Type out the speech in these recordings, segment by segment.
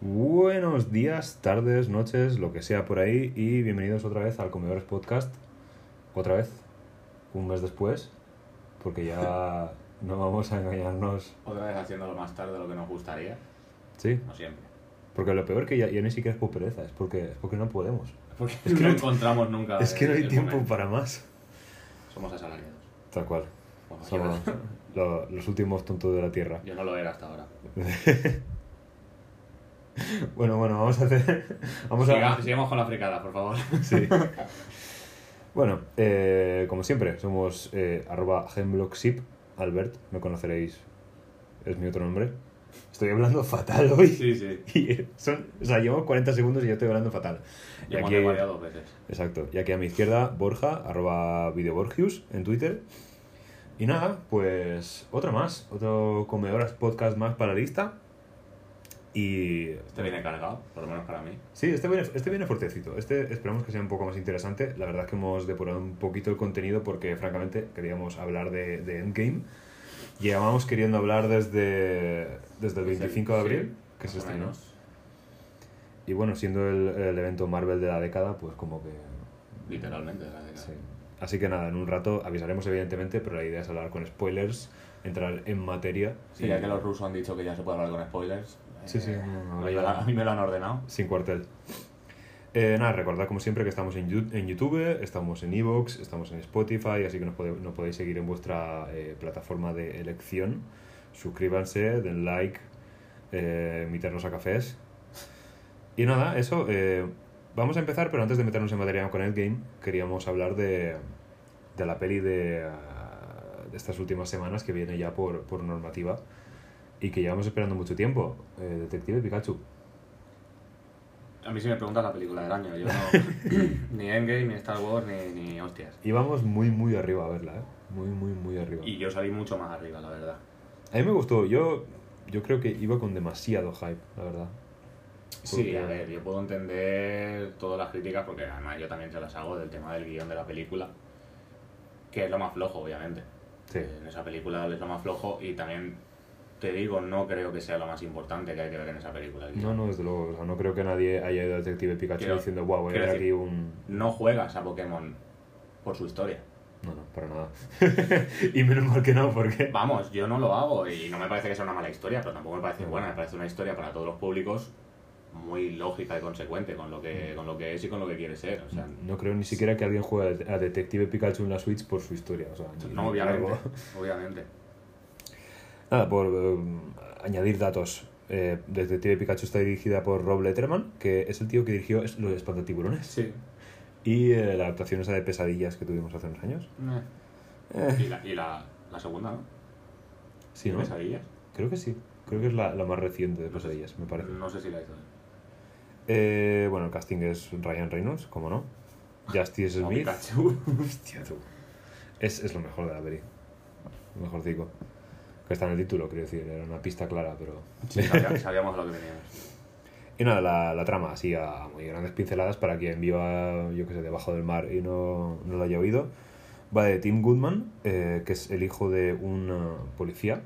Buenos días, tardes, noches, lo que sea por ahí y bienvenidos otra vez al Comedores Podcast. Otra vez, un mes después, porque ya no vamos a engañarnos. Otra vez haciéndolo más tarde de lo que nos gustaría, Sí, no siempre. porque lo peor que ya, ya ni siquiera es por pereza, es porque, es porque no podemos. Porque Es que no no- encontramos nunca. Es que no hay tiempo momento. para más. Somos asalariados. Tal cual. Bueno, Somos yo, lo- los últimos tontos de la Tierra. yo no lo era hasta ahora. Bueno, bueno, vamos a hacer... Vamos a... Siga- sigamos con la fricada, por favor. Sí. Bueno, eh, como siempre, somos eh, arroba hemlockship. Albert, me conoceréis, es mi otro nombre. Estoy hablando fatal hoy. Sí, sí. Y son, o sea, llevo 40 segundos y yo estoy hablando fatal. Y aquí, dos veces. exacto. Y aquí a mi izquierda, Borja, arroba videoborgius en Twitter. Y nada, pues otro más, otro Comedoras Podcast más para la lista. Y Este viene cargado, por lo menos para mí. Sí, este viene, este viene fuertecito. Este esperamos que sea un poco más interesante. La verdad es que hemos depurado un poquito el contenido porque, francamente, queríamos hablar de, de Endgame. Llevábamos queriendo hablar desde, desde el 25 de Sí, abril, que se o estrenó. menos. Y bueno, siendo el, el evento Marvel de la década, pues como que... Literalmente de la década. sí. Así que nada, en un rato avisaremos evidentemente, pero la idea es hablar con spoilers, entrar en materia. Sí, y- ya que los rusos han dicho que ya se puede hablar con spoilers. Sí, sí, no, no, a, mí me lo- han ordenado. Sin cuartel. Eh, nada, recordad como siempre que estamos en, YouTube, estamos en Evox, estamos en Spotify, así que nos, pode- nos podéis seguir en vuestra eh, plataforma de elección. Suscríbanse, den like, eh, invitarnos a cafés. Y nada, eso. eh, vamos a empezar, pero antes de meternos en materia con el game, queríamos hablar de, de la peli de, ah, de estas últimas semanas que viene ya por, por normativa y que llevamos esperando mucho tiempo. Eh, Detective Pikachu. A mí si me preguntas la película del año, yo no... ni Endgame, ni Star Wars, ni, ni hostias. Íbamos muy, muy arriba a verla, ¿eh? Muy, muy, muy arriba. Y yo salí mucho más arriba, la verdad. A mí me gustó. Yo, yo creo que iba con demasiado hype, la verdad. Sí, Porque- a ver, yo puedo entender todas las críticas porque además yo también se las hago del tema del guion de la película, que es lo más flojo, obviamente. Sí. En esa película es lo más flojo y también te digo, no creo que sea lo más importante que hay que ver en esa película. el No, no, desde luego. O sea, no creo que nadie haya ido a Detective Pikachu diciendo, wow, voy a quiero ver aquí un... No juegas a Pokémon por su historia. No, no, para nada. y menos mal que no, porque... Vamos, yo no lo hago y no me parece que sea una mala historia, pero tampoco me parece buena, me parece una historia para todos los públicos muy lógica y consecuente con lo que, con lo que es y con lo que quiere ser. O sea, No creo ni siquiera que alguien juegue a Detective Pikachu en la Switch por su historia. O sea, no, ni obviamente, algo. obviamente. Nada, por eh, añadir datos. Eh, Detective Pikachu está dirigida por Rob Letterman, que es el tío que dirigió Los Espantatiburones. Sí. Y eh, la adaptación esa de Pesadillas que tuvimos hace unos años. Eh, Y, la, y la, la segunda, ¿no? sí, ¿no? Pesadillas. Creo que sí. Creo que es la, la más reciente de Pesadillas, me parece. No sé si la hizo. Eh, bueno, el casting es Ryan Reynolds, como no. Justice Smith. Pikachu. Hostia, tú. Es, es lo mejor de la peli. Lo mejor digo. Que está en el título, quiero decir. Era una pista clara, pero... Sí, sabía- sabíamos lo que veníamos. Y nada, la, la trama, así a muy grandes pinceladas para quien viva, yo que sé, debajo del mar y no, no lo haya oído. Va de Tim Goodman, eh, que es el hijo de un eh, policía,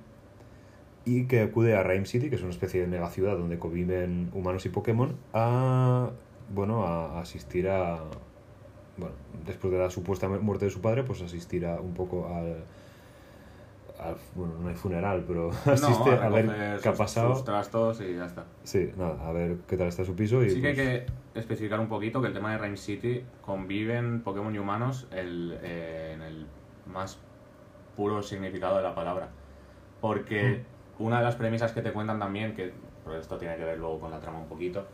y que acude a Rhyme City, que es una especie de megaciudad donde conviven humanos y Pokémon, a, bueno, a asistir a... Bueno, después de la supuesta muerte de su padre, pues asistir a un poco al... bueno, no hay funeral, pero asiste No, a ver qué ha pasado. Sus trastos y ya está. Sí, nada, a ver qué tal está su piso y Sí que hay pues, que especificar un poquito que el tema de Rhyme City conviven Pokémon y humanos el, eh, en el más puro significado de la palabra. Porque una de las premisas que te cuentan también, que pero esto tiene que ver luego con la trama un poquito,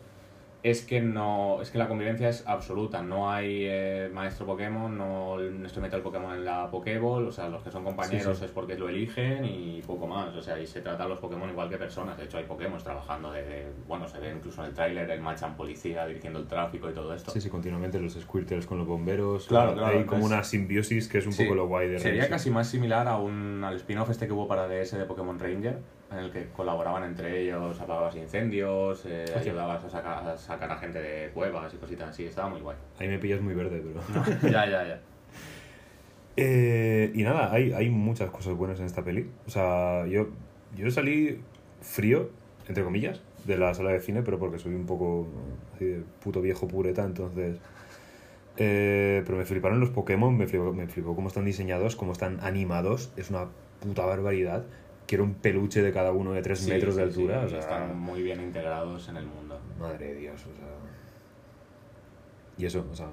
es que no es que la convivencia es absoluta. No hay eh, maestro Pokémon, no, se mete el Pokémon en la Pokéball, o sea, los que son compañeros Sí, sí. es porque lo eligen y poco más. O sea, y se trata a los Pokémon igual que personas. De hecho, hay Pokémon trabajando de, bueno, se ve incluso en el tráiler el Machan policía dirigiendo el tráfico y todo esto. Sí, sí, continuamente los Squirtles con los bomberos. Claro, Hay claro, como entonces- una simbiosis que es un Sí, poco lo guay de Sería casi más similar a un, al spin-off este que hubo para DS de Pokémon Ranger, en el que colaboraban entre ellos, apagabas incendios, eh, ayudabas a sacar, a sacar a gente de cuevas y cositas así. Estaba muy guay. Ahí me pillas muy verde, pero... ya, ya, ya. Eh, y nada, hay, hay muchas cosas buenas en esta peli. O sea, yo, yo salí frío entre comillas, de la sala de cine, pero porque soy un poco así de puto viejo pureta, entonces... Eh, pero me fliparon los Pokémon, me flipó, me flipó cómo están diseñados, cómo están animados, es una puta barbaridad. Quiero un peluche de cada uno de 3 Sí, metros de altura. sí, o sea, Están muy bien integrados en el mundo. Madre de Dios, o sea. Y eso, o sea,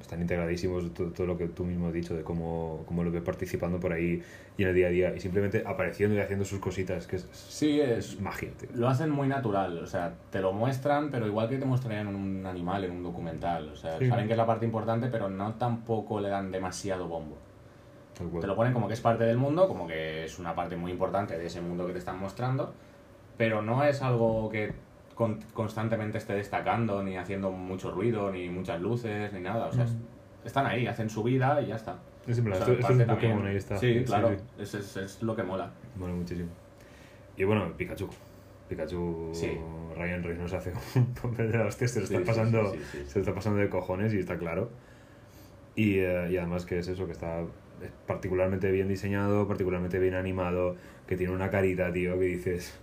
están integradísimos todo, todo lo que tú mismo has dicho de cómo, cómo lo ves participando por ahí y en el día a día y simplemente apareciendo y haciendo sus cositas, que es, Sí, es magia, tío. Lo hacen muy natural, o sea, te lo muestran, pero igual que te mostrarían un animal en un documental. O sea, saben que es la parte importante, pero no tampoco le dan demasiado bombo. Te lo ponen como que es parte del mundo, como que es una parte muy importante de ese mundo que te están mostrando, pero no es algo que con- constantemente esté destacando, ni haciendo mucho ruido, ni muchas luces, ni nada. O sea, es- están ahí, hacen su vida y ya está. Es O sea, esto, esto es un Pokémon, ahí está. Sí, claro, sí. Es, es, es lo que mola. Mola muchísimo. Y bueno, Pikachu. Pikachu, Sí. Ryan Reynolds hace un papel de la hostia, se lo Sí, está sí, pasando, sí, sí, sí. se lo está pasando de cojones y está claro. Y, eh, y además que es eso, que está es particularmente bien diseñado, particularmente bien animado, que tiene una carita, tío, que dices...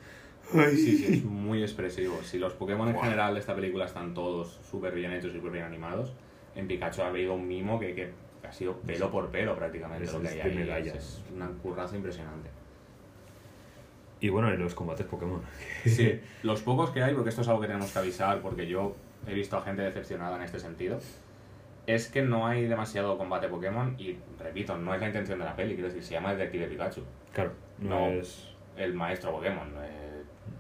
"Ay". Sí, sí, es muy expresivo. Si los Pokémon en general de esta película están todos súper bien hechos y súper bien animados, en Pikachu ha habido un mimo que, que ha sido pelo por pelo prácticamente Es lo que hay ahí. Es, es una curraza impresionante. Y bueno, en los combates Pokémon. Sí, los pocos que hay, porque esto es algo que tenemos que avisar, porque yo he visto a gente decepcionada en este sentido, es que no hay demasiado combate Pokémon y, repito, no es la intención de la peli, quiero decir, se llama Detective Pikachu, Claro, no, No. es el maestro Pokémon.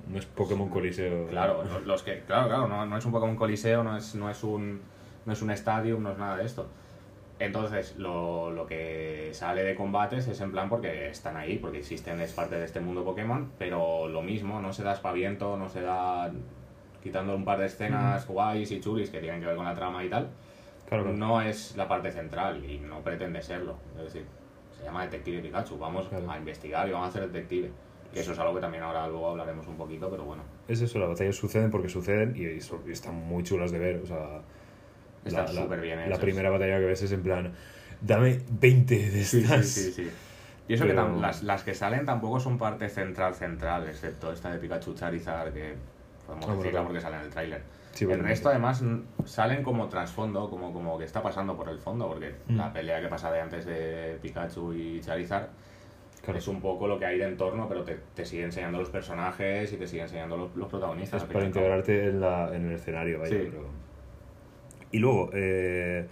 no es Pokémon Coliseo. Claro, los, los que, claro, claro, no, no es un Pokémon Coliseo, no es, no es un no es un estadio, no es nada de esto. Entonces, lo, lo que sale de combates es en plan porque están ahí, porque existen, es parte de este mundo Pokémon, pero lo mismo, no se da espaviento, no se da quitando un par de escenas guays y chulis que tienen que ver con la trama y tal, Claro, claro. no es la parte central y no pretende serlo. Es decir, se llama Detective Pikachu, vamos Claro. a investigar y vamos a hacer detective. Que eso es algo que también ahora luego hablaremos un poquito, pero bueno. Es eso, las batallas suceden porque suceden y, están muy chulas de ver. O sea, Están la- bien La primera batalla que ves es en plan, dame 20 de estas. sí, sí, sí. Y eso que las, las que salen tampoco son parte central central, excepto esta de Pikachu Charizard que podemos Ah, decirla claro. porque sale en el tráiler. Sí, el resto además salen como trasfondo, como, como que está pasando por el fondo, porque Mm. la pelea que pasa de antes de Pikachu y Charizard Claro. es un poco lo que hay de entorno, pero te, te sigue enseñando los personajes y te sigue enseñando los, los protagonistas. Es para integrarte en, la, en el escenario, vaya. Sí. pero- Y luego, eh,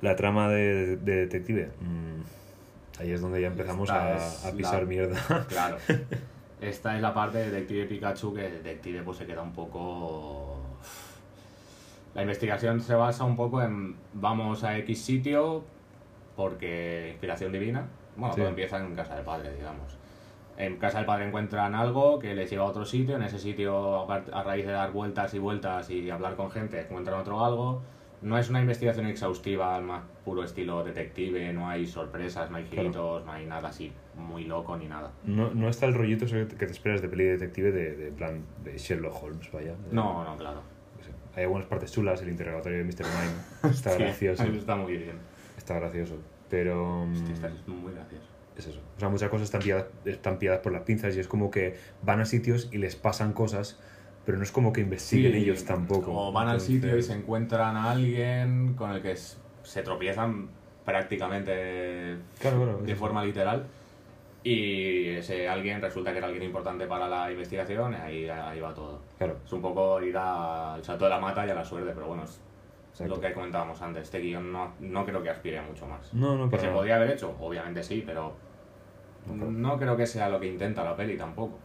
la trama de, de detective. mm, ahí es donde ya empezamos a, pisar la- mierda. Claro. Esta es la parte de Detective Pikachu que el detective pues se queda un poco... La investigación se basa un poco en vamos a X sitio porque inspiración divina. Bueno, Sí. todo empieza en casa del padre, digamos. En casa del padre encuentran algo que les lleva a otro sitio. En ese sitio, a raíz de dar vueltas y vueltas y hablar con gente, encuentran otro algo. No es una investigación exhaustiva al más puro estilo detective, no hay sorpresas, no hay Claro. giritos, no hay nada así muy loco ni nada. No, no está el rollito que te esperas de peli de detective de, de plan de Sherlock Holmes, vaya. No, no, claro. Hay algunas partes chulas, el interrogatorio de Mr. Mime está Sí, gracioso. Está muy bien. Está gracioso. Pero. mm, Hostia, está muy gracioso. es eso. O sea, muchas cosas están pilladas, están pilladas por las pinzas y es como que van a sitios y les pasan cosas, pero no es como que investiguen Sí, ellos tampoco. O van al sitio y se encuentran a alguien con el que se tropiezan prácticamente Claro, claro, de eso. forma literal. Y ese alguien resulta que era alguien importante para la investigación y ahí, ahí va todo. Claro, Es un poco ir al salto de la mata y a la suerte, pero bueno, es exacto. lo que comentábamos antes. Este guion no, no creo que aspire a mucho más. No, no, ¿Que se podría haber hecho? Obviamente sí, pero No, creo que sea lo que intenta la peli tampoco.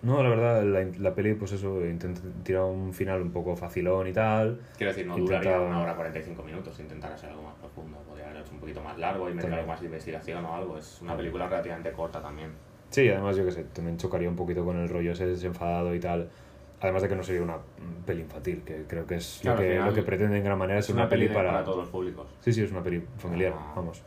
No, la verdad, la, la peli, pues eso, intenta tirar un final un poco facilón y tal. Quiero decir, no Intenta- duraría una hora 45 minutos si intentara ser algo más profundo. Poquito más largo y meter algo más de investigación o algo. Es una película relativamente corta también. Sí, además, yo que sé, también chocaría un poquito con el rollo ese desenfadado y tal. Además de que no sería una peli infantil, que creo que es Claro, lo, que, final lo que pretende en gran manera es, Es una peli peli para... para todos los públicos. Sí, sí, es una peli familiar, Ah. vamos.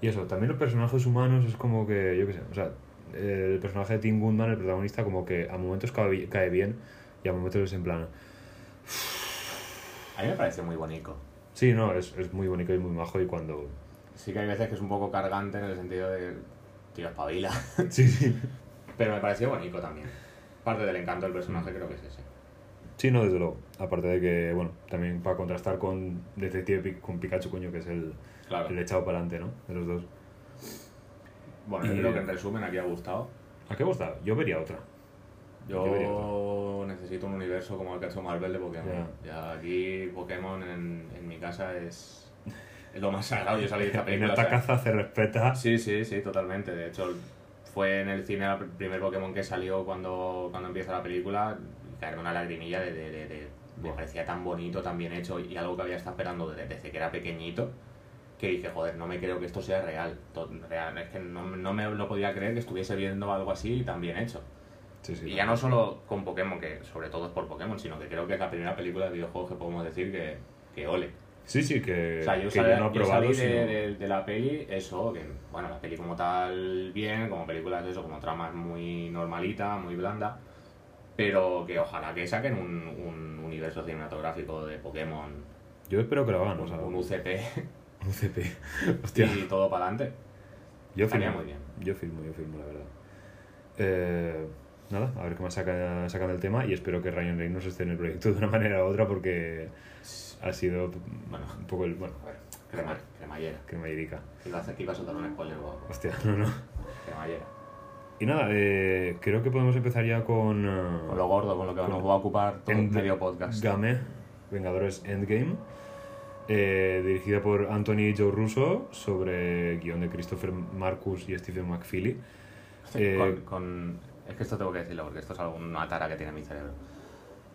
Y eso, también los personajes humanos es como que, yo qué sé, o sea, el personaje de Tim Goodman, el protagonista, como que a momentos cae bien y a momentos es en plan... A mí me parece muy bonito. Sí, no, es, es muy bonito y muy majo y cuando... Sí que hay veces que es un poco cargante en el sentido de, tío, espabila. Sí, sí. Pero me pareció bonito también. parte del encanto del personaje, creo que es ese. Sí, no, desde luego. Aparte de que, bueno, también para contrastar con Detective con Pikachu, coño, que es el, Claro. el echado para adelante, ¿no? De los dos. Bueno, Y- yo creo que en resumen aquí ha gustado. ¿A qué gusta? Yo vería otra. Yo necesito un universo como el que ha hecho Marvel de Pokémon. Ya, aquí Pokémon en, en mi casa es, es lo más sagrado. Yo salí de esta En película. esta o sea, caza se respeta. Sí, sí, sí, totalmente. De hecho, fue en el cine el primer Pokémon que salió cuando, cuando empieza la película. Y caerme una lagrimilla de, de, de- de- me parecía tan bonito, tan bien hecho y algo que había estado esperando desde, desde que era pequeñito. Que dije, joder, no me creo que esto sea real. Real. Es que no, no me lo podía creer que estuviese viendo algo así tan bien hecho. Sí, sí. Y ya no solo con Pokémon, que sobre todo es por Pokémon, sino que creo que es la primera película de videojuegos que podemos decir que, que ole. Sí, sí, que, O sea, yo, que salí, yo no he yo probado, salí de, sino- de- de la peli, eso, que bueno, la peli como tal bien, como película es eso, como trama es muy normalita, muy blanda, pero que ojalá que saquen un, un universo cinematográfico de Pokémon, Yo espero que lo hagan, o un, sea, un UCP un CP. Hostia, y todo para adelante. yo estaría firmo. muy bien. Yo firmo, yo firmo, la verdad. Eh, nada, a ver qué más saca- sacan del tema y espero que Ryan Reynolds esté en el proyecto de una manera u otra porque ha sido Bueno. un poco el... Bueno, A ver, crema, cremallera. cremallerica. Iba a, hacer, iba a soltar un spoiler o algo. Hostia, no, no. Cremallera. Y nada, eh, creo que podemos empezar ya con... eh, Con lo gordo, con lo que Con- nos va a ocupar todo el medio podcast. Game, Vengadores Endgame, eh, dirigida por Anthony Joe Russo, sobre guion de Christopher Marcus y Stephen McFeely. Eh, Con, con- es que esto tengo que decirlo porque esto es alguna tara que tiene mi cerebro.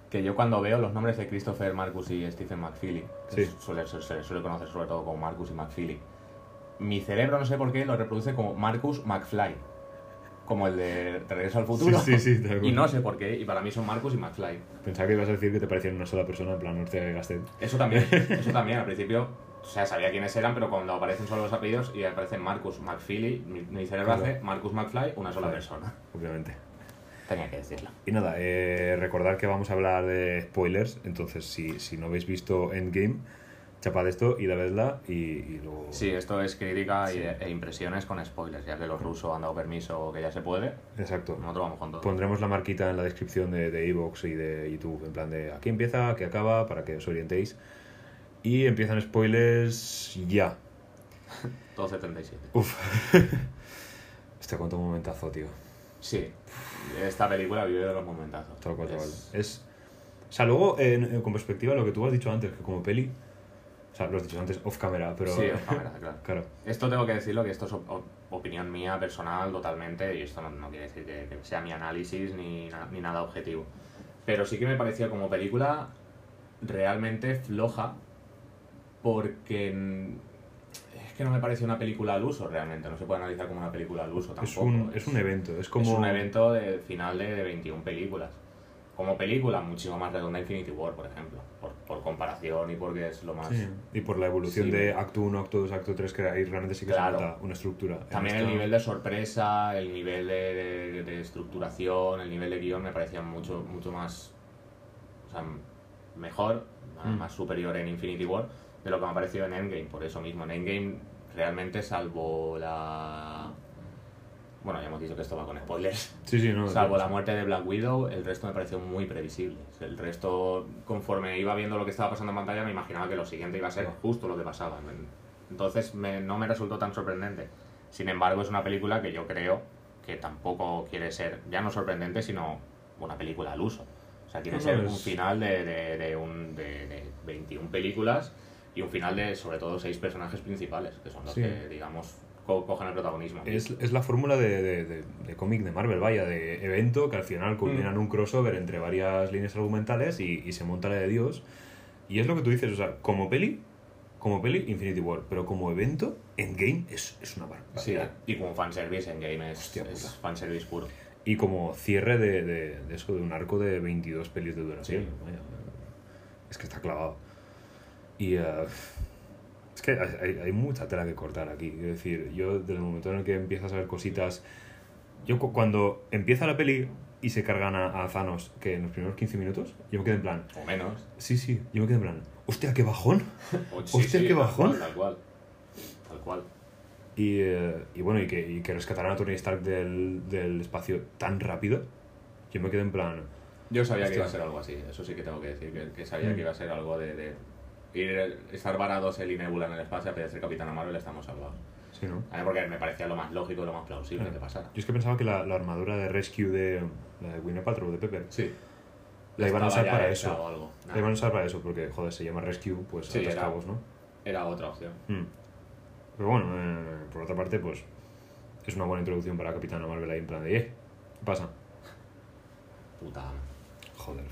Que yo cuando veo los nombres de Christopher Marcus y Stephen McFeely, que Sí. suele, se se suele conocer sobre todo como Marcus y McFeely, mi cerebro no sé por qué lo reproduce como Marcus McFly, como el de Regreso al Futuro. Sí, sí, sí, de. Y no sé por qué, y para mí son Marcus y McFly. Pensaba que ibas a decir que te parecían una sola persona, en plan Ortega y Gastet. Eso también, eso también, al principio, o sea, sabía quiénes eran, pero cuando aparecen solo los apellidos y aparecen Marcus McFeely, mi, mi cerebro Claro. hace Marcus McFly, una sola Claro. persona. Obviamente. Tenía que decirlo. Y nada, eh, recordar que vamos a hablar de spoilers, entonces si, si no habéis visto Endgame, chapad esto y vedla y, y luego... Sí, esto es crítica y- Sí. e impresiones con spoilers, ya que los rusos han dado permiso que ya se puede. Exacto. Nosotros vamos con todo. Pondremos la marquita en la descripción de, de iVoox y de YouTube, en plan de aquí empieza, aquí acaba, para que os orientéis. Y empiezan spoilers ya. Todo 77. Uf. Hostia, cuánto momentazo, tío. Sí, esta película vive de los momentazos. Tal cual. Es- Es... O sea, luego, en- con perspectiva, lo que tú has dicho antes, que como peli... O sea, lo has dicho antes off camera, pero... Sí, off camera, claro. Claro. Esto tengo que decirlo, que esto es op- op- opinión mía personal totalmente, y esto no, no quiere decir que, que sea mi análisis ni, na- ni nada objetivo. Pero sí que me parecía como película realmente floja, porque que no me pareció una película al uso realmente, no se puede analizar como una película al uso tampoco. Es un, es un evento, es como... Es un evento de final de, de 21 películas. Como película, muchísimo más redonda Infinity War, por ejemplo. Por, por comparación y porque es lo más... Sí, Y por la evolución Sí. de acto 1, acto 2, acto 3, que ahí realmente sí que Claro. se nota una estructura. También esta- el nivel de sorpresa, el nivel de, de- de estructuración, el nivel de guion me parecía mucho, mucho más... O sea, mejor, Mm. más superior en Infinity War de lo que me ha parecido en Endgame. Por eso mismo, en Endgame realmente salvo la... Bueno, ya hemos dicho que esto va con spoilers. Sí, sí, no. Salvo la muerte de Black Widow, el resto me pareció muy previsible. El resto, conforme iba viendo lo que estaba pasando en pantalla, me imaginaba que lo siguiente iba a ser justo lo que pasaba. Entonces me- no me resultó tan sorprendente. Sin embargo, es una película que yo creo que tampoco quiere ser, ya no sorprendente, sino una película al uso. O sea, quiere ser un final de, de, de un, de, de 21 películas y un final de, sobre todo, seis personajes principales, que son los Sí. que, digamos, co- cogen el protagonismo. Es, es la fórmula de, de, de- de cómic de Marvel, vaya, de evento que al final culmina Mm. en un crossover entre varias líneas argumentales y, y se monta la de Dios. Y es lo que tú dices, o sea, como peli, como peli, Infinity War, pero como evento, Endgame es, es una Sí, barbaridad. y como fanservice en game es, Hostia es fanservice puro. Y como cierre de, de, de eso, de un arco de 22 pelis de duración. Sí. vaya, es que está clavado. Y eh, es que hay, hay- mucha tela que cortar aquí. Es decir, yo desde el momento en el que empiezas a ver cositas... Yo cu- cuando empieza la peli y se cargan a, a Thanos, que en los primeros 15 minutos, yo me quedé en plan... O menos. Sí, sí, yo me quedé en plan... ¡Hostia, qué bajón! O- Hostia, qué tal bajón. Tal cual. Tal cual. Y, eh, y bueno, y que, y que rescataran a Tony Stark del, del espacio tan rápido. yo me quedé en plan. Yo sabía que Hostia. iba a ser algo así, eso sí que tengo que decir, que, que sabía Mm. que iba a ser algo de, de ir, estar varados y Nebula en el espacio, a ser Capitana Marvel, estamos salvados. Sí, ¿no? A mí porque me parecía lo más lógico y lo más plausible que pasara. Yo es que pensaba que la, la armadura de Rescue de la de Winnie Patrol, de Pepper, Sí. la iban a usar para eso. La iban a usar para eso, porque, joder, se llama Rescue, pues Sí, era- cabos, ¿no? Era otra opción. Mm. Pero bueno, eh, por otra parte, pues es una buena introducción para Capitana Marvel ahí en plan de, eh, ¿qué pasa? Puta. Joder.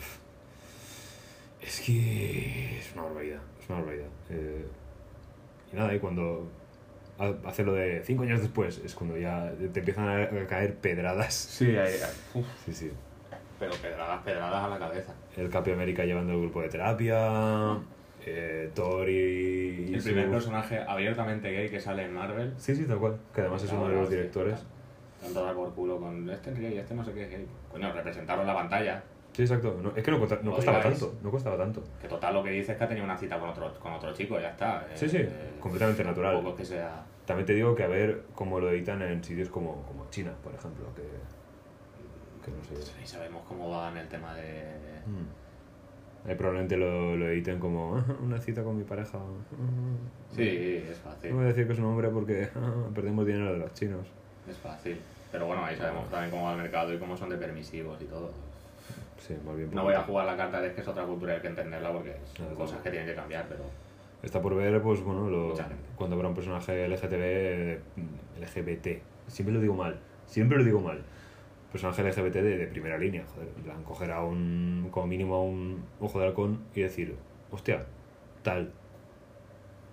Es que es una barbaridad, es una barbaridad. Eh, y nada, y cuando ha- hace lo de cinco años después, es cuando ya te empiezan a caer pedradas. Sí, ahí, uf, Sí, sí. pero pedradas, pedradas a la cabeza. El Capi América llevando el grupo de terapia, eh, Thor y... El su- primer personaje abiertamente gay que sale en Marvel. Sí, sí, tal cual. Que además es uno de los directores. Tanto dar por culo con este es gay, este no sé qué es gay. Coño, representarlo en la pantalla. Sí, exacto. No, es que no, costa- no costaba digáis. tanto, no costaba tanto. Que total lo que dice es que ha tenido una cita con otro, con otro chico, ya está. Sí, sí, completamente natural. Que sea. También te digo que a ver cómo lo editan en sitios como, como China, por ejemplo, que, que no sé. Y sabemos cómo va en el tema de. Mm. Ahí probablemente lo, lo editen como "Ah, una cita con mi pareja. Sí, es No fácil. voy a decir que es un hombre porque ah, perdemos dinero de los chinos. Es fácil. Pero bueno, ahí sabemos también cómo va el mercado y cómo son de permisivos y todo. Sí, más bien. No voy a jugar la carta de que es otra cultura y hay que entenderla porque son Nada, cosas que tienen que cambiar, pero. Está por ver, pues bueno, lo- cuando habrá un personaje LGTB, eh, LGBT. Siempre lo digo mal, siempre lo digo mal. Personaje LGBT de, de primera línea, joder. Plan, coger a un, como mínimo a un ojo de halcón y decir, hostia, tal.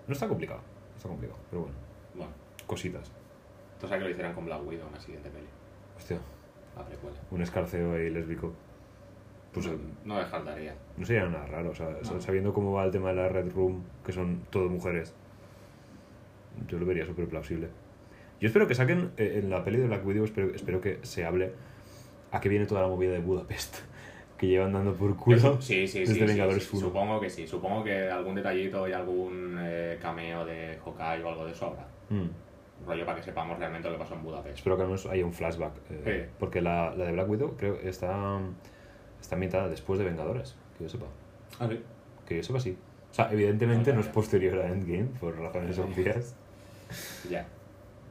No está complicado, no está complicado, pero bueno, Bueno, cositas. entonces que lo hicieran con Black Widow en la siguiente peli. Hostia, La precuela. un escarceo ahí lésbico. Pues no, eh, no descartaría. no sería nada raro, o sea, No. sabiendo cómo va el tema de la Red Room, que son todo mujeres, yo lo vería súper plausible. Yo espero que saquen eh, en la peli de Black Widow, espero, espero que se hable a qué viene toda la movida de Budapest, que llevan dando por culo sí, sí, desde sí, sí, Vengadores sí, 1. Supongo que sí. Supongo que algún detallito y algún eh, cameo de Hawkeye o algo de eso habrá. Mm. Rollo para que sepamos realmente lo que pasó en Budapest. Espero que al menos haya un flashback, eh, Sí. porque la, la de Black Widow creo está, está ambientada después de Vengadores, que yo sepa. Ah, sí. Que yo sepa sí. O sea, evidentemente No no es posterior a Endgame, por razones obvias. Ya.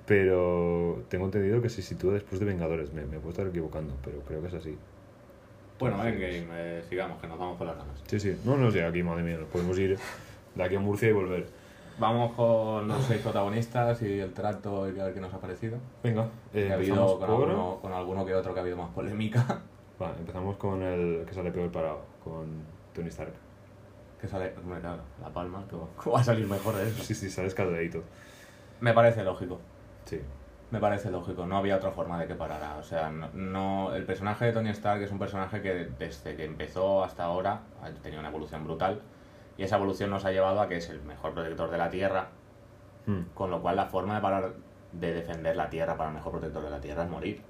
Pero tengo entendido que se sitúa después de Vengadores. Me, me puedo estar equivocando, pero creo que es así. Bueno, Endgame, eh, sigamos, que nos vamos por las ramas. Sí, sí. No, no sé, aquí, madre mía, nos podemos ir de aquí a Murcia y volver. Vamos con los seis protagonistas y el trato y a ver qué nos ha parecido. Venga, eh, Que ha habido con por... alguno, con alguno que otro que ha habido más polémica. Va, empezamos con el que sale peor parado, con Tony Stark. Que sale, hombre, claro, la palma, ¿cómo va a salir mejor de eso? Sí, sí, sale escaldadito. Me parece lógico. Sí. Me parece lógico, no había otra forma de que parara. O sea, no, no- el personaje de Tony Stark es un personaje que desde que empezó hasta ahora ha tenido una evolución brutal. Y esa evolución nos ha llevado a que es el mejor protector de la Tierra. Hmm, Con lo cual, la forma de parar de defender la Tierra para el mejor protector de la Tierra es morir.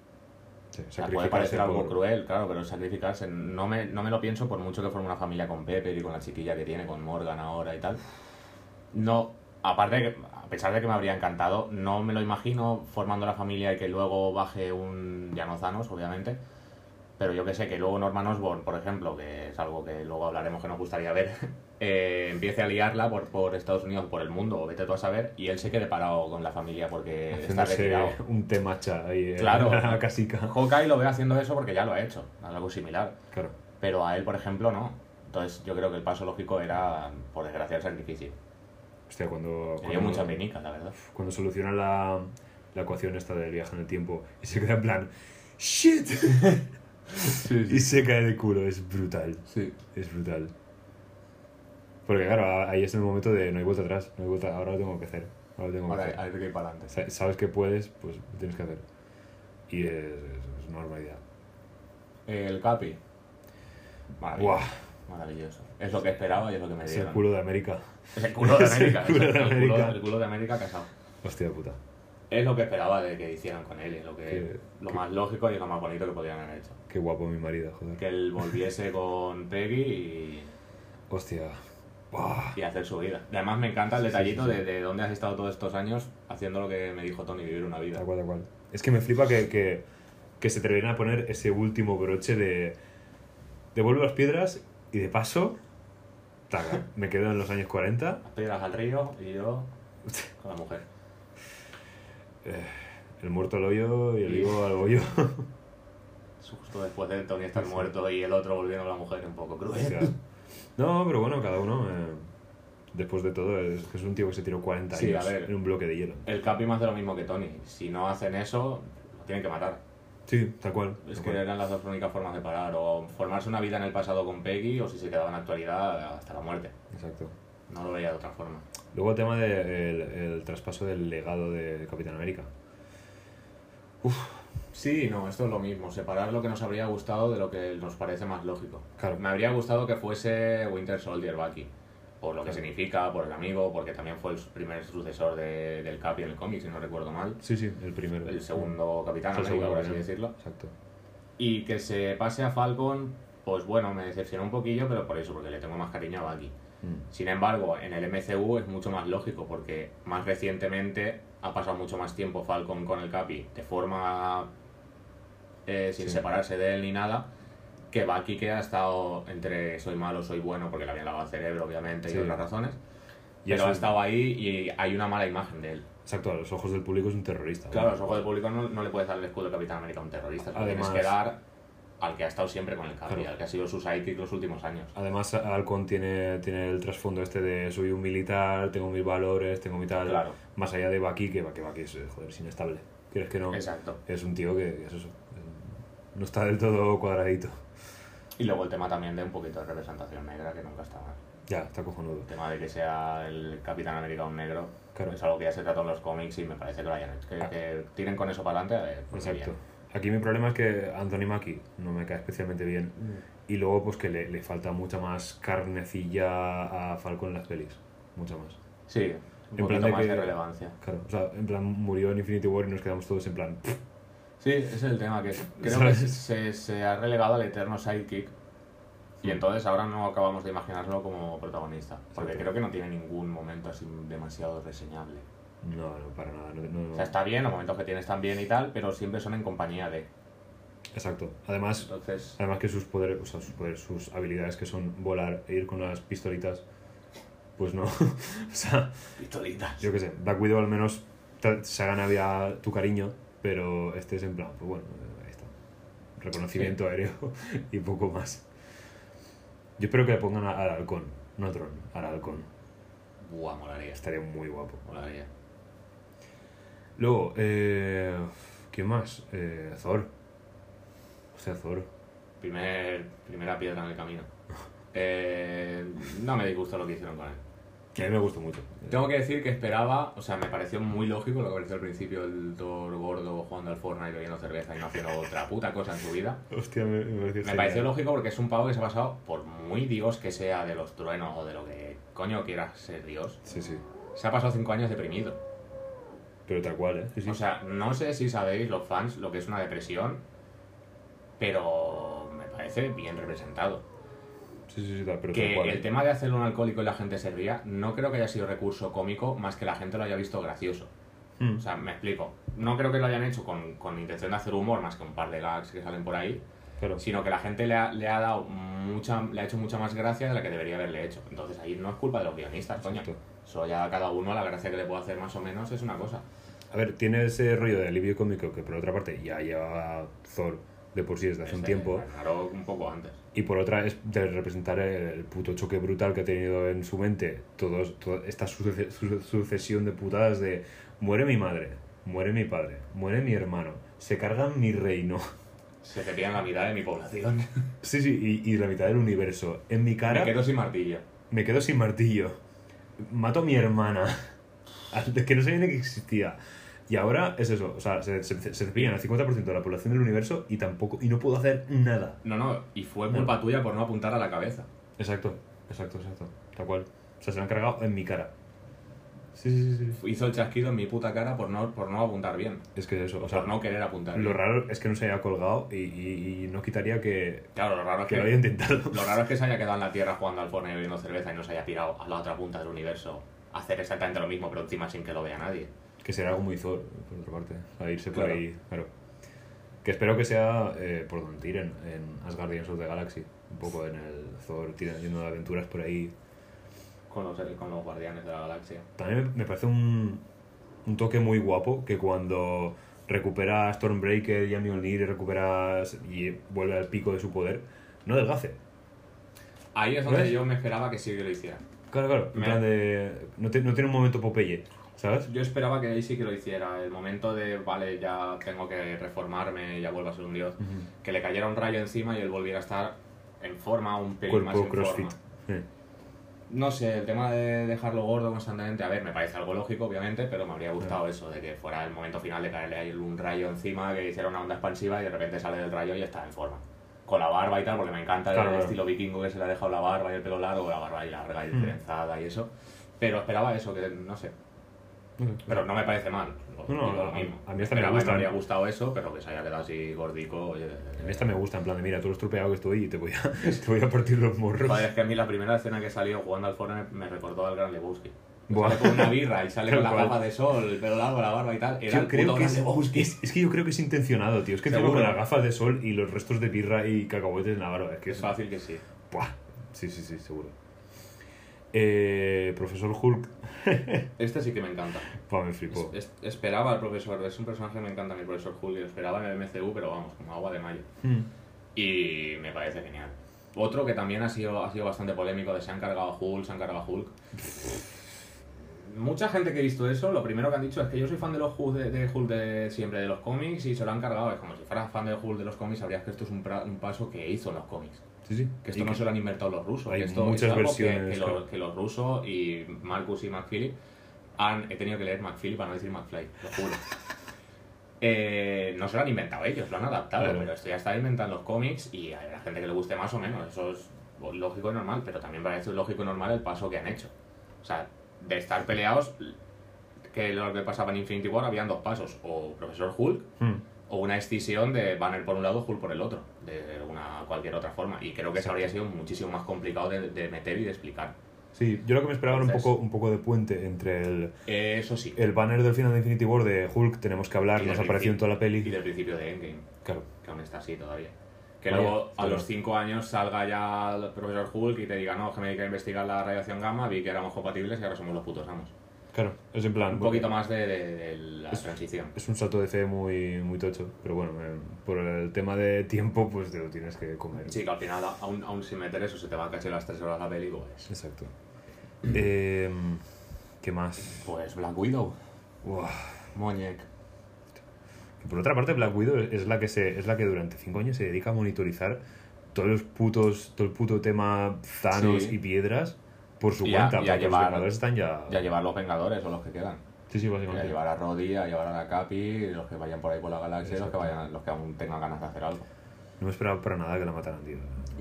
Sí, O sea, puede parecer algo por- cruel, claro, pero sacrificarse. No me, no me lo pienso por mucho que forme una familia con Pepper y con la chiquilla que tiene, con Morgan ahora y tal. No, aparte, a pesar de que me habría encantado, no me lo imagino formando la familia y que luego baje un Llanozanos, obviamente. Pero yo que sé, que luego Norman Osborn, por ejemplo, que es algo que luego hablaremos que nos gustaría ver, eh, empiece a liarla por, por Estados Unidos, por el mundo, vete tú a saber, y él se quede parado con la familia porque está retirado. un temacha ahí Claro. en la casica. Hawkeye lo ve haciendo eso porque ya lo ha hecho, algo similar. Claro. Pero a él, por ejemplo, no. Entonces yo creo que el paso lógico era, por desgracia, el sacrificio. Hostia, cuando... Cuando- mucha penica, la verdad. cuando soluciona la, la ecuación esta del viaje en el tiempo y se queda en plan shit y se cae de culo es brutal Sí. es brutal porque claro ahí es el momento de no hay vuelta atrás no hay vuelta ahora lo tengo que hacer ahora lo tengo que Ahora hacer hay que ir para adelante. Sa- sabes que puedes pues lo tienes que hacer y es, es- es una barbaridad El Capi. Maravilloso. Buah, Maravilloso. Es lo que esperaba y es lo que me es el dieron. culo de América Es el culo de Es el América. culo de exacto, el América. culo- el culo de América casado. hostia puta Es lo que esperaba de que hicieran con él, es lo, que, lo más lógico y lo más bonito que podían haber hecho. qué guapo mi marido joder Que él volviese con Peggy y, hostia Buah. y hacer su vida. Y además me encanta el Sí, detallito sí, sí. De, de dónde has estado todos estos años haciendo lo que me dijo Tony, vivir una vida. Tal cual, tal cual. Es que me flipa que, que que se atreverían a poner ese último broche de devuelvo las piedras y de paso, taca, me quedo en los años 40. Las piedras al río y yo con la mujer. Eh, el muerto al hoyo y el vivo al bollo. Justo después de Tony estar muerto y el otro volviendo a la mujer, un poco O cruel. sea, no, pero bueno, cada uno, eh, después de todo, es, es un tío que se tiró 40 Sí, años ver. en un bloque de hielo. El Capi más de lo mismo que Tony. Si no hacen eso, lo tienen que matar. Sí, tal cual. Es tal que cual. eran las dos únicas formas de parar. O formarse una vida en el pasado con Peggy, o si se quedaba en la actualidad, hasta la muerte. Exacto. No lo veía de otra forma. Luego el tema del el traspaso del legado de Capitán América. Uf, Sí, no, esto es lo mismo. Separar lo que nos habría gustado de lo que nos parece más lógico. Claro. Me habría gustado que fuese Winter Soldier Bucky. Por lo que significa, por el amigo, porque también fue el primer sucesor de- del Capi en el cómic, si no recuerdo mal. sí, sí, el primero. El segundo Capitán América, segundo, por así sí. decirlo. Exacto. Y que se pase a Falcon, pues bueno, me decepcionó un poquillo, pero por eso, porque le tengo más cariño a Bucky. Mm. Sin embargo, en el MCU es mucho más lógico, porque más recientemente ha pasado mucho más tiempo Falcon con el Capi de forma eh, sin Sí. separarse de él ni nada, que Bucky que ha estado entre soy malo, soy bueno, porque le habían lavado el cerebro, obviamente, Sí. y otras razones. Y pero ha es- estado ahí y hay una mala imagen de él. Exacto, a los ojos del público es un terrorista. Claro, a los ojos del público no, no le puedes dar el escudo de Capitán América a un terrorista, Además- tienes que dar al que ha estado siempre con el Capi, Claro. al que ha sido su sidekick los últimos años. Además, Alcon tiene, tiene el trasfondo este de soy un militar, tengo mis valores, tengo mi tal. Claro. Más allá de Baki, que Baki, Baki es, eh, joder, es inestable. ¿Quieres que no? Exacto. Es un tío que, que es eso. No está del todo cuadradito. Y luego el tema también de un poquito de representación negra, que nunca está mal. Ya, está cojonudo. El tema de que sea el Capitán América un negro Claro. es algo que ya se trató en los cómics y me parece que lo hayan hecho. Que, Ah. que tiren con eso para adelante, eh, pues Exacto. bien. Aquí mi problema es que Anthony Mackie no me cae especialmente bien. Y luego, pues que le, le falta mucha más carnecilla a Falcon en las pelis. Mucha más. Sí, un En plan de más que- de relevancia. Claro, o sea, en plan, murió en Infinity War y nos quedamos todos en plan. "Pff". Sí, ese es el tema, que creo ¿Sabes? que se, se ha relegado al eterno sidekick y entonces ahora no acabamos de imaginarlo como protagonista. Porque Exacto. creo que no tiene ningún momento así demasiado reseñable. No, no, para nada. no- no- O sea, está bien, los momentos que tiene están bien y tal, pero siempre son en compañía de. Exacto. Además, Entonces, además que sus poderes, o sea, sus poderes, sus habilidades que son volar e ir con unas pistolitas, pues no. o sea, pistolitas. yo qué sé, Black Widow al menos se ha ganado ya tu cariño, pero este es en plan, pues bueno, ahí está. Reconocimiento aéreo y poco más. Yo espero que le pongan al halcón, no a Tron, al halcón. Buah, molaría. Estaría muy guapo. Molaría. Luego, eh, ¿quién más? Eh, Thor. O sea, Thor. Primer, primera piedra en el camino. Eh, no me disgustó lo que hicieron con él. Que a mí me gustó mucho. Tengo que decir que esperaba, o sea, me pareció muy lógico lo que pareció al principio el Thor gordo jugando al Fortnite bebiendo cerveza y no haciendo otra puta cosa en su vida. Hostia, me, me pareció Me pareció lógico porque es un pavo que se ha pasado, por muy dios que sea de los truenos o de lo que coño quiera ser dios, Sí, sí. se ha pasado cinco años deprimido. Pero tal cual, ¿eh? Sí, sí. O sea, no sé si sabéis los fans lo que es una depresión, pero me parece bien representado. sí, sí, sí, tal, pero tal Que cual. el ¿eh? tema de hacerlo un alcohólico y la gente se ría, no creo que haya sido recurso cómico, más que la gente lo haya visto gracioso. Mm. O sea, me explico. No creo que lo hayan hecho con, con intención de hacer humor, más que un par de gags que salen por ahí, Claro. sino que la gente le ha, le ha dado mucha, le ha hecho mucha más gracia de la que debería haberle hecho. Entonces ahí no es culpa de los guionistas, coño. Eso ya cada uno, la gracia que le puede hacer más o menos es una cosa. A ver, tiene ese rollo de alivio cómico que por otra parte ya lleva Thor de por sí desde hace un tiempo. Ragnarok un poco antes. Y por otra es de representar el puto choque brutal que ha tenido en su mente todos, toda esta suce- su- sucesión de putadas de muere mi madre, muere mi padre, muere mi hermano, se cargan mi reino. Se te la mitad de mi población. Sí, sí, y, y la mitad del universo. En mi cara Me quedo sin martillo. me quedo sin martillo. Mato a mi hermana. Antes que no sabía ni que existía. Y ahora es eso, o sea, se, se, se cepillan al 50% de la población del universo y tampoco, y no puedo hacer nada. No, no, y fue No. culpa tuya por no apuntar a la cabeza. Exacto, exacto, exacto. Tal cual. O sea, se lo han cargado en mi cara. Sí, sí, sí. Hizo el chasquido en mi puta cara por no, por no apuntar bien. Es que eso, o sea, por no querer apuntar lo bien. raro es que no se haya colgado y, y- y no quitaría que, Claro, lo raro es que que, lo haya intentado. lo raro es que se haya quedado en la tierra jugando al Fortnite bebiendo cerveza y no se haya pirado a la otra punta del universo a hacer exactamente lo mismo, pero encima sin que lo vea nadie. Que será algo muy Thor, por otra parte. A irse por Claro. ahí, claro. Que espero que sea eh, por donde tiren, en Asgardians of the Galaxy. Un poco en el Thor, tiran, yendo de aventuras por ahí. Con los, con los guardianes de la galaxia. También me, parece un, un toque muy guapo que cuando recupera a Stormbreaker y a Mjolnir y recuperas y vuelve al pico de su poder, no desgace. Ahí es donde yo me esperaba que sí que lo hiciera. Claro, claro. En Me- plan de. No, te- no tiene un momento Popeye, ¿sabes? Yo esperaba que ahí sí que lo hiciera. El momento de, vale, ya tengo que reformarme, ya vuelvo a ser un dios. Que le cayera un rayo encima y él volviera a estar en forma, un pelín más Cuerpo en crossfit. forma. Sí. No sé, el tema de dejarlo gordo constantemente, a ver, me parece algo lógico, obviamente, pero me habría gustado eso, de que fuera el momento final de caerle ahí un rayo encima, que hiciera una onda expansiva y de repente sale del rayo y está en forma. Con la barba y tal, porque me encanta el Claro, estilo vikingo que se le ha dejado la barba y el pelo largo, la barba y larga y Mm. trenzada y eso. Pero esperaba eso, que no sé. Pero no me parece mal. No, no, a- mí hasta me que gusta. me habría gustado eso, pero que se haya quedado así gordico, oye. A mí esta me gusta, en plan de, mira, tú lo estropeado que estoy y te voy a, te voy a partir los morros. Joder, es que a mí la primera escena que salió jugando al Fortnite me recordó al Gran Lebowski. Buah. Sale con una birra y sale con la gafa de sol, el pelo largo, la barba y tal. Era Yo el creo que es, es, es que yo creo que es intencionado, tío. Es que tengo con las gafas de sol y los restos de birra y cacahuetes en la barba. Es que Es es fácil que sí. Buah. Sí, sí, sí, seguro. Eh, Profesor Hulk. Este sí que me encanta. Buah, me flipó. Es- es- esperaba al profesor, es un personaje que me encanta mi profesor Hulk y lo esperaba en el MCU, pero vamos, como agua de mayo. Mm. Y me parece genial. Otro que también ha sido, ha sido bastante polémico, de se han cargado a Hulk, se han cargado a Hulk. Mucha gente que ha visto eso, lo primero que han dicho es que yo soy fan de los Hulk de, de Hulk de siempre, de los cómics, y se lo han cargado. Es como si fueras fan de Hulk de los cómics, sabrías que esto es un, pra- un paso que hizo en los cómics. Sí, sí. Que Y esto no que- se lo han inventado los rusos. hay que esto muchas es algo que- versiones, Que, lo- claro. que los rusos y Marcus y McPhilip han. He tenido que leer McPhilip para no decir McFly, lo juro. Eh, no se lo han inventado ellos, lo han adaptado, Claro. pero esto ya está inventado en los cómics y a la gente que le guste más o menos. Eso es lógico y normal, pero también parece lógico y normal el paso que han hecho. O sea, de estar peleados, que lo que pasaba en Infinity War habían dos pasos: o Profesor Hulk Mm. O una escisión de Banner por un lado, Hulk por el otro, de una cualquier otra forma. Y creo que eso habría sido muchísimo más complicado de, de meter y de explicar. Sí, yo lo que me esperaba era un poco, un poco de puente entre el, Eso sí. el banner del final de Infinity War de Hulk, tenemos que hablar, Y nos apareció en toda la Y peli. del principio de Endgame, Claro. que aún está así todavía. Que Vaya, luego a los 5 años salga ya el profesor Hulk y te diga, no, que me dediqué a investigar la radiación gamma, vi que éramos compatibles y ahora somos los putos amos. Claro, es en plan. Un poquito más de, de- de la Es- transición. Es un salto de fe muy, muy tocho, pero bueno, eh, por el tema de tiempo, pues te lo tienes que comer. Sí, que al final, aún, aún sin meter eso, se te va a cachar las 3 horas la peli, pues... Exacto. Eh, ¿Qué más? Pues Black Widow, Uah. Que por otra parte, Black Widow es la que se, es la que durante cinco años se dedica a monitorizar todos los putos, todo el puto tema Thanos Sí. y piedras por su Y a- cuenta, y a llevar- los Vengadores están ya. Llevar los Vengadores o los que quedan. Sí, sí, Y a básicamente. llevar a Roddy, a llevar a la Capi, los que vayan por ahí por la galaxia, los que vayan, los que aún tengan ganas de hacer algo. No me esperaba para nada que la mataran, tío.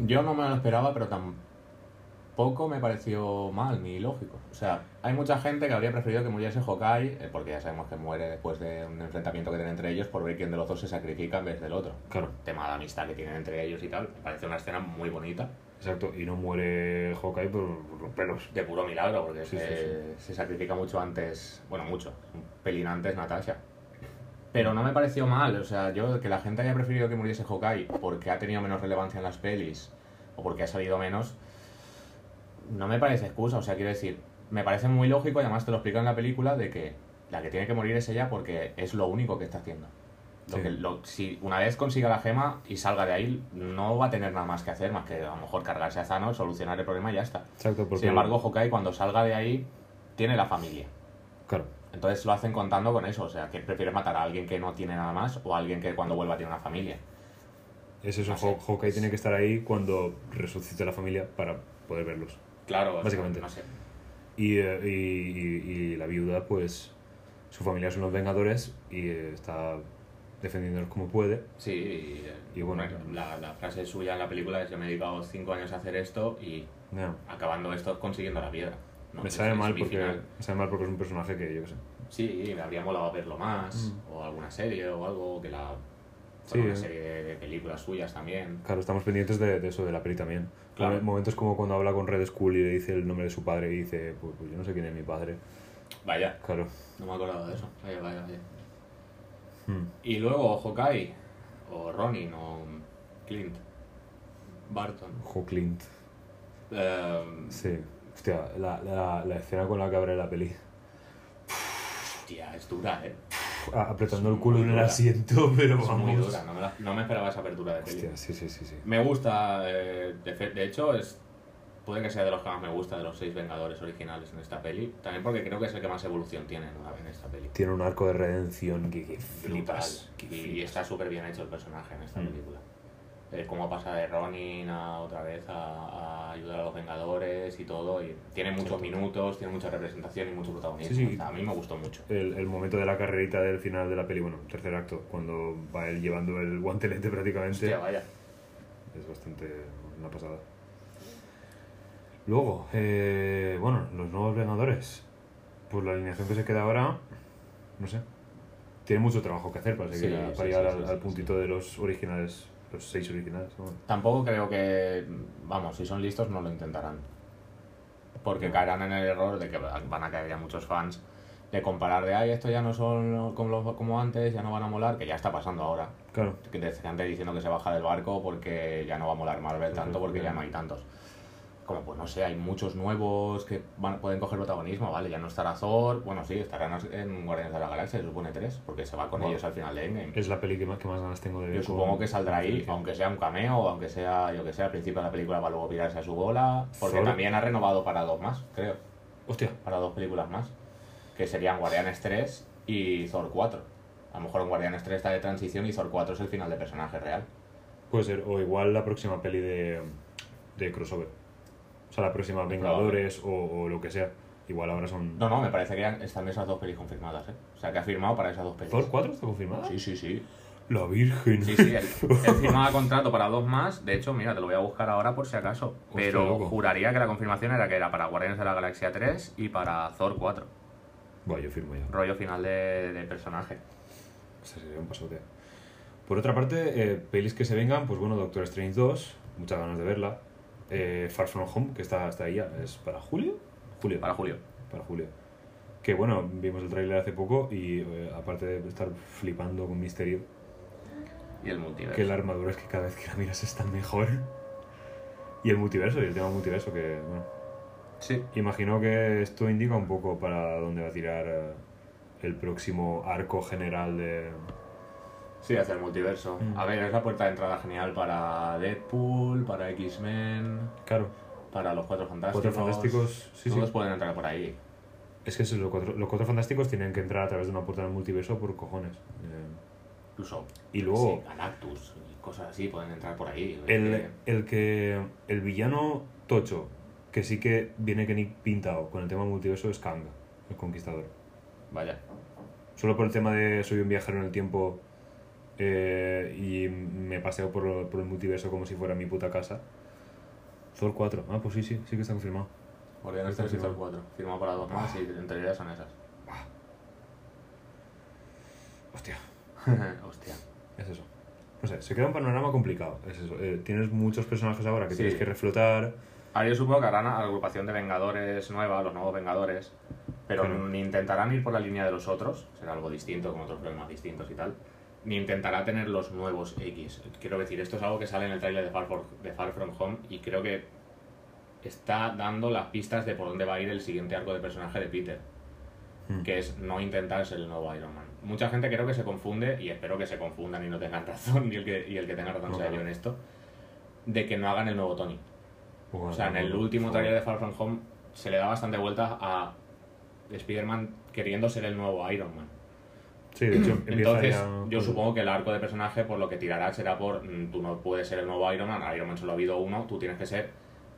Yo no me lo esperaba, pero tampoco me pareció mal ni lógico. O sea, hay mucha gente que habría preferido que muriese Hawkeye, eh, porque ya sabemos que muere después de un enfrentamiento que tienen entre ellos por ver quién de los dos se sacrifica en vez del otro. Claro, Tema de amistad que tienen entre ellos y tal. Me parece una escena muy bonita. Exacto. Y no muere Hawkeye por, por los pelos. De puro milagro, porque Sí, se, sí, se sacrifica mucho antes, bueno, mucho, un pelín antes Natasha. Pero no me pareció mal, o sea, yo que la gente haya preferido que muriese Hawkeye porque ha tenido menos relevancia en las pelis o porque ha salido menos, no me parece excusa, o sea, quiero decir, me parece muy lógico y además te lo explico en la película de que la que tiene que morir es ella porque es lo único que está haciendo. Lo Sí. que, lo- si una vez consiga la gema y salga de ahí, no va a tener nada más que hacer, más que a lo mejor cargarse a Thanos, solucionar el problema y ya está. Exacto, porque. Sin embargo, Hawkeye cuando salga de ahí tiene la familia. Claro, Entonces lo hacen contando con eso, o sea, que prefiere matar a alguien que no tiene nada más o a alguien que cuando vuelva tiene una familia. es eso. No Hawkeye tiene que estar ahí cuando resucite la familia para poder verlos. Claro, Básicamente. no sé. Y, eh, y, y- y la viuda, pues. Su familia son los Vengadores y eh, está defendiéndolos como puede. Sí, y, Y bueno. la, la frase suya en la película es yo me he dedicado cinco años a hacer esto y acabando esto consiguiendo la piedra. ¿no? me sabe mal porque. Me sabe mal porque es un personaje que yo qué sé. Sí, me habría molado verlo más, Mm. o alguna serie o algo, que la... Sí, una eh. serie de, de películas suyas también. Claro, estamos pendientes de, de eso, de la peli también. Claro. Momen- Momentos como cuando habla con Red Skull y le dice el nombre de su padre y dice, pues, pues yo no sé quién es mi padre. Vaya, Claro. no me acordaba de eso. Vaya, vaya, vaya. Hmm. Y luego Hawkeye. o Ronin o Clint Barton. Ojo Clint. Eh, Sí. Hostia, la, la, la escena con la que abre la peli. hostia, es dura, ¿eh? Apretando Es el culo en el asiento, pero Es vamos. muy dura, no me, la- no me esperaba esa apertura de peli. Hostia, sí, sí, sí, sí. Me gusta, eh, de hecho, es puede que sea de los que más me gusta de los seis Vengadores originales en esta peli. También porque creo que es el que más evolución tiene en, esta peli. Tiene un arco de redención que, que flipas. que Y, flipas. está súper bien hecho el personaje en esta Mm. película. Eh, cómo pasa de Ronin a otra vez a, a ayudar a los Vengadores y todo. Y tiene muchos minutos, tiene mucha representación y mucho protagonismo. Sí, sí. O sea, a mí me gustó mucho. El, el momento de la carrerita del final de la peli, bueno, tercer acto, cuando va él llevando el guantelete prácticamente, Hostia, vaya. es bastante una pasada. Luego, eh, bueno, los nuevos Vengadores. Pues la alineación que se queda ahora, no sé. Tiene mucho trabajo que hacer para, seguir Sí, a- sí, para llegar sí, al, sí, al sí, puntito de los originales, los seis originales. ¿no? Tampoco creo que, vamos, si son listos no lo intentarán. Porque caerán en el error de que van a caer ya muchos fans de comparar de, ay, esto ya no son como, como antes, ya no van a molar, que ya está pasando ahora. Claro, Que te gente diciendo que se baja del barco porque ya no va a molar Marvel tanto porque ya no hay tantos. Como pues no sé, hay muchos nuevos que van, pueden coger protagonismo, ¿vale? Ya no estará Thor, bueno sí, estarán en Guardianes de la Galaxia, se supone tres, porque se va con ellos al final de Endgame. es la peli que más, que más ganas tengo de ver. Yo supongo que saldrá ahí, aunque sea un cameo, aunque sea, yo que sé, al principio de la película va luego pirarse a su bola, porque Thor. también ha renovado para dos más, creo, Hostia, para dos películas más, que serían Guardianes 3 y Thor 4. A lo mejor en Guardianes 3 está de transición y Thor 4 es el final de personaje real. puede ser. O igual la próxima peli de, de crossover. O sea, la próxima Vengadores o, o lo que sea. Igual ahora son. No, no, me parece que están esas dos pelis confirmadas, ¿eh? O sea, que ha firmado para esas dos pelis. ¿Thor 4 está confirmada? Sí, sí, sí. La Virgen. Sí, sí, él, él firmaba contrato para dos más. De hecho, mira, te lo voy a buscar ahora por si acaso. Pero juraría que la confirmación era que era para Guardianes de la Galaxia 3 y para Thor 4. Buah, yo firmo ya. Rollo final de, de personaje. Ese sería un pasote. Por otra parte, eh, pelis que se vengan, pues bueno, Doctor Strange 2, muchas ganas de verla. Eh, Far From Home, que está hasta ahí ya, ¿es para julio? Julio. Para Julio. Para julio. Que bueno, vimos el tráiler hace poco y eh, aparte de estar flipando con Misterio, Y el multiverso. que la armadura es que cada vez que la miras está mejor. Y el multiverso, y el tema multiverso, que bueno, Sí. imagino que esto indica un poco para dónde va a tirar eh, el próximo arco general de... Sí, hacia el multiverso. Mm. A ver, es la puerta de entrada genial para Deadpool, para X-Men, Claro, para los Cuatro Fantásticos. Cuatro Fantásticos, sí, Todos sí. pueden entrar por ahí. Es que los, cuatro, los cuatro fantásticos tienen que entrar a través de una puerta del multiverso por cojones. Eh, Incluso Y luego- sí, Galactus y cosas así pueden entrar por ahí. el, el que. El villano tocho, que sí que viene que ni pintado con el tema del multiverso, es Kang, el conquistador. Vaya. Solo por el tema de soy un viajero en el tiempo eh, y me paseo por, por el multiverso como si fuera mi puta casa. Thor 4. Ah, pues sí, sí, sí que está confirmado. Guardianes Está 3 y Thor firmado. 4. Firmado para dos más y entre ellas son esas. Hostia, Hostia. es eso. No sé, se queda un panorama complicado. Es eso. Eh, tienes muchos personajes ahora que Sí. tienes que reflotar. Ahora yo supongo que harán a la agrupación de Vengadores nueva, los nuevos Vengadores, pero Claro. intentarán ir por la línea de los otros, será algo distinto, con otros problemas distintos y tal, ni intentará tener los nuevos X. Quiero decir, esto es algo que sale en el trailer de Far, For- de Far From Home y creo que está dando las pistas de por dónde va a ir el siguiente arco de personaje de Peter, Hmm. que es no intentar ser el nuevo Iron Man. Mucha gente creo que se confunde, y espero que se confundan y no tengan razón, y el que, y el que tenga razón No, sea yo en esto, de que no hagan el nuevo Tony. Bueno, O sea, en el último trailer de Far From Home se le da bastante vuelta a Spider-Man queriendo ser el nuevo Iron Man. Sí, de hecho, Entonces, ya yo supongo que el arco de personaje por lo que tirará será por mm, tú no puedes ser el nuevo Iron Man, Iron Man solo ha habido uno, tú tienes que ser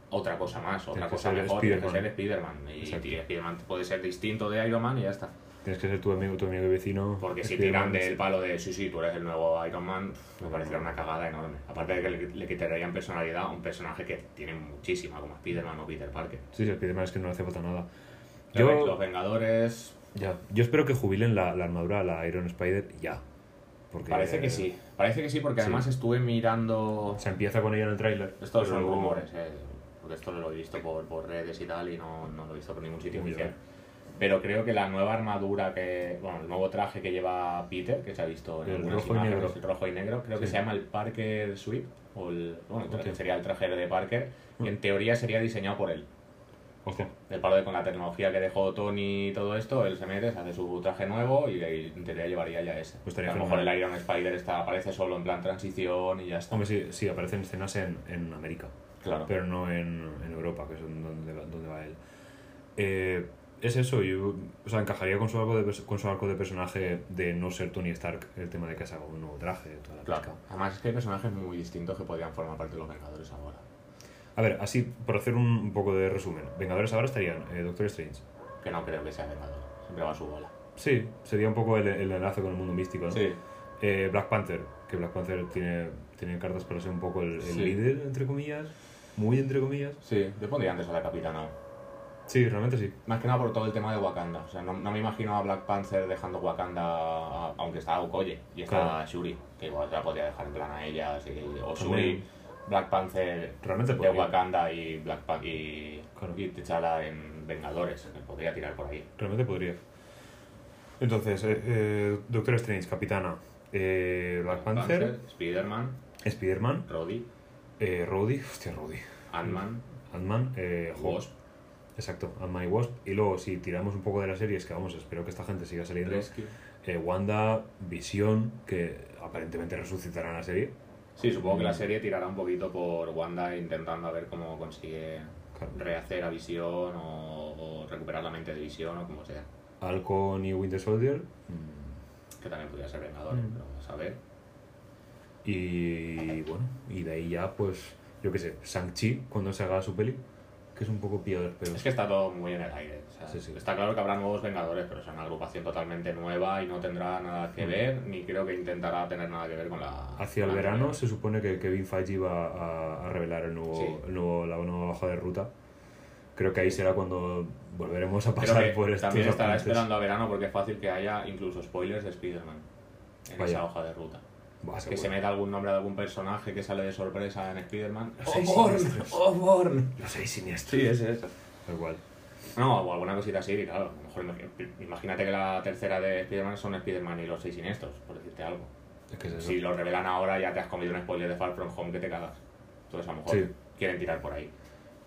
otra cosa más, otra Tienes cosa mejor, tienes que ser Spider-Man. Y, Spider-Man puede ser distinto de Iron Man y ya está. Tienes que ser tu amigo, tu amigo y vecino. Porque si tiran del palo de sí, sí, tú eres el nuevo Iron Man, me parecería una cagada enorme. Aparte de que le, le quitarían personalidad a un personaje que tiene muchísima, como Spider-Man o Peter Parker. Sí, sí, Spider-Man es que no le hace falta nada. Los Yo, Vengadores ya, yo espero que jubilen la, la armadura a la Iron Spider ya. Porque, Parece que sí, parece que sí, porque Sí. además estuve mirando. Se empieza con ella en el tráiler. Estos son luego- rumores, eh, porque esto lo he visto por, por redes y tal, y no, no lo he visto por ningún sitio Muy oficial. bien. Pero creo que la nueva armadura que. Bueno, el nuevo traje que lleva Peter, que se ha visto en El rojo y imágenes, negro. el rojo y negro, creo que Sí. se llama el Parker Suite. O el, bueno, el traje- Ok. sería el traje de Parker. Mm. En teoría sería diseñado por él. Hostia. El paro de con la tecnología que dejó Tony y todo esto, él se mete, se hace su traje nuevo y, y en teoría llevaría ya ese. Pues a lo mejor el Iron Spider está, aparece solo en plan transición y ya está. Hombre, sí, sí, aparecen escenas en, en América, claro. pero no en, en Europa, que es donde, va- donde va él. Eh, es eso, yo, o sea, encajaría con su, arco de, con su arco de personaje de no ser Tony Stark, el tema de que se haga un nuevo traje, toda la Claro. Además es que hay personajes muy distintos que podrían formar parte de los Vengadores ahora. A ver, así, por hacer un, un poco de resumen, Vengadores ahora estarían eh, Doctor Strange. Que no creo que sea Vengador. Siempre va a su bola. Sí, sería un poco el, el enlace con el mundo místico, ¿no? Sí. Eh, Black Panther, que Black Panther tiene, tiene cartas para ser un poco el, el Sí. líder, entre comillas, muy entre comillas. Sí, yo pondría antes a la Capitana. Sí, realmente sí. Más que nada por todo el tema de Wakanda. O sea, no, no me imagino a Black Panther dejando Wakanda, aunque está Okoye y está Claro. Shuri, que igual la podría dejar en plan a ella, así, o Shuri, También. Black Panther Realmente de. Wakanda y Black Pan- y, Claro. y T'Challa en Vengadores, que podría tirar por ahí. Realmente podría. Entonces, eh, eh, Doctor Strange, Capitana, eh, Black Panther, Spider-Man, Spider-Man, Rhodey, eh, Rhodey, hostia, Rhodey, Ant-Man, Ant-Man, eh. Wasp, Exacto, Ant-Man y Wasp. Y luego, si tiramos un poco de las series, que vamos, espero que esta gente siga saliendo, eh, Wanda, Visión, que aparentemente resucitará en la serie. Sí, supongo que la Mm. serie tirará un poquito por Wanda intentando a ver cómo consigue rehacer a Visión o, o recuperar la mente de Visión o como sea. Halcón y Winter Soldier. mm, Que también podría ser Vengadores, Mm. pero vamos a ver. Y bueno, y de ahí ya, pues, yo qué sé, Shang-Chi, cuando se haga su peli, que es un poco pillador, pero. Es que está todo muy en el aire. Sí, sí. Está claro que habrá nuevos Vengadores, pero es una agrupación totalmente nueva y no tendrá nada que Mm. ver, ni creo que intentará tener nada que ver con la. Hacia el verano anterior. se supone que Kevin Feige va a, a revelar el nuevo, Sí. el nuevo, la nueva hoja de ruta. Creo que ahí será cuando volveremos a pasar por estos también estará apuntes. esperando a verano porque es fácil que haya incluso spoilers de Spider-Man en Vaya. esa hoja de ruta. Que seguro. se meta algún nombre de algún personaje que sale de sorpresa en Spider-Man. ¡Oh, Born! ¡Oh, Born! Los seis siniestros. Sí, es eso. Cual. No, o alguna cosita así, claro. A lo mejor imagi- imagínate que la tercera de Spider-Man son Spider-Man y los seis siniestros, por decirte algo. Es que es eso. Si lo revelan ahora ya te has comido un spoiler de Far From Home que te cagas. Entonces a lo mejor Sí. quieren tirar por ahí.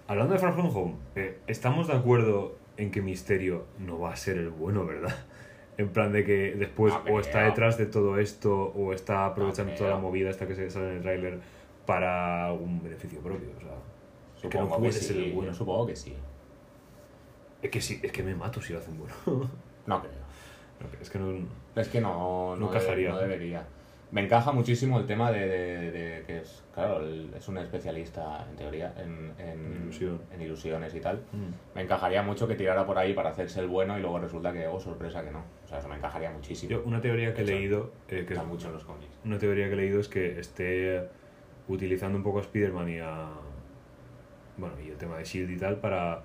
Hablando de Far From Home, eh, estamos de acuerdo en que Misterio no va a ser el bueno, ¿verdad? En plan de que después No o está detrás de todo esto o está aprovechando No toda la movida esta que se sale en el tráiler para algún beneficio propio. O sea, es que no Supongo puede que ser el sí. bueno. Supongo que sí. Es que sí, es que me mato si lo hacen bueno. No creo. es que no... Es que no, No no, debe- encajaría. no debería. Me encaja muchísimo el tema de, de- de que es, claro, es un especialista en teoría en, en, Ilusión. en ilusiones y tal. Mm. Me encajaría mucho que tirara por ahí para hacerse el bueno y luego resulta que, oh, sorpresa, que no. O sea, eso me encajaría muchísimo. Yo, una teoría que he leído, eh, que Está es mucho en los cómics. una teoría que he leído es que esté utilizando un poco a Spider-Man y a. Bueno, y el tema de Shield y tal para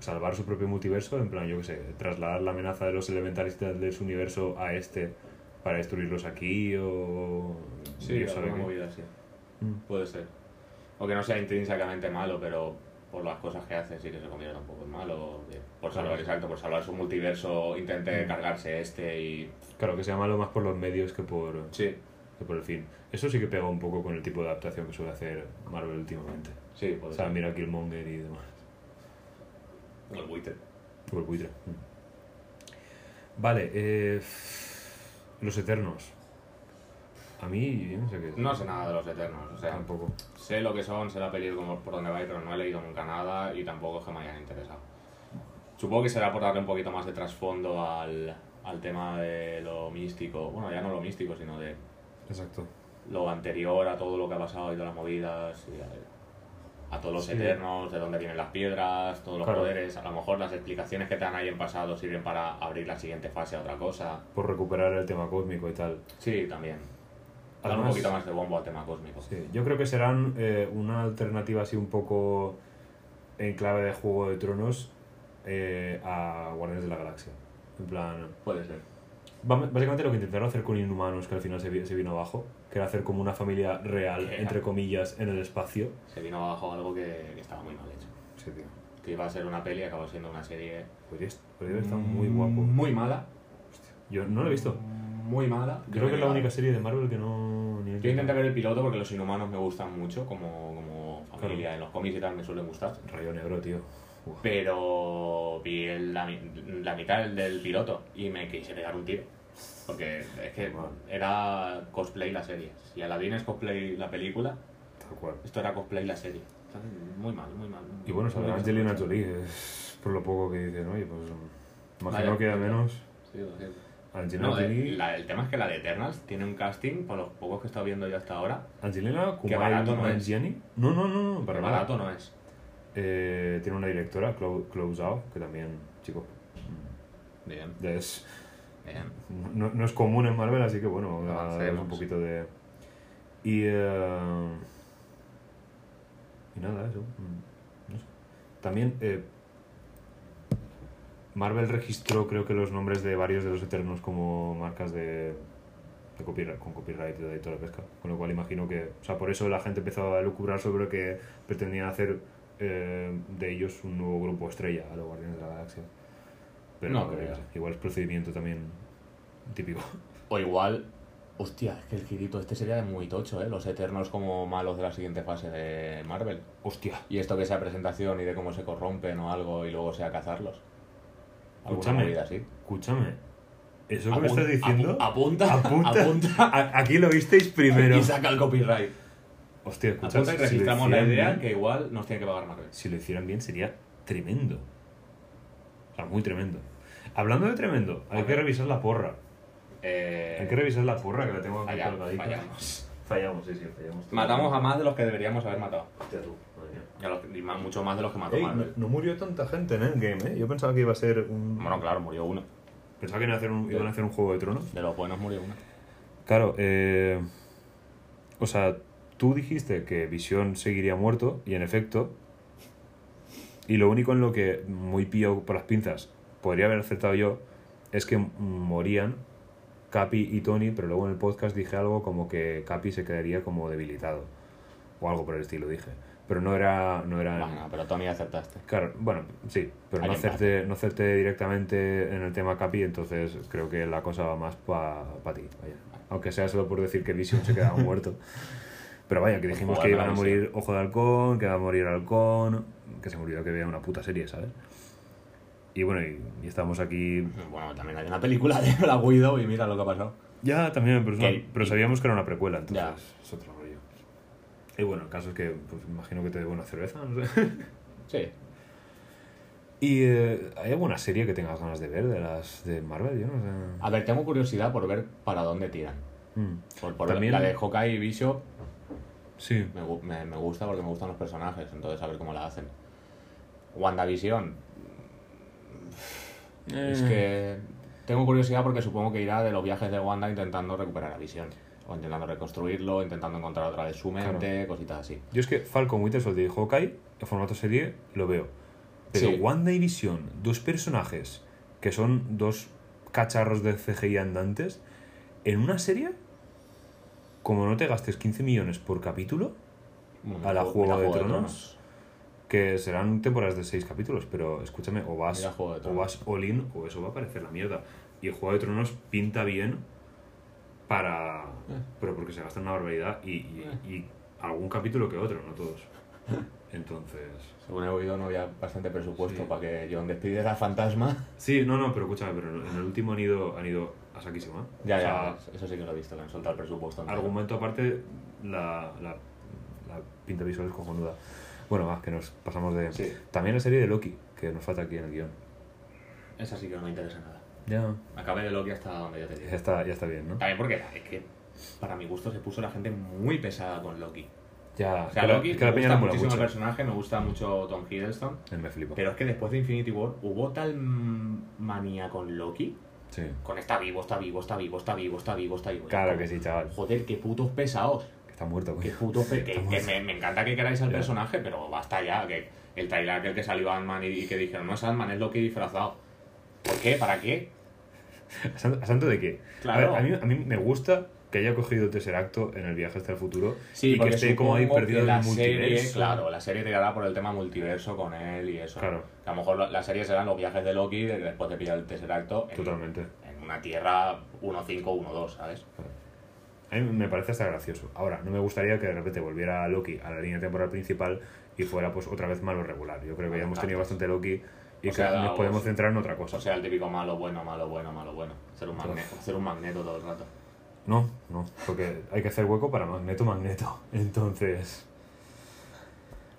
salvar su propio multiverso, en plan, yo qué sé, trasladar la amenaza de los elementalistas de su universo a este para destruirlos aquí o. Alguna qué. movida así. Mm. Puede ser. O que no sea intrínsecamente malo, pero por las cosas que hace sí que se convierta un poco en malo. Por salvar, Claro. exacto, por salvar su multiverso intente Mm. cargarse este y... Claro, que sea malo más por los medios que por, Sí, que por el fin. Eso sí que pega un poco con el tipo de adaptación que suele hacer Marvel últimamente. sí, puede O sea, ser. mira Killmonger y demás. El buitre. El buitre. Mm. Vale, eh, Los Eternos. A mí, yo no sé qué es. No sé nada de los Eternos, o sea, Tampoco. sé lo que son, sé la peli como por dónde va, pero no he leído nunca nada y tampoco es que me hayan interesado. Supongo que será por darle un poquito más de trasfondo al, al tema de lo místico, bueno, ya no lo místico, sino de Exacto. lo anterior a todo lo que ha pasado y todas las movidas, y a, todos los Sí. eternos, de dónde vienen las piedras, todos los Claro. poderes. A lo mejor las explicaciones que te dan ahí en pasado sirven para abrir la siguiente fase a otra cosa. Por recuperar el tema cósmico y tal. Sí, también. Dar un poquito más de bombo al tema cósmico. Sí, yo creo que serán eh, una alternativa así un poco en clave de Juego de Tronos eh, a Guardianes de la Galaxia. En plan, Puede ser. Básicamente lo que intentaron hacer con Inhumanos, que al final se, se vino abajo, que era hacer como una familia real, entre comillas, en el espacio. Se vino abajo algo que, que estaba muy mal hecho. Sí, tío. que iba a ser una peli, acabó siendo una serie haber estado muy guapo. Muy mala. Yo no lo he visto. Muy mala. Creo que es la única serie de Marvel que no... Ni Yo intenté ver el piloto porque los inhumanos me gustan mucho, como, como familia Claro. en los cómics y tal me suelen gustar. Rayo Negro, tío. Uf. Pero vi el- la, la mitad del, del piloto y me quise pegar un tiro. Porque es que Bueno. era cosplay la serie. Si Aladdin es cosplay la película, Tal cual. esto era cosplay la serie. Entonces, Muy mal, muy mal. Y bueno, saldrá. Angelina Jolie, es por lo poco que dicen, oye, pues imagino Vaya, que al menos Sí, lo siento. Angelina No, Jolie, la- el tema es que la de Eternals tiene un casting, por los pocos que he estado viendo yo hasta ahora, Angelina que barato no es. No, no, no, no, para nada. barato no es. Eh, tiene una directora, Chloe Zhao, que también, chico, Bien, es, bien. No, no es común en Marvel, así que bueno, Avancemos. un poquito de... Y... eh, y nada, eso. mm, no sé. También... eh, Marvel registró creo que los nombres de varios de los Eternos como marcas de, de copyright, con copyright de toda la pesca. Con lo cual imagino que... O sea, por eso la gente empezó a lucubrar sobre que pretendían hacer eh, de ellos un nuevo grupo estrella a los Guardianes de la Galaxia. Pero No creo. igual es procedimiento también típico. O igual, hostia, es que el girito este sería muy tocho, ¿eh? Los Eternos como malos de la siguiente fase de Marvel. Hostia. Y esto que sea presentación y de cómo se corrompen o algo y luego sea cazarlos. Escúchame, escúchame. Eso que me estás diciendo... apu- apunta, apunta. Aquí lo visteis primero. y saca el copyright. Hostia, escucha, Apunta y si registramos la hicieran idea bien- que igual nos tiene que pagar Marvel. si lo hicieran bien sería tremendo. Sea, muy tremendo. Hablando de tremendo, hay A que ver. revisar la porra. Eh, Hay que revisar la porra que la tengo aquí falla- colgadita. fallamos. Fallamos, sí, sí, fallamos. Matamos a más de los que deberíamos haber matado. Hostia, tú. Y a los- y más- mucho más de los que mató Ey, no murió tanta gente en Endgame, ¿eh? Yo pensaba que iba a ser un... Bueno, claro, murió uno. Pensaba que iban a hacer un, iban a hacer un Juego de Tronos. De los buenos murió uno. Claro, eh, o sea, tú dijiste que Visión seguiría muerto y en efecto, y lo único en lo que muy pío por las pinzas podría haber acertado yo es que morían Capi y Tony, pero luego en el podcast dije algo como que Capi se quedaría como debilitado o algo por el estilo dije, pero no era no era Bueno, pero Tony acertaste. Claro, bueno, sí, pero no acerté, no acerté directamente en el tema Capi, entonces creo que la cosa va más para ti, vaya. Aunque sea solo por decir que Vision se quedaba muerto. Pero vaya, que dijimos que iban a morir Ojo de Halcón, que iba a morir Halcón, que se murió que veía una puta serie, ¿sabes? Y bueno, y, y estamos aquí... Bueno, también hay una película de Black Widow y mira lo que ha pasado. Ya, también, pero, una- sabíamos que era una precuela, entonces Ya. es otro rollo. Y bueno, el caso es que, pues imagino que te debo una cerveza, no sé. Sí. ¿Y eh, hay alguna serie que tengas ganas de ver de las de Marvel? Yo no sé. A ver, tengo curiosidad por ver para dónde tiran. Mm. Por, por También- la de Hawkeye y Bishop Sí. me, me, me gusta porque me gustan los personajes, entonces a ver cómo la hacen. WandaVision, es Eh. que tengo curiosidad porque supongo que irá de los viajes de Wanda intentando recuperar a Vision. O intentando reconstruirlo, intentando encontrar otra vez su mente, cositas así. Yo es que Falcon Winter Soldier y Hawkeye, en formato serie, lo veo. Pero Sí. Wanda y Vision, dos personajes que son dos cacharros de CGI andantes, en una serie, como no te gastes 15 millones por capítulo, Bueno, A la Juego de Tronos. que serán temporadas de 6 capítulos, pero escúchame, o vas, o vas all in o eso va a parecer la mierda. Y el Juego de Tronos pinta bien para... Eh. Pero porque se gasta una barbaridad y, y- y algún capítulo que otro, no todos. Entonces... Según he oído, no había bastante presupuesto Sí. para que John despidiera al fantasma. Sí, no, no, pero escúchame, pero en el último han ido, han ido a saquísima. Ya, O ya, sea, eso sí que lo he visto, que han soltado el presupuesto. entero. argumento aparte, la, la, la pinta visual es cojonuda. Bueno, más que nos pasamos de... Sí. También la serie de Loki, que nos falta aquí en el guion. Esa sí que no me interesa nada. Ya. Acabé de Loki hasta donde yo te digo. Ya está, ya está bien, ¿no? También porque es que para mi gusto se puso la gente muy pesada con Loki. Ya, O sea, que la- Loki es que la me gusta muchísimo mucho. el personaje, me gusta mucho Tom Hiddleston. Él me flipa. Pero es que después de Infinity War hubo tal manía con Loki. Sí. Con está vivo, está vivo, está vivo, está vivo, está vivo, está vivo. Claro que sí, chaval. Joder, qué putos pesados. Que está muerto, Qué putos pe- que, me, me encanta que queráis al personaje, pero basta ya. Que el trailer aquel que salió Ant-Man y, y que dijeron, no es Ant-Man, es Loki disfrazado. ¿Por qué? ¿Para qué? ¿A santo, a santo de qué? Claro. A, ver, a mí, a mí me gusta que haya cogido el tercer acto en el viaje hasta el futuro Sí, y que esté como ahí perdido en la el serie, multiverso. claro, la serie tirará por el tema multiverso con él y eso. Claro. Que a lo mejor la- serie serán los viajes de Loki de- después de pillar el tercer acto en, Totalmente. en una tierra 1-5, 1-2, ¿sabes? A mí me parece hasta gracioso. Ahora, no me gustaría que de repente volviera Loki a la línea temporal principal y fuera pues otra vez malo regular. Yo creo que ya hemos tenido bastante Loki y O sea, que nos podemos centrar en otra cosa. O sea, el típico malo, bueno, malo, bueno, malo, bueno. Ser un, ser un magneto todo el rato. No, no, porque hay que hacer hueco para Magneto, Magneto. Entonces...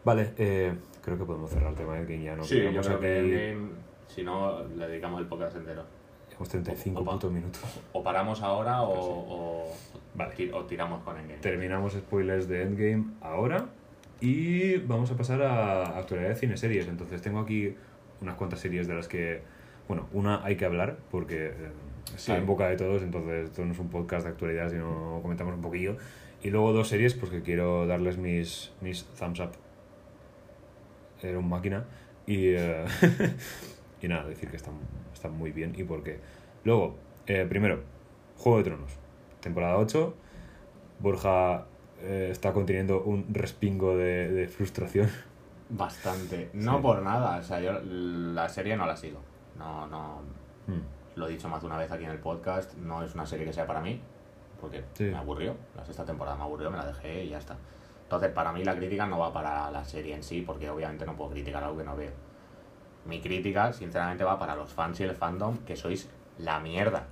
Vale, eh, creo que podemos cerrar el tema de que ya no sí, yo quedamos creo aquí- que Endgame, si no, le dedicamos el podcast entero. Llevamos 35 Opa. putos minutos. O paramos ahora o, o, Vale. o tiramos con Endgame. Terminamos spoilers de Endgame ahora y vamos a pasar a actualidad de cine series. Entonces tengo aquí unas cuantas series de las que, bueno, una hay que hablar porque eh, Sí. en boca de todos, entonces esto no es un podcast de actualidad, sino comentamos un poquillo. Y luego dos series, pues que quiero darles mis, mis thumbs up. Era un máquina. Y, eh, y nada, decir que están, están muy bien y por qué. Luego, eh, primero, Juego de Tronos, temporada 8. Borja eh, está conteniendo un respingo de, de frustración. Bastante. No Sí. por nada, o sea, yo la serie no la sigo. No, no. Mm, Lo he dicho más de una vez aquí en el podcast, no es una serie que sea para mí, porque Sí. me aburrió. La sexta temporada me aburrió, me la dejé y ya está. Entonces, para mí la crítica no va para la serie en sí, porque obviamente no puedo criticar algo que no veo. Mi crítica, sinceramente, va para los fans y el fandom, que sois la mierda.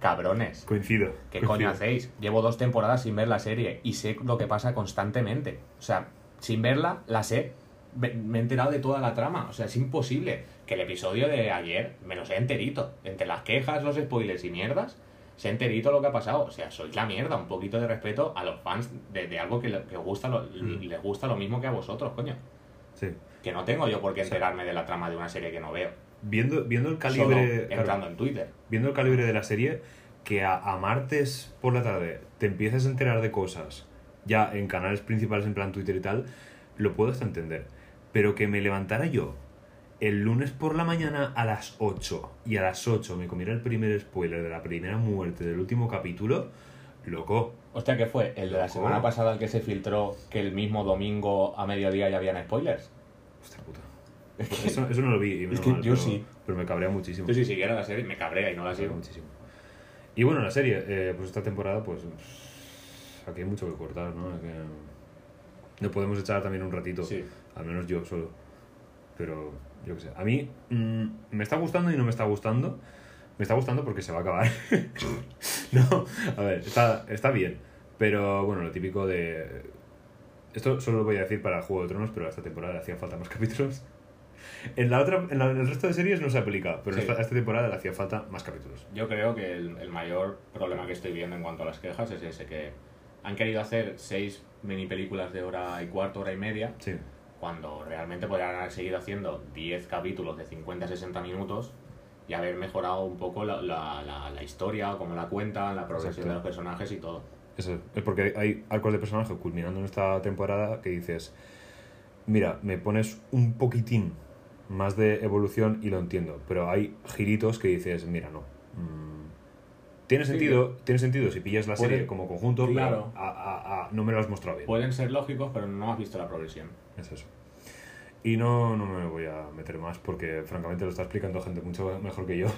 Cabrones. Coincido. ¿Qué coincido. coño hacéis? Llevo dos temporadas sin ver la serie y sé lo que pasa constantemente. O sea, sin verla, la sé. Me me he enterado de toda la trama. O sea, es imposible que el episodio de ayer me lo sé enterito. Entre las quejas, los spoilers y mierdas, sé enterito lo que ha pasado. O sea, sois la mierda. Un poquito de respeto a los fans de, de algo que, le- que gusta lo- Mm. les gusta lo mismo que a vosotros, coño. Sí. Que no tengo yo por qué enterarme de la trama de una serie que no veo. Viendo, viendo el calibre. entrando en Twitter. viendo el calibre de la serie, que a, a martes por la tarde te empieces a enterar de cosas ya en canales principales en plan Twitter y tal, lo puedo hasta entender. Pero que me levantara yo el lunes por la mañana a las 8 y a las 8 me comiera el primer spoiler de la primera muerte del último capítulo, loco. Hostia, ¿qué fue? ¿El de la semana pasada el que se filtró que el mismo domingo a mediodía ya habían spoilers? Hostia puta. Eso, eso no lo vi. y menos que mal, yo pero, sí. Pero me cabrea muchísimo. Yo si siguiera la serie me cabrea y no la sigo. muchísimo. Y bueno, la serie, eh, pues esta temporada, pues aquí hay mucho que cortar, ¿no? Hay que- No podemos echar también un ratito, Sí. al menos yo solo. Pero yo qué sé. A mí mm, me está gustando y no me está gustando. Me está gustando porque se va a acabar. no, a ver, está, está bien. Pero bueno, lo típico de. Esto solo lo voy a decir para Juego de Tronos, pero a esta temporada le hacían falta más capítulos. En la otra, en, la- en el resto de series no se aplica, pero Sí. esta- esta temporada le hacía falta más capítulos. Yo creo que el, el mayor problema que estoy viendo en cuanto a las quejas es ese, que han querido hacer seis mini películas de hora y cuarto, hora y media, Sí. Cuando realmente podrían haber seguido haciendo 10 capítulos de 50-60 minutos y haber mejorado un poco la, la, la, la historia, cómo la cuentan, la progresión Exacto. de los personajes y todo. Eso es porque hay arcos de personaje culminando en esta temporada que dices, mira, me pones un poquitín más de evolución y lo entiendo, pero hay giritos que dices, mira, no. mm, tiene Sí, sentido, tiene sentido si pillas la Puede- serie como conjunto, Claro. pero a- a- a- no me lo has mostrado bien. Pueden ser lógicos, pero no has visto la progresión. Es eso. Y no, no me voy a meter más porque francamente lo está explicando gente mucho mejor que yo.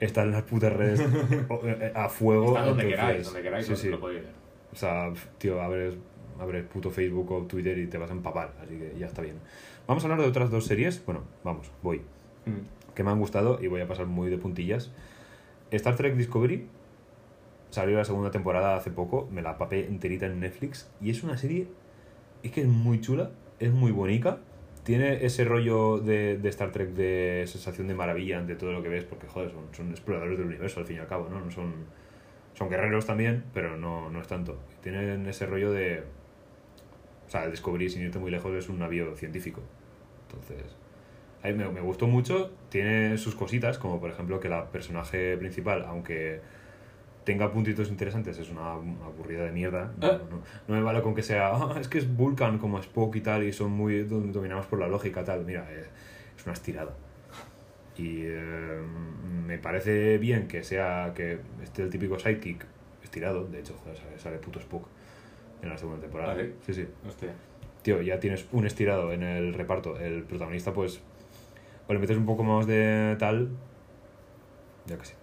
Está en las putas redes eh, a fuego. Está donde entonces- queráis, donde queráis, Sí, lo- sí. lo podéis ver. O sea, tío, abres, abres puto Facebook o Twitter y te vas a empapar, así que ya está bien. Vamos a hablar de otras dos series. Bueno, vamos, voy. Mm. Que me han gustado y voy a pasar muy de puntillas. Star Trek Discovery salió la segunda temporada hace poco, me la papé enterita en Netflix y es una serie, es que es muy chula, es muy bonita. Tiene ese rollo de, de Star Trek de sensación de maravilla ante todo lo que ves, porque joder, son, exploradores del universo al fin y al cabo, ¿no? no son, son guerreros también, pero no, no es tanto. Tienen ese rollo de. O sea, Discovery, sin irte muy lejos, es un navío científico. Entonces, a mí me, me gustó mucho. Tiene sus cositas, como por ejemplo que la personaje principal, aunque tenga puntitos interesantes, es una, aburrida de mierda. No, ¿Eh? no- no me vale con que sea, "Ah, es que es Vulcan como Spock y tal, y son muy dom- dominados por la lógica tal. Mira, eh, es una estirada. Y eh, me parece bien que sea que esté el típico sidekick, estirado. De hecho, joder, sale, sale puto Spock en la segunda temporada. ¿Ah, sí? sí. Hostia. Tío, ya tienes un estirado en el reparto. El protagonista, pues. O le metes un poco más de tal. Ya que sí.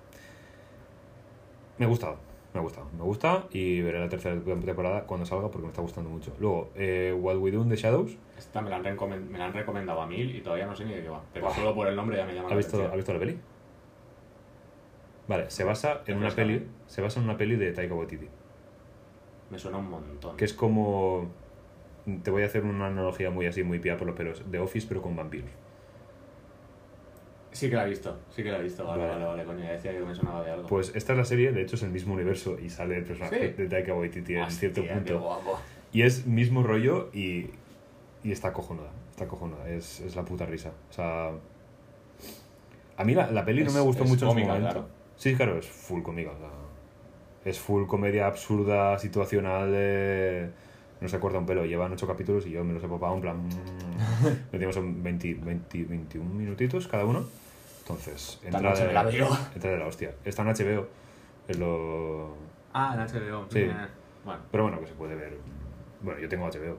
Me ha gustado. Me ha gustado. Me gusta y veré la tercera temporada cuando salga porque me está gustando mucho. Luego, eh, What We Do in the Shadows. Esta me la, han me la han recomendado a mil y todavía no sé ni de qué va. Pero solo por el nombre ya me llama ¿Ha la visto, atención. ¿Ha visto la peli? Vale, se basa en una peli. Se basa en una peli de Taika Waititi. Me suena un montón. Que es como. Te voy a hacer una analogía muy así, muy pía por los pelos. De Office, pero con vampiros. Sí que la he visto, sí que la he visto. Vale, Vale. vale, vale, coño, ya decía que me sonaba de algo. Pues esta es la serie, de hecho es el mismo universo y sale el personaje Sí. de Taika Waititi en cierto punto. guapo. Y es mismo rollo y, y está cojonuda. Está cojonuda. Es, es la puta risa. O sea. A mí la, la peli no me gustó mucho cómica, en su momento. claro. Sí, claro, es full cómica. o sea, es full comedia absurda, situacional. de- No se corta un pelo. Llevan ocho capítulos y yo me los he papado en plan. Metimos en 20, 20, 21 minutitos cada uno. Entonces, entra de, la entra de la hostia. Está en HBO. Es lo. Ah, en HBO. Sí. Eh, Bueno, Pero bueno, que se puede ver. Bueno, yo tengo HBO.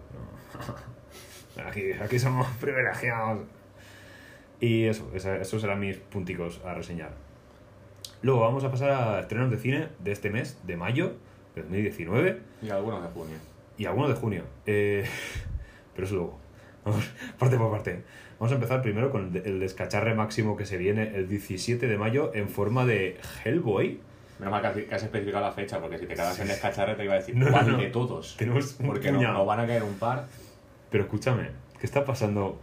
¿no? Aquí, aquí somos privilegiados. Y eso, esos serán mis punticos a reseñar. Luego vamos a pasar a estrenos de cine de este mes, de mayo de 2019 y algunos de junio. Y algunos de junio. Eh, pero eso luego. Vamos, parte por parte. Vamos a empezar primero con el, de- el descacharre máximo que se viene el 17 de mayo en forma de Hellboy. Menos mal que has, especificado la fecha, porque si te quedas en descacharre te iba a decir, No, ¿cuál no. de todos? Tenemos Porque no, van a caer un par. Pero escúchame, ¿qué está pasando?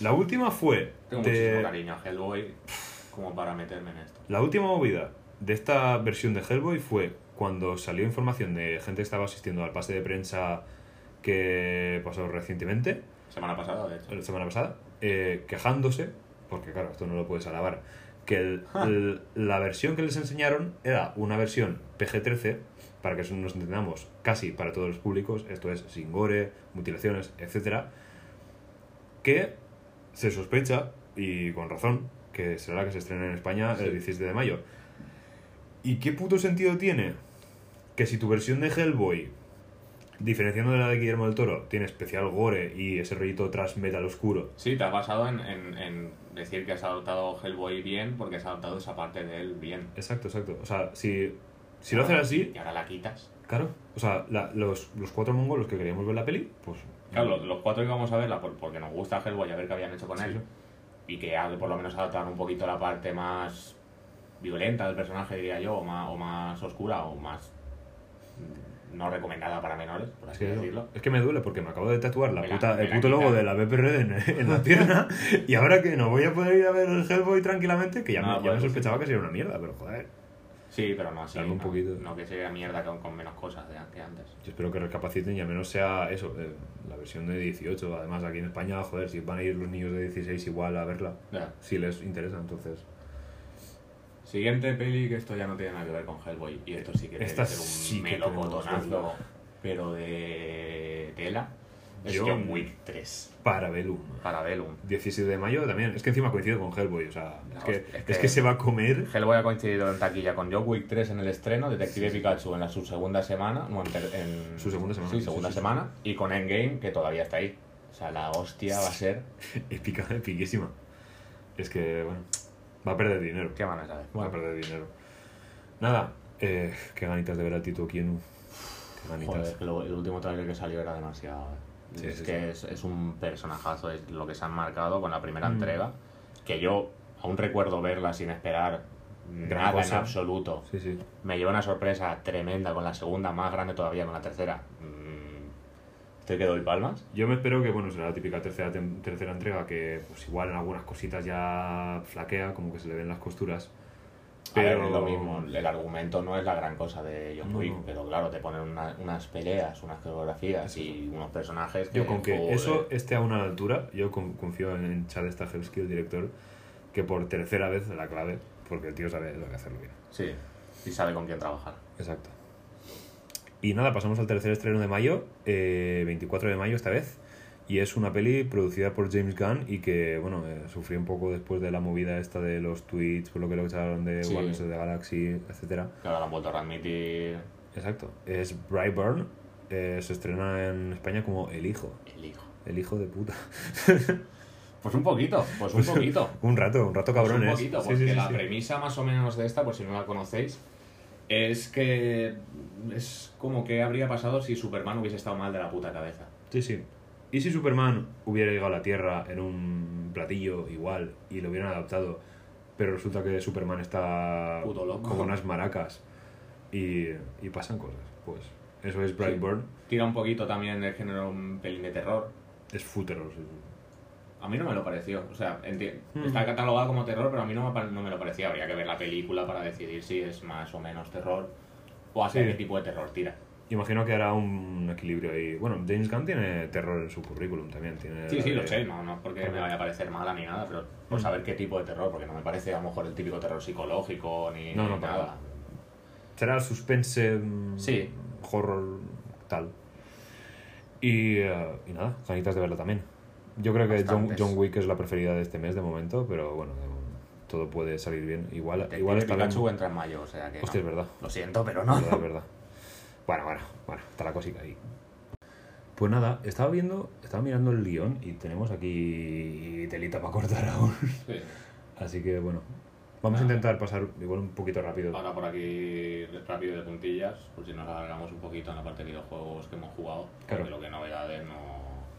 La última fue Tengo de- muchísimo cariño a Hellboy como para meterme en esto. La última movida de esta versión de Hellboy fue cuando salió información de gente que estaba asistiendo al pase de prensa que pasó recientemente, Semana pasada, de hecho. semana pasada, eh, quejándose, porque claro, esto no lo puedes alabar, que el- el- la versión que les enseñaron era una versión PG-13, para que eso nos entendamos, casi para todos los públicos, esto es sin gore, mutilaciones, etcétera, que se sospecha, y con razón, que será la que se estrena en España Sí. el 17 de mayo. ¿Y qué puto sentido tiene que si tu versión de Hellboy, diferenciando de la de Guillermo del Toro, tiene especial gore y ese rollito tras metal oscuro, Sí, te has basado en, en- en decir que has adoptado Hellboy bien porque has adoptado esa parte de él bien. Exacto, exacto. O sea, si, si lo haces así, Y ahora la quitas. claro. O sea, la- los, los cuatro mongolos que queríamos ver la peli, pues. Claro, los, los cuatro íbamos a verla por- porque nos gusta Hellboy a ver qué habían hecho con Sí, él. Y que por lo menos adaptaron un poquito la parte más violenta del personaje, diría yo, o más, o más oscura, o más no recomendada para menores, por Es así que, decirlo. es que me duele porque me acabo de tatuar la puta, el puto logo de la BPRD en, en la pierna y ahora que no voy a poder ir a ver el Hellboy tranquilamente, que ya, No, me, ya pues, me sí. sospechaba que sería una mierda, pero joder. Sí, pero no así. Un no, poquito. no que sea mierda con, con menos cosas de, que antes. Yo espero que recapaciten y al menos sea eso, eh, la versión de 18. Además, aquí en España, joder, si van a ir los niños de 16 igual a verla, si les interesa, entonces. Siguiente peli que esto ya no tiene nada que ver con Hellboy. Y esto sí que tiene Esta ser un sí que melocotonazo, pero de tela. Es Yo- John Wick 3. Parabellum. Para Velum. 17 de mayo también. Es que encima coincide con Hellboy, o sea, es, No, que, es es, que- que... se va a comer. Hellboy ha coincidido en taquilla con John Wick 3 en el estreno, Detective Pikachu en la su segunda semana, no, en, ter- en- Su segunda semana, Sí, sí, segunda sí, sí. semana, y con Endgame, que todavía está ahí. O sea, la hostia va a ser... Épica, epiquísima. Es que, bueno, va a perder dinero. ¿Qué van a saber? Va a perder dinero. Nada, eh, qué ganitas de ver a Tito Kienu. Qué ganitas. Joder, es que lo- el último trailer que salió era demasiado. eh. Sí, es sí, que sí. Es, es un personajazo, es lo que se han marcado con la primera Mm. entrega. Que yo aún recuerdo verla sin esperar Gran nada cosa. en absoluto. Sí, sí. Me llevó una sorpresa tremenda con la segunda, más grande todavía con la tercera. Estoy que doy palmas. Yo me espero que, bueno, será la típica tercera, tercera entrega que, pues igual en algunas cositas ya flaquea, como que se le ven las costuras. Pero Pero es lo mismo, el argumento no es la gran cosa de John Wick, no. pero claro, te ponen una- unas peleas, unas coreografías y unos personajes que... Yo con que joder. eso esté a una altura, yo con- confío en Chad Stahelski, el director, que por tercera vez la clave, porque el tío sabe lo que hacerlo bien. Sí, y sabe con quién trabajar. Exacto. Y nada, pasamos al tercer estreno de mayo, eh, 24 de mayo esta vez, y es una peli producida por James Gunn y que, bueno, eh, sufrió un poco después de la movida esta de los tweets, por lo que lo echaron de Sí. Guardians of the Galaxy, etcétera. Que ahora lo han vuelto a readmitir Exacto. Es Brightburn. eh, se estrena en España como El Hijo. El hijo. El hijo de puta. Pues un poquito, pues un poquito. Un rato, un rato Pues cabrón un es. poquito, porque sí, sí, la premisa más o menos de esta, por si no la conocéis, es que es como que habría pasado si Superman hubiese estado mal de la puta cabeza. Sí, sí. ¿Y si Superman hubiera llegado a la Tierra en un platillo igual y lo hubieran adaptado, pero resulta que Superman está Puto loco. como unas maracas y, y pasan cosas? Pues eso es Brightburn. Tira un poquito también del género un pelín de terror. Es fútero. A mí no me lo pareció. O sea, Hmm. está catalogado como terror, pero a mí no me, no me lo parecía. Habría que ver la película para decidir si es más o menos terror o hacia Sí. qué tipo de terror tira. Imagino que hará un equilibrio ahí. Bueno, James Gunn tiene terror en su currículum también. Tiene Sí, sí, de- lo sé, no, no porque me vaya a parecer mala ni nada, pero por Mm. saber qué tipo de terror, porque no me parece a lo mejor el típico terror psicológico ni, No, no, nada. nada. Será suspense, mm, Sí. horror, tal. Y, eh, y nada, ganitas de verla también. Yo creo que John. John Wick es la preferida de este mes de momento, pero bueno, todo puede salir bien. Igual, Detective igual está bien. Pikachu entra en mayo, o sea que. Hostia, no. es verdad. Lo siento, pero no. Es verdad, es verdad. Bueno, bueno, bueno, está la cosica ahí. Pues nada, estaba viendo, estaba mirando el guion y tenemos aquí telita para cortar aún. Sí. Así que bueno, vamos a intentar pasar igual un poquito rápido. Ahora por aquí rápido de puntillas, por si nos alargamos un poquito en la parte de videojuegos que hemos jugado. Claro. Porque lo que novedades no.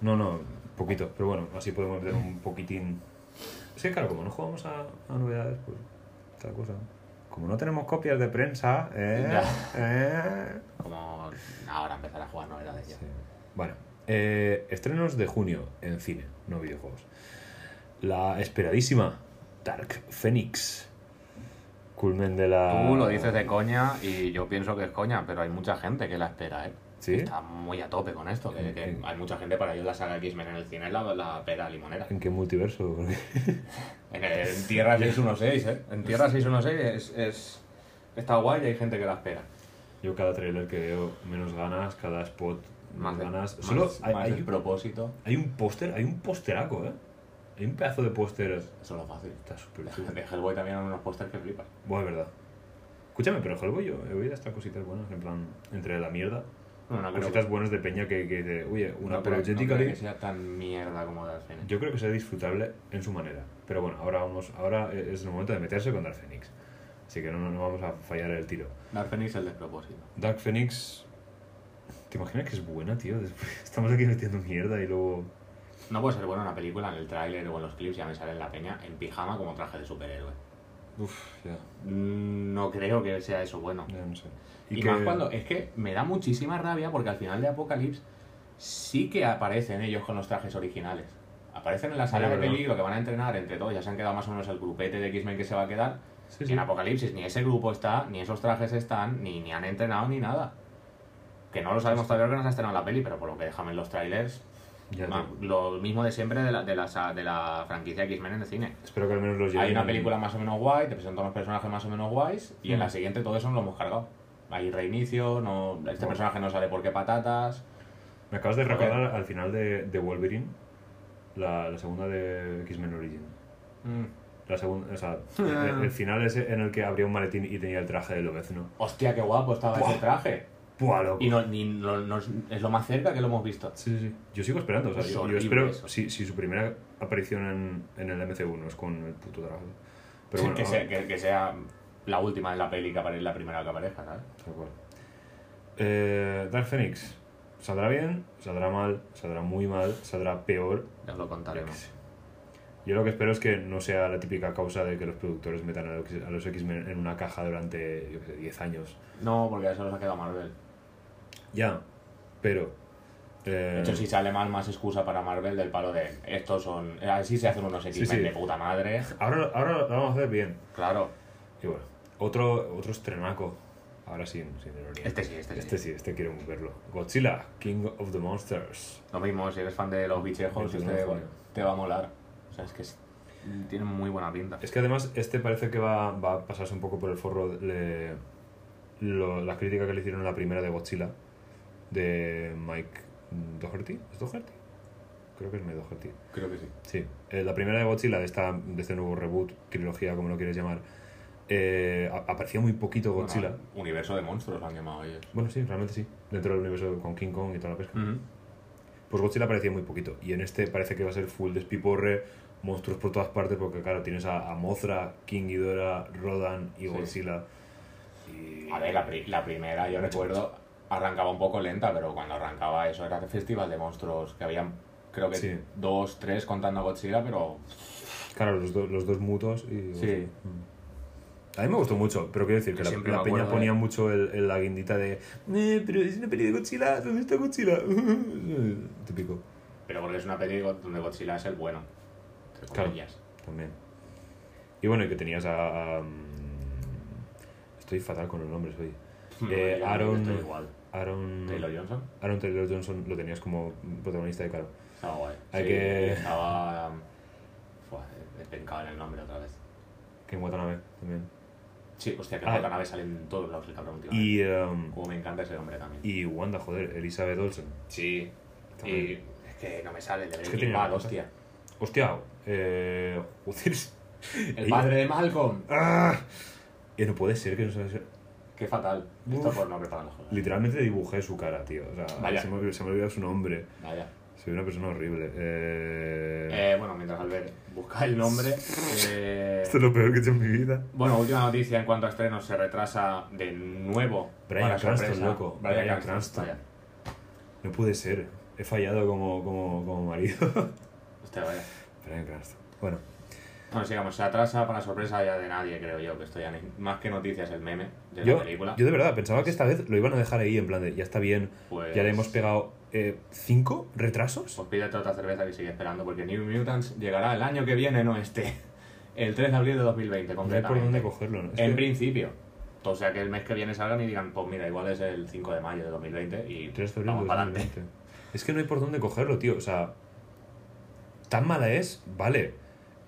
No, no, poquito, pero bueno, así podemos ver un poquitín. Es que claro, como no jugamos a, a novedades, pues otra cosa. Como no tenemos copias de prensa, ¿eh? ¿eh? Como ahora empezar a jugar novedades ya. Sí. Bueno, eh, estrenos de junio en cine, no videojuegos. La esperadísima Dark Phoenix. Culmen de la. Tú lo dices de coña y yo pienso que es coña, pero hay mucha gente que la espera, ¿eh? ¿Sí? Está muy a tope con esto. Que, que hay mucha gente para ellos la saga X-Men en el cine es la, la pera limonera. ¿En qué multiverso? En, en Tierra 616, ¿eh? En Tierra 616 es, es, está guay y hay gente que la espera. Yo cada trailer que veo, menos ganas, cada spot, más, de- ganas. más- Solo hay, más hay- el propósito. hay un póster, hay un posteraco, ¿eh? Hay un pedazo de póster. Eso es lo fácil. Está súper. De Hellboy también hay unos pósters que flipas. Bueno, es verdad. Escúchame, pero Hellboy yo he oído hasta cositas buenas, en plan, entre la mierda. No, no creo cositas buenas de peña que, que oye, una no creo- no que sea tan mierda como Dark Phoenix. Yo creo que sea disfrutable en su manera. Pero bueno, ahora, vamos, ahora es el momento de meterse con Dark Phoenix. Así que no, no vamos a fallar el tiro. Dark Phoenix es el despropósito. Dark Phoenix. ¿Te imaginas que es buena, tío? Estamos aquí metiendo mierda y luego. No puede ser bueno una película en el tráiler o en los clips, ya me sale en la peña, en pijama como traje de superhéroe. Uf. Mm, No creo que sea eso bueno. Ya no sé. Y, que- más cuando, es que me da muchísima rabia porque al final de Apocalypse sí que aparecen ellos con los trajes originales. Aparecen en la sala de peligro que van a entrenar entre todos, ya se han quedado más o menos el grupete de X-Men que se va a quedar. Sí, sí. en Apocalipsis ni ese grupo está, ni esos trajes están, ni, ni han entrenado ni nada. Que no lo sabemos todavía porque no se ha estrenado la peli, pero por lo que dejan en los trailers, Lo mismo de siempre de la, de la, de la franquicia X-Men en el cine. Espero que al menos los lleven. Hay una película más o menos guay, te presentan unos personajes más o menos guays, y en la Mm. siguiente todo eso nos lo hemos cargado. Hay reinicio, no, este Bueno. personaje no sale por qué patatas. Me acabas de recordar al final de, de Wolverine, la, la segunda de X-Men Origin. Mm. La segunda, o sea, el, el final ese en el que abría un maletín y tenía el traje de Lobezno. Hostia, qué guapo estaba Buah. ese traje. ¡Buah, loco! Y no, ni, no- no es- es lo más cerca que lo hemos visto. Sí, sí, sí. Yo sigo esperando. O sea, yo, espero. Si, si su primera aparición en, en el MCU no es con el puto traje. Pero bueno, que, sea, que, que sea la última en la peli que aparece, la primera que aparezca, ¿sabes? Eh, Dark Phoenix. ¿Saldrá bien? ¿Saldrá mal? ¿Saldrá muy mal? ¿Saldrá peor? Ya lo contaremos. Yo lo que espero es que no sea la típica causa de que los productores metan a los, a los X-Men en una caja durante, yo qué sé, 10 años. No, porque eso nos ha quedado Marvel. Ya, pero... eh, De hecho, si sale mal, más excusa para Marvel del palo de estos son. Así se hacen unos sí. de puta madre. ahora, ahora lo vamos a hacer bien. Claro. Y bueno, otro, otro estrenaco. Ahora sin, sin ironía. Este sí, este sí. Este sí, este quiero verlo. Godzilla, King of the Monsters. Lo mismo, si eres fan de los bichejos, 21 este junio. te va a molar. O sea, es que es- tiene muy buena pinta. Es que además este parece que va, va a pasarse un poco por el forro de lo- la crítica que le hicieron a la primera de Godzilla de Mike Doherty. ¿Es Doherty? Creo que es Mike Doherty. Creo que sí. Sí, eh, la primera de Godzilla de, esta, de este nuevo reboot, trilogía, como lo quieres llamar, eh, aparecía muy poquito Godzilla. Bueno, universo de monstruos lo han llamado ellos. Bueno, sí, realmente sí. Dentro del universo con King Kong y toda la pesca. Pues Godzilla aparecía muy poquito. Y en este parece que va a ser full despiporre, monstruos por todas partes, porque claro, tienes a, a Mothra, King Ghidorah, Rodan y Sí. Godzilla. Y... A ver, la, pri- la primera, yo recuerdo, arrancaba un poco lenta, pero cuando arrancaba eso era el festival de monstruos, que habían, creo que Sí. dos, tres contando a Godzilla, pero Claro, los, do- los dos mutos y... Sí. Mm. A mí me gustó mucho, pero quiero decir que la, peña de- ponía mucho el, el- la guindita de eh, pero es una peli de Godzilla, ¿dónde está Godzilla? Típico, pero porque es una peli donde Godzilla es el bueno. entre Claro. comillas. también. Y bueno, y que tenías a... a, mm, estoy fatal con los nombres hoy. Eh, Aaron- estoy igual. Aaron... Taylor Johnson. Aaron Taylor Johnson lo tenías como protagonista de Caro. Estaba guay. Hay Sí, que- Estaba. Fua, he pencado en el nombre otra vez. Ken Watanabe también. Sí, hostia, que Ah. la nave sale en todos lados el cabrón, últimamente. Y, um, Como me encanta ese hombre también. y Wanda, joder, Elizabeth Olsen. Sí. También. Y es que no me sale el de que Breaking tenía Bad, una cosa. hostia. Hostia, eh... joder. El padre de Malcolm. ¡Ah! Y no puede ser que no sabes... Qué fatal. Esto Uf. por no preparar la joda. Literalmente dibujé su cara, tío. O sea, Vaya. se me, se me olvidó su nombre. Vaya. Soy una persona horrible. Eh... Eh, bueno, mientras Albert busca el nombre. eh, Esto es lo peor que he hecho en mi vida. Bueno, última noticia en cuanto a estrenos. Se retrasa de nuevo. Para Cranston, loco. Bryan, Bryan Cranston. No puede ser. He fallado como, como, como marido. Hostia, vaya. Bryan Cranston. Bueno, Bueno, sigamos. Se atrasa para sorpresa ya de nadie, creo yo. Que esto ya ni- más que noticias, el meme de yo, la película. yo de verdad pensaba que esta vez lo iban a dejar ahí en plan de ya está bien. Pues- Ya le hemos pegado eh, cinco retrasos. Pues pídete otra cerveza que sigue esperando, porque New Mutants llegará el año que viene, no este. El 3 de abril de 2020, No hay completamente. por dónde cogerlo. ¿no? Es En que- principio. O sea que el mes que viene salgan y digan, pues mira, igual es el 5 de mayo de 2020 y 3 de febrero vamos de para adelante. 2020. Es que no hay por dónde cogerlo, tío. O sea, tan mala es, vale.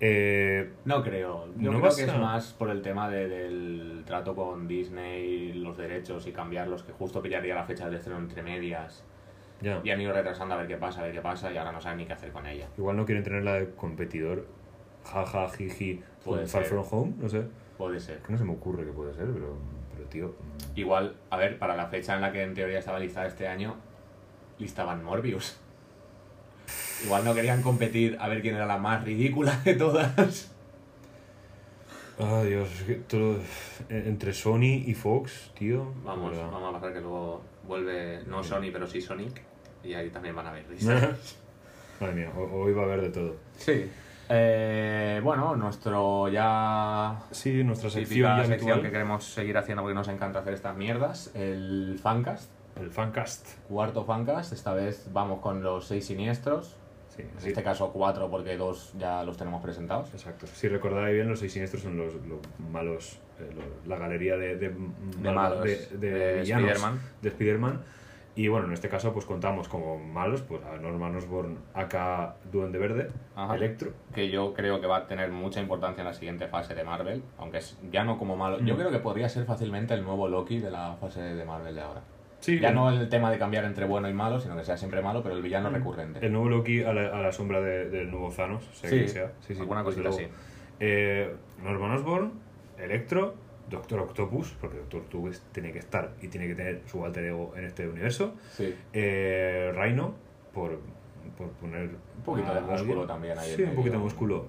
Eh, No creo. Yo No creo que es más por el tema de- del trato con Disney, los derechos y cambiarlos, que justo pillaría la fecha del estreno entre medias. ya. Y han ido retrasando a ver qué pasa, a ver qué pasa, y ahora no saben ni qué hacer con ella. Igual no quieren tenerla de competidor. Jaja, jiji. Puede con Far. From Home, no sé. Puede ser. Que no se me ocurre que puede ser, pero, pero tío. Igual, a ver, para la fecha en la que en teoría estaba listada este año, listaban Morbius. Igual no querían competir a ver quién era la más ridícula de todas. Ah, Dios, es que todo. Entre Sony y Fox, tío. Vamos, verdad. vamos a pasar que luego vuelve, no Sony, pero sí Sonic. Y ahí también van a ver risas. Madre mía, ho- hoy va a haber de todo. Sí. Eh, bueno, nuestro ya Sí, nuestra sección ya sección que queremos seguir haciendo porque nos encanta hacer estas mierdas, el fancast, El fancast. cuarto fancast, esta vez vamos con los seis siniestros, Sí, en sí. este caso cuatro porque dos ya los tenemos presentados. Exacto. Si recordáis bien, los seis siniestros son los, los malos. eh, lo- la galería de, de, De malos, de, de Spider-Man. de Spider-Man. Y bueno, en este caso, pues contamos como malos pues a Norman Osborn, acá Duende Verde, Ajá. Electro. que yo creo que va a tener mucha importancia en la siguiente fase de Marvel, aunque es ya no como malo. Yo Mm. creo que podría ser fácilmente el nuevo Loki de la fase de Marvel de ahora. Sí, Ya el- no el tema de cambiar entre bueno y malo, sino que sea siempre malo, pero el villano recurrente. Mm. El nuevo Loki a la, a la sombra de- del nuevo Thanos, sea Sí, quien sea. Sí, sí, alguna cosita luego. Eh, Norman Osborn, Electro, Doctor Octopus, porque Doctor Octopus tiene que estar y tiene que tener su alter ego en este universo. Sí. Eh, Rhino, por, por poner. Un poquito de músculo también ahí Sí, un poquito de músculo.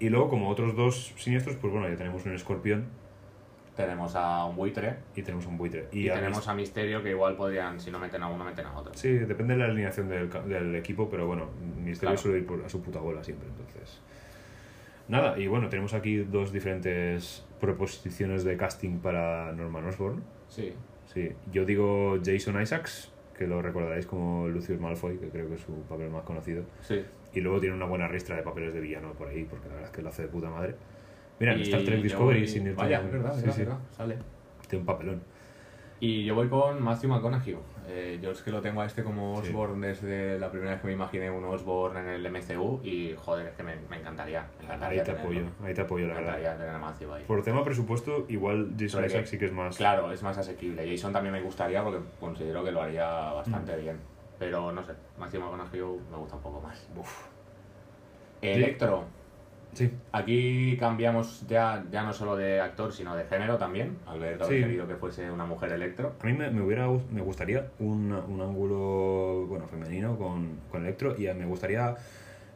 Y luego, como otros dos siniestros, pues bueno, ya tenemos un escorpión Tenemos a un buitre y tenemos un buitre. y, Y, a tenemos mis- a Misterio que igual podrían, si no meten a uno, meten a otro. Sí, depende de la alineación del, del equipo, pero bueno, Misterio Claro. suele ir por, a su puta bola siempre, entonces. Nada, y bueno, tenemos aquí dos diferentes proposiciones de casting para Norman Osborn. Sí. Sí, yo digo Jason Isaacs, que lo recordaréis como Lucius Malfoy, que creo que es su papel más conocido. Sí. Y luego tiene una buena ristra de papeles de villano por ahí, porque la verdad es que lo hace de puta madre. Mira, en Star Trek Discovery, voy- sin ir Vaya, es verdad, sí, verdad, sí, verdad, sale. tiene un papelón. Y yo voy con Matthew McConaughey. Eh, yo es que lo tengo a este como Sí. Osborn desde la primera vez que me imaginé un Osborn en el MCU y joder, es que me, me encantaría. Me encantaría Ahí te tenerlo. apoyo, ahí te apoyo, Me la verdad. encantaría tener a Matthew ahí. Por tema presupuesto, igual Jason que- sí que es más... Claro, es más asequible. Jason también me gustaría porque considero que lo haría bastante Mm. bien. Pero no sé, Matthew McConaughey me gusta un poco más. Uf. Electro. Sí. Aquí cambiamos ya, ya no solo de actor, sino de género también. Alberto Sí. había querido que fuese una mujer electro. A mí me, me hubiera, me gustaría un, un ángulo bueno, femenino con, con Electro y me gustaría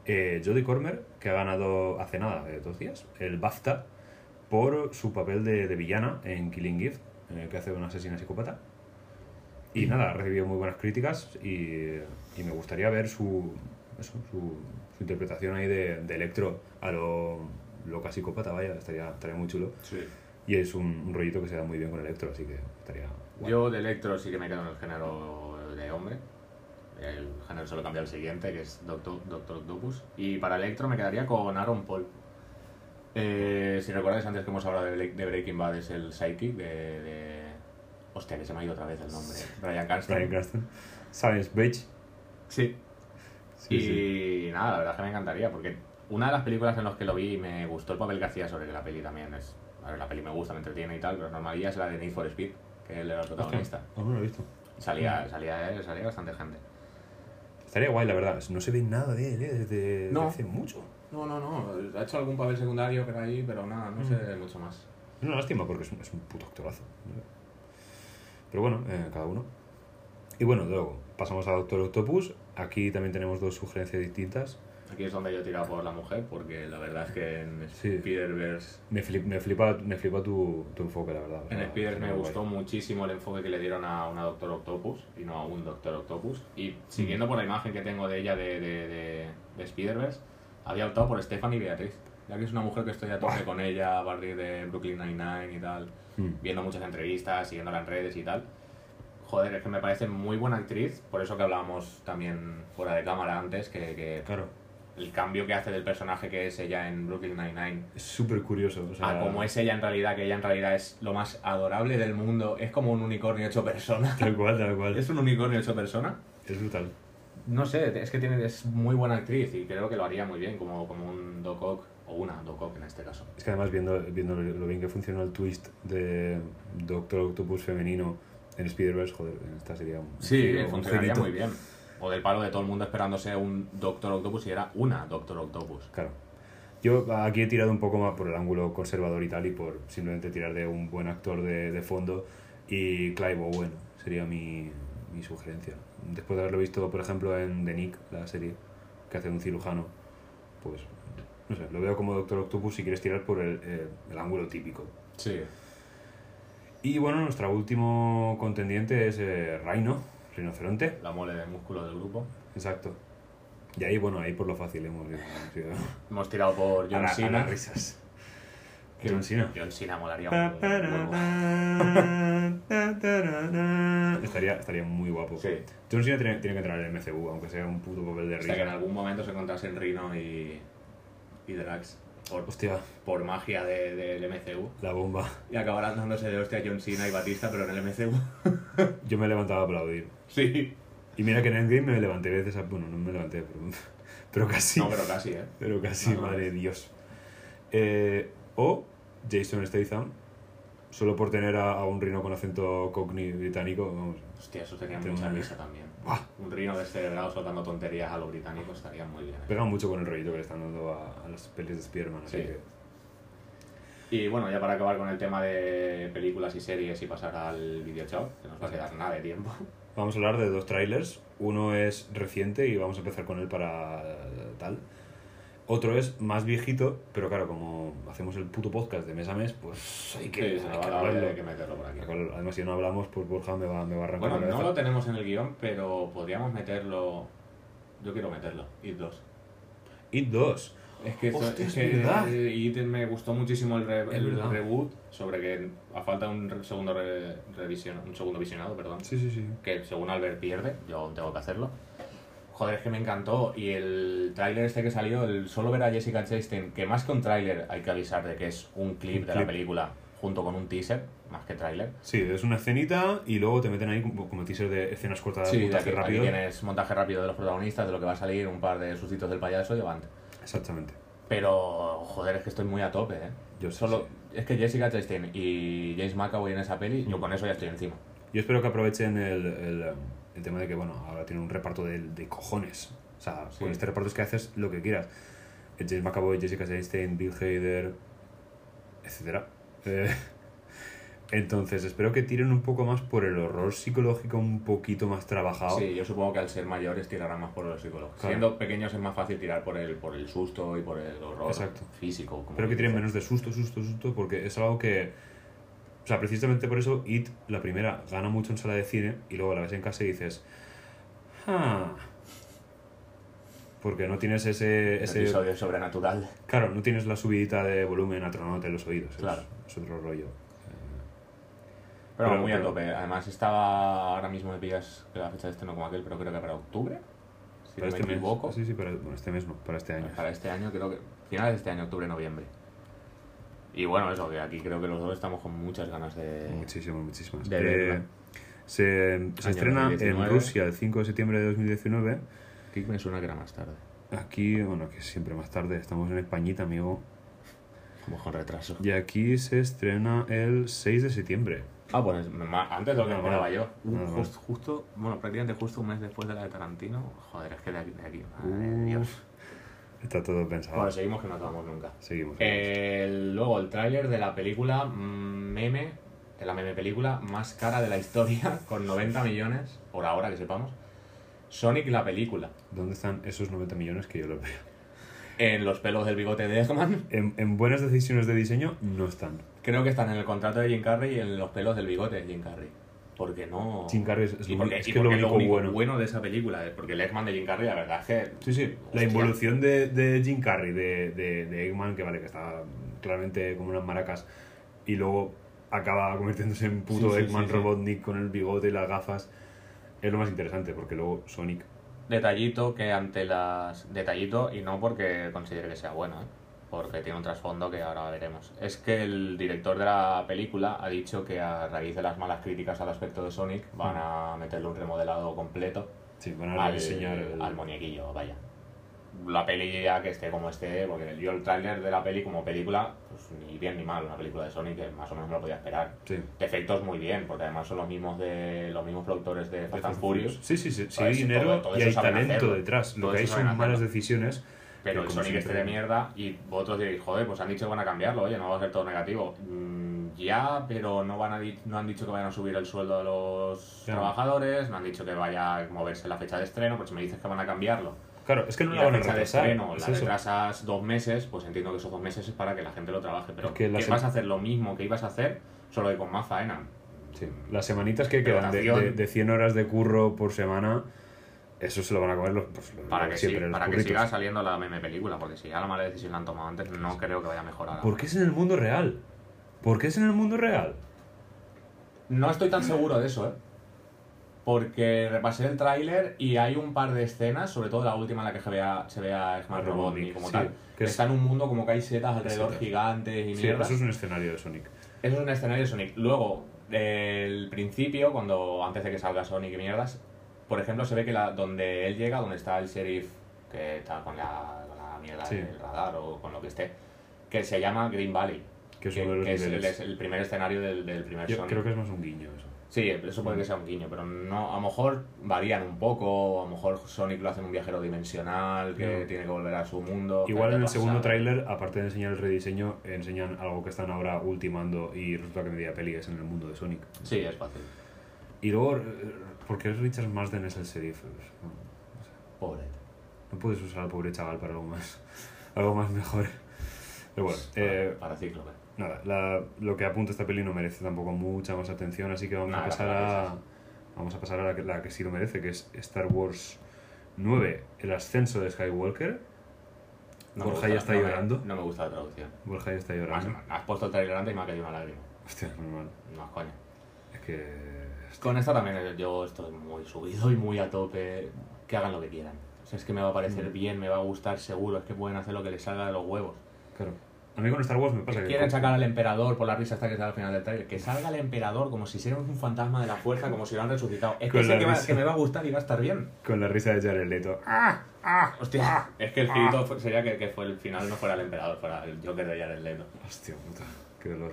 eh, Jodie Comer, que ha ganado hace nada, eh, dos días, el BAFTA por su papel de, de villana en Killing Eve, eh, que hace una asesina psicópata. Y nada, ha recibido muy buenas críticas y, y me gustaría ver su, eso, su, su interpretación ahí de, de Electro a lo loca psicópata, vaya, estaría, estaría muy chulo. Sí. Y es un, un rollito que se da muy bien con Electro, así que estaría guay. Yo de electro sí que me quedo en el género de hombre. El género solo cambia el siguiente, que es Doctor, Doctor Octopus. Y para electro me quedaría con Aaron Paul. Eh, si recordáis antes que hemos hablado de, Breaking Bad, es el Psychic de, de- Hostia, que se me ha ido otra vez el nombre. Brian Cranston. Bryan Cranston. Science Beach. Sí. Sí, y sí. nada, la verdad es que me encantaría, porque una de las películas en las que lo vi y me gustó el papel que hacía sobre que la peli también es... A ver, la peli me gusta, me entretiene y tal, pero normalía es la de Need for Speed, que él era el protagonista. Aún no lo he visto. Salía, salía, él, salía bastante gente. Estaría guay, la verdad. No se ve nada de él ¿eh? desde, No. desde hace mucho. No, no, no. Ha hecho algún papel secundario por ahí, pero nada, no sé mucho más. Es una lástima porque es un, es un puto actorazo. Pero bueno, eh, cada uno. Y bueno, luego pasamos a Doctor Octopus. Aquí también tenemos dos sugerencias distintas. Aquí es donde yo he tirado por la mujer, porque la verdad es que en Sí. Spider-Verse... Me, flip- me flipa, me flipa tu, tu enfoque, la verdad. En Spider me muy guay. gustó muchísimo el enfoque que le dieron a una Doctor Octopus y no a un Doctor Octopus. Y siguiendo por la imagen que tengo de ella de, de, de, de Spider-Verse, había optado por Stephanie Beatriz. Ya que es una mujer que estoy a tope con ella a partir de Brooklyn Nine-Nine y tal, Mm. viendo muchas entrevistas, siguiéndola en redes y tal. Joder, es que me parece muy buena actriz, por eso que hablábamos también fuera de cámara antes, que, que Claro, el cambio que hace del personaje que es ella en Brooklyn Nine-Nine es súper curioso. O sea, a como es ella en realidad, que ella en realidad es lo más adorable del mundo, es como un unicornio hecho persona. Tal cual, tal cual. ¿Es un unicornio hecho persona? Es brutal. No sé, es que tiene, es muy buena actriz y creo que lo haría muy bien, como, como un Doc Ock, o una Doc Ock en este caso. Es que además, viendo, viendo lo lo bien que funcionó el twist de Doctor Octopus femenino en Spider-Verse, joder, esta sería un. Sí, un funcionaría muy bien. O del palo de todo el mundo esperándose un Doctor Octopus y era una Doctor Octopus. Claro. Yo aquí he tirado un poco más por el ángulo conservador y tal, y por simplemente tirar de un buen actor de, de fondo. Y Clive Owen sería mi, mi sugerencia. Después de haberlo visto, por ejemplo, en The Nick, la serie, que hace un cirujano, pues no sé, lo veo como Doctor Octopus si quieres tirar por el, eh, el ángulo típico. Sí. Y bueno, nuestro último contendiente es eh, Rhino, rinoceronte. La mole de músculo del grupo. Exacto. Y ahí, bueno, ahí por lo fácil hemos ido. hemos ido Hemos tirado por a, John a Cena. las risas. John Cena. John Cena molaría un. Estaría, estaría muy guapo. Sí. John Cena tiene, tiene que entrar en el MCU, aunque sea un puto papel de Hasta que en risa. algún momento se encontrasen Rino y, y Drax por, Hostia, por magia de- del MCU la bomba. y acabarán dándose de hostia John Cena y Batista, pero en el MCU. Yo me levantaba a aplaudir. sí. Y mira que en Endgame me levanté veces. a- Bueno, no me levanté, pero, pero casi. No, pero casi, ¿eh? Pero casi, No, madre de Dios. Eh, o Jason Statham, solo por tener a, a un rino con acento cockney británico, vamos. Hostia, eso tenía mucha risa también. Buah. Un Rino descerebrado soltando tonterías a los británicos estaría muy bien. ¿eh? Pega mucho con el rollito que le están dando a, a las pelis de Spider-Man, así Sí. que... Y bueno, ya para acabar con el tema de películas y series y pasar al videoshop, que nos va a quedar nada de tiempo. Vamos a hablar de dos trailers. Uno es reciente y vamos a empezar con él para tal. Otro es más viejito, pero claro, como hacemos el puto podcast de mes a mes, pues hay que, Sí, hay se que nos va a dar hablarlo. hay que meterlo por aquí. Además, si no hablamos, pues Borja me va, me va a arrancar Bueno, no lo tenemos en el guion, pero podríamos meterlo. Yo quiero meterlo, It 2. It 2. Es que, esto- Hostia, es es verdad. eh, It me gustó muchísimo el, re- Es el reboot sobre que a falta un segundo re- revisión, un segundo visionado, perdón, Sí, sí, sí. que según Albert pierde, yo tengo que hacerlo. Joder, es que me encantó. Y el tráiler este que salió, el solo ver a Jessica Chastain, que más que un tráiler hay que avisar de que es un clip Un de clip. la película junto con un teaser, más que tráiler. Sí, es una escenita y luego te meten ahí como, como teaser de escenas cortadas Sí, aquí, montaje aquí rápido. tienes montaje rápido de los protagonistas, de lo que va a salir, un par de sustitos del payaso y avante. Exactamente. Pero, joder, es que estoy muy a tope, ¿eh? Yo sé, Solo, es que Jessica Chastain y James McAvoy en esa peli, yo con eso ya estoy encima. Yo espero que aprovechen el, el, el tema de que, bueno, ahora tiene un reparto de, de cojones. O sea, Sí. con este reparto es que haces lo que quieras. James McAvoy, Jessica Chastain, Bill Hader, etc. Eh, entonces, espero que tiren un poco más por el horror psicológico un poquito más trabajado. Sí, yo supongo que al ser mayores tirarán más por los psicólogos. Claro. Siendo pequeños es más fácil tirar por el, por el susto y por el horror Exacto. físico. como Espero que tiren menos de susto, susto, susto, porque es algo que... O sea, precisamente por eso It, la primera, gana mucho en sala de cine y luego la ves en casa y dices... Ah. Porque no tienes ese... Ese episodio sobrenatural. Claro, no tienes la subidita de volumen a tronarte en los oídos. Claro. Es, otro rollo. Pero, Pero- muy a pero- tope. Además estaba, ahora mismo me pillas que la fecha de estreno como aquel, pero creo que para octubre. Si para no este me equivoco. mes. Sí, sí, para, bueno, este mes no, para este año. Para este año creo que... Finales de este año, octubre, noviembre. Y bueno, eso, que aquí creo que los dos estamos con muchas ganas de... Muchísimas, muchísimas. de Eh, verla. se se estrena 2019. en Rusia el 5 de septiembre de 2019. Aquí me suena que era más tarde. Aquí, bueno, que siempre más tarde, estamos en Españita, amigo. Como con retraso. Y aquí se estrena el 6 de septiembre. Ah, pues antes de lo que Nada esperaba mal. yo. Uh, Nada mal. justo, justo, bueno, prácticamente justo un mes después de la de Tarantino. Joder, es que de aquí, de aquí. Madre de Uh, Dios. Está todo pensado. Bueno, seguimos que no acabamos nunca. seguimos. El- luego el tráiler de la película mm, meme, de la meme película más cara de la historia, con 90 millones, por ahora que sepamos. Sonic la película. ¿Dónde están esos 90 millones que yo los veo? En los pelos del bigote de Eggman. En, en buenas decisiones de diseño no están. Creo que están en el contrato de Jim Carrey y en los pelos del bigote de Jim Carrey. Porque no. Jim Carrey es- y lo porque, es y que lo único único bueno. de esa película. eh, Porque el Eggman de Jim Carrey, la verdad es que. Sí, sí. La involución de, de Jim Carrey, de, de, de Eggman, que vale, que está claramente como unas maracas, y luego acaba convirtiéndose en puto Sí, sí, Eggman sí, sí. Robotnik con el bigote y las gafas, es lo más interesante, porque luego Sonic. Detallito que ante las. Detallito y no porque considere que sea bueno, ¿eh? Porque tiene un trasfondo que ahora veremos. Es que el director de la película ha dicho que a raíz de las malas críticas al aspecto de Sonic van a meterle un remodelado completo Sí, van a al, el... al muñequillo, vaya. La peli ya que esté como esté, porque yo el tráiler de la peli como película, pues ni bien ni mal, una película de Sonic que más o menos me lo podía esperar. Sí. Efectos muy bien, porque además son los mismos de los mismos productores de Fast and Furious. Sí, sí, sí. sí hay dinero todo- todo y hay talento hacerlo. detrás. Lo Todo que hay son malas decisiones. Pero el Sonic este de mierda y vosotros diréis, joder, pues han dicho que van a cambiarlo, oye, no va a ser todo negativo. Mm, ya, pero no, van a no han dicho que vayan a subir el sueldo de los Ya. trabajadores, no han dicho que vaya a moverse la fecha de estreno, pues si me dices que van a cambiarlo. Claro, es que no la la van a fecha de retrasar. estreno es la retrasas dos meses, pues entiendo que esos dos meses es para que la gente lo trabaje. Pero Es que la ¿qué se- vas a hacer lo mismo que ibas a hacer, solo que con más faena? Sí. Las semanitas que quedan de, de, de 100 horas de curro por semana, eso se lo van a comer los, pues, Para que, siempre, sí- los para que siga saliendo la meme película, porque si ya la mala decisión la han tomado antes, no creo que vaya a mejorar. ahora. ¿Por qué es en el mundo real? ¿Por qué es en el mundo real? No estoy tan seguro de eso, ¿eh? Porque repasé el tráiler y hay un par de escenas, sobre todo la última en la que se vea, se vea Eggman A Robotnik como sí, tal. que Que es- está en un mundo como que hay setas alrededor gigantes y Sí, mierdas. eso es un escenario de Sonic. Eso es un escenario de Sonic. Luego, el principio, cuando antes de que salga Sonic y mierdas, por ejemplo, se ve que la, donde él llega, donde está el sheriff, que está con la, con la mierda Sí. del radar o con lo que esté, que se llama Green Valley. Que de los es, el, es el primer escenario del, del primer Yo Sonic. creo que es más un guiño eso. Sí, eso puede que sea un guiño, pero no, a lo mejor varían un poco, a lo mejor Sonic lo hace en un viajero dimensional que No. tiene que volver a su mundo. Igual en el segundo tráiler, aparte de enseñar el rediseño, enseñan algo que están ahora ultimando y resulta que media peli es en el mundo de Sonic. Sí, es fácil. Y luego, eh, ¿por qué Richard Marsden es el sheriff? No sé. Pobre. No puedes usar al pobre chaval para algo más, algo más mejor. Pero bueno, eh, para Cíclope. nada, la- lo que apunta esta peli no merece tampoco mucha más atención, así que vamos Nada, a pasar a vamos a pasar a la que, la que sí lo merece, que es Star Wars 9, el ascenso de Skywalker. No me Borja gusta- ya está no me- llorando. no me gusta la traducción. Borja ya está Has, llorando. has puesto el trailer antes y me ha caído una lágrima. Hostia, normal. No, coño. Es que. Con esta también eh, yo estoy muy subido y muy a tope. Que hagan lo que quieran. O sea, es que me va a parecer Mm. bien, me va a gustar seguro. Es que pueden hacer lo que les salga de los huevos. Claro. A mí con Star Wars me pasa que. Quieren sacar al emperador por la risa hasta que sale al final del trailer. Que salga el emperador como si fuera un fantasma de la fuerza, como si lo han resucitado. Es que sé que, va- risa. que me va a gustar y va a estar bien. Con la risa de Jared Leto. Hostia, es que el girito fue- sería que, que fue el final no fuera el emperador, fuera el Joker de Jared Leto. Hostia puta, qué dolor.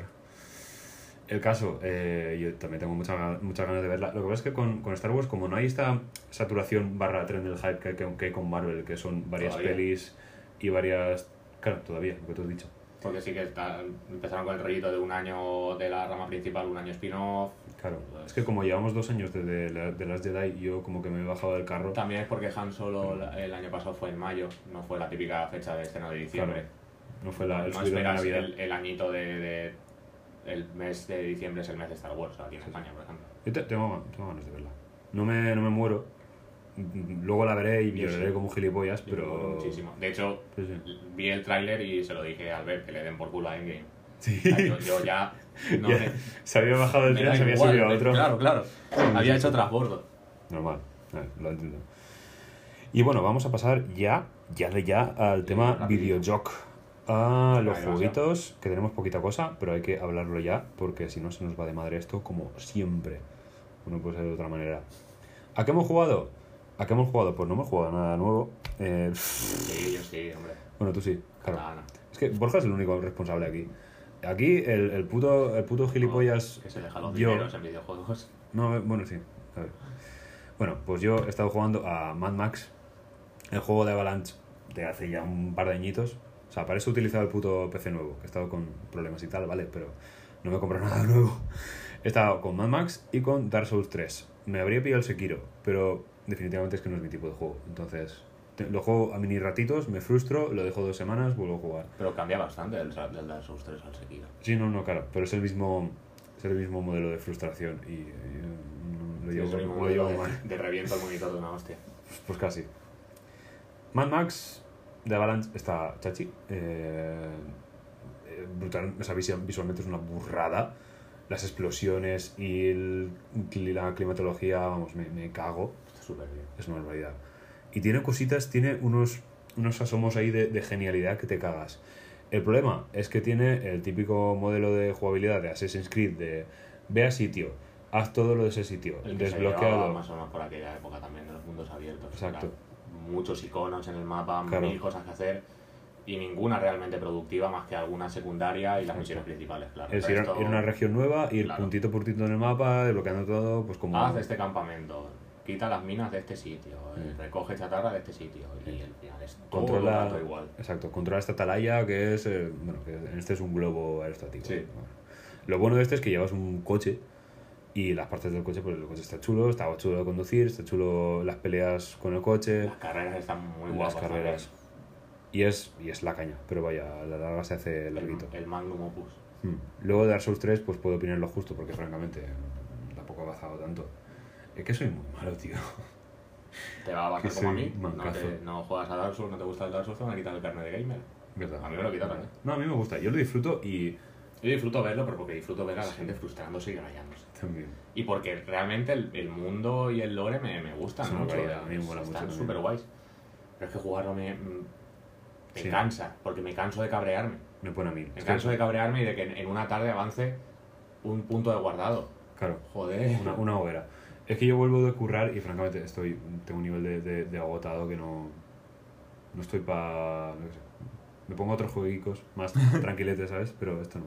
El caso, eh, yo también tengo muchas muchas ganas de verla. Lo que pasa es que con, con Star Wars, como no hay esta saturación barra tren del hype que, que, que hay con Marvel, que son varias Todavía. pelis y varias Claro, todavía, lo que tú has dicho. Porque sí que está- empezaron con el rollito de un año de la rama principal, un año spin-off. Claro. Pues- Es que como llevamos dos años desde la- de las Jedi, yo como que me he bajado del carro. También es porque Han Solo el año pasado fue en mayo, no fue la típica fecha de estreno de diciembre. No fue la, el no subidón de esperas Navidad. el, el añito de, de- El mes de diciembre es el mes de Star Wars aquí en España, por ejemplo. Yo te- tengo, tengo ganas de verla. No me, no me muero. Luego la veré y lloraré sí. como gilipollas, Yo pero... Muchísimo. De hecho, Sí, vi el tráiler y se lo dije a Albert que le den por culo a Endgame. Sí. O sea, yo, yo ya. No Ya, me- Se había bajado del me tren, se había igual, subido a otro. Claro, claro. Había hecho transbordo. Normal, eh, lo entiendo. Y bueno, vamos a pasar ya, ya de ya al tema videojoc. A los jueguitos, que tenemos poquita cosa, pero hay que hablarlo ya, porque si no se nos va de madre esto, como siempre. No puede ser de otra manera. ¿A qué hemos jugado? ¿A qué hemos jugado? Pues no hemos jugado nada nuevo. Eh, Sí, yo sí, hombre. bueno, tú sí, claro. Es que Borja es el único responsable aquí. Aquí el, el puto, el puto gilipollas... Que se deja los yo- dineros en videojuegos. No, eh, bueno, sí. a ver. Bueno, pues yo he estado jugando a Mad Max, el juego de Avalanche de hace ya un par de añitos. O sea, para eso he utilizado el puto PC nuevo, que he estado con problemas y tal, ¿vale? Pero no me he comprado nada nuevo. He estado con Mad Max y con Dark Souls 3. Me habría pillado el Sekiro, pero definitivamente es que no es mi tipo de juego. Entonces, lo juego a mini ratitos, me frustro, lo dejo dos semanas, vuelvo a jugar. Pero cambia bastante del, del Dark Souls 3 al Sekiro. Sí, no, no, claro, pero es el mismo, es el mismo modelo de frustración y, eh, no- lo Sí, llevo, lo mal. de, de reviento el monitor de una hostia. Pues casi. Mad Max de Avalanche está chachi. Eh, eh, brutal, o sea, visualmente es una burrada. Las explosiones y el- la climatología, vamos, me, me cago. Está súper bien. Es una barbaridad. Y tiene cositas, tiene unos, unos asomos ahí de, de genialidad que te cagas. El problema es que tiene el típico modelo de jugabilidad de Assassin's Creed de ve a sitio, haz todo lo de ese sitio, El que se llevaba desbloqueado. más o menos por aquella época también de los mundos abiertos. Exacto. Era Muchos iconos en el mapa, Claro. mil cosas que hacer y ninguna realmente productiva más que alguna secundaria y las misiones principales, claro. Es ir, a- una región nueva, ir Claro. puntito por puntito en el mapa, desbloqueando todo, pues como... Haz este campamento, quita las minas de este sitio, eh, Mm. recoge chatarra de este sitio y al final es todo controla, el rato igual. Exacto, controla esta atalaya que es, eh, bueno, que este es un globo aerostático. Sí. Bueno. Lo bueno de este es que llevas un coche y las partes del coche, pues el coche está chulo, está chulo de conducir, está chulo las peleas con el coche, Las carreras están muy las guapas. carreras. Y es, y es la caña, pero vaya, a la larga se hace larguito. El, el Magnum Opus. Hmm. Luego de Dark Souls 3, pues puedo opinar lo justo, porque francamente tampoco he avanzado tanto. Es que soy muy malo, tío. Te va a pasar como a mí. No, te- no juegas a Dark Souls, no te gusta el Dark Souls, te van a quitar el carnet de gamer. ¿Verdad? A mí me lo quitaron, ¿eh? No, a mí me gusta, yo lo disfruto y Yo disfruto verlo, pero porque disfruto ver a la gente frustrándose y rayándose. También. Y porque realmente el, el mundo y el lore me, me gustan una mucho. mí me mola están mucho súper guays. Pero es que jugarlo me, mm, me Sí. cansa, porque me canso de cabrearme. Me pone a mí. Me canso de cabrearme y de que en, en una tarde avance un punto de guardado. Claro, Joder. una, una hoguera. Es que yo vuelvo de currar y francamente estoy tengo un nivel de, de, de agotado que no, no estoy para... Me pongo otros jueguicos más tranquiletes, ¿sabes? Pero esto no.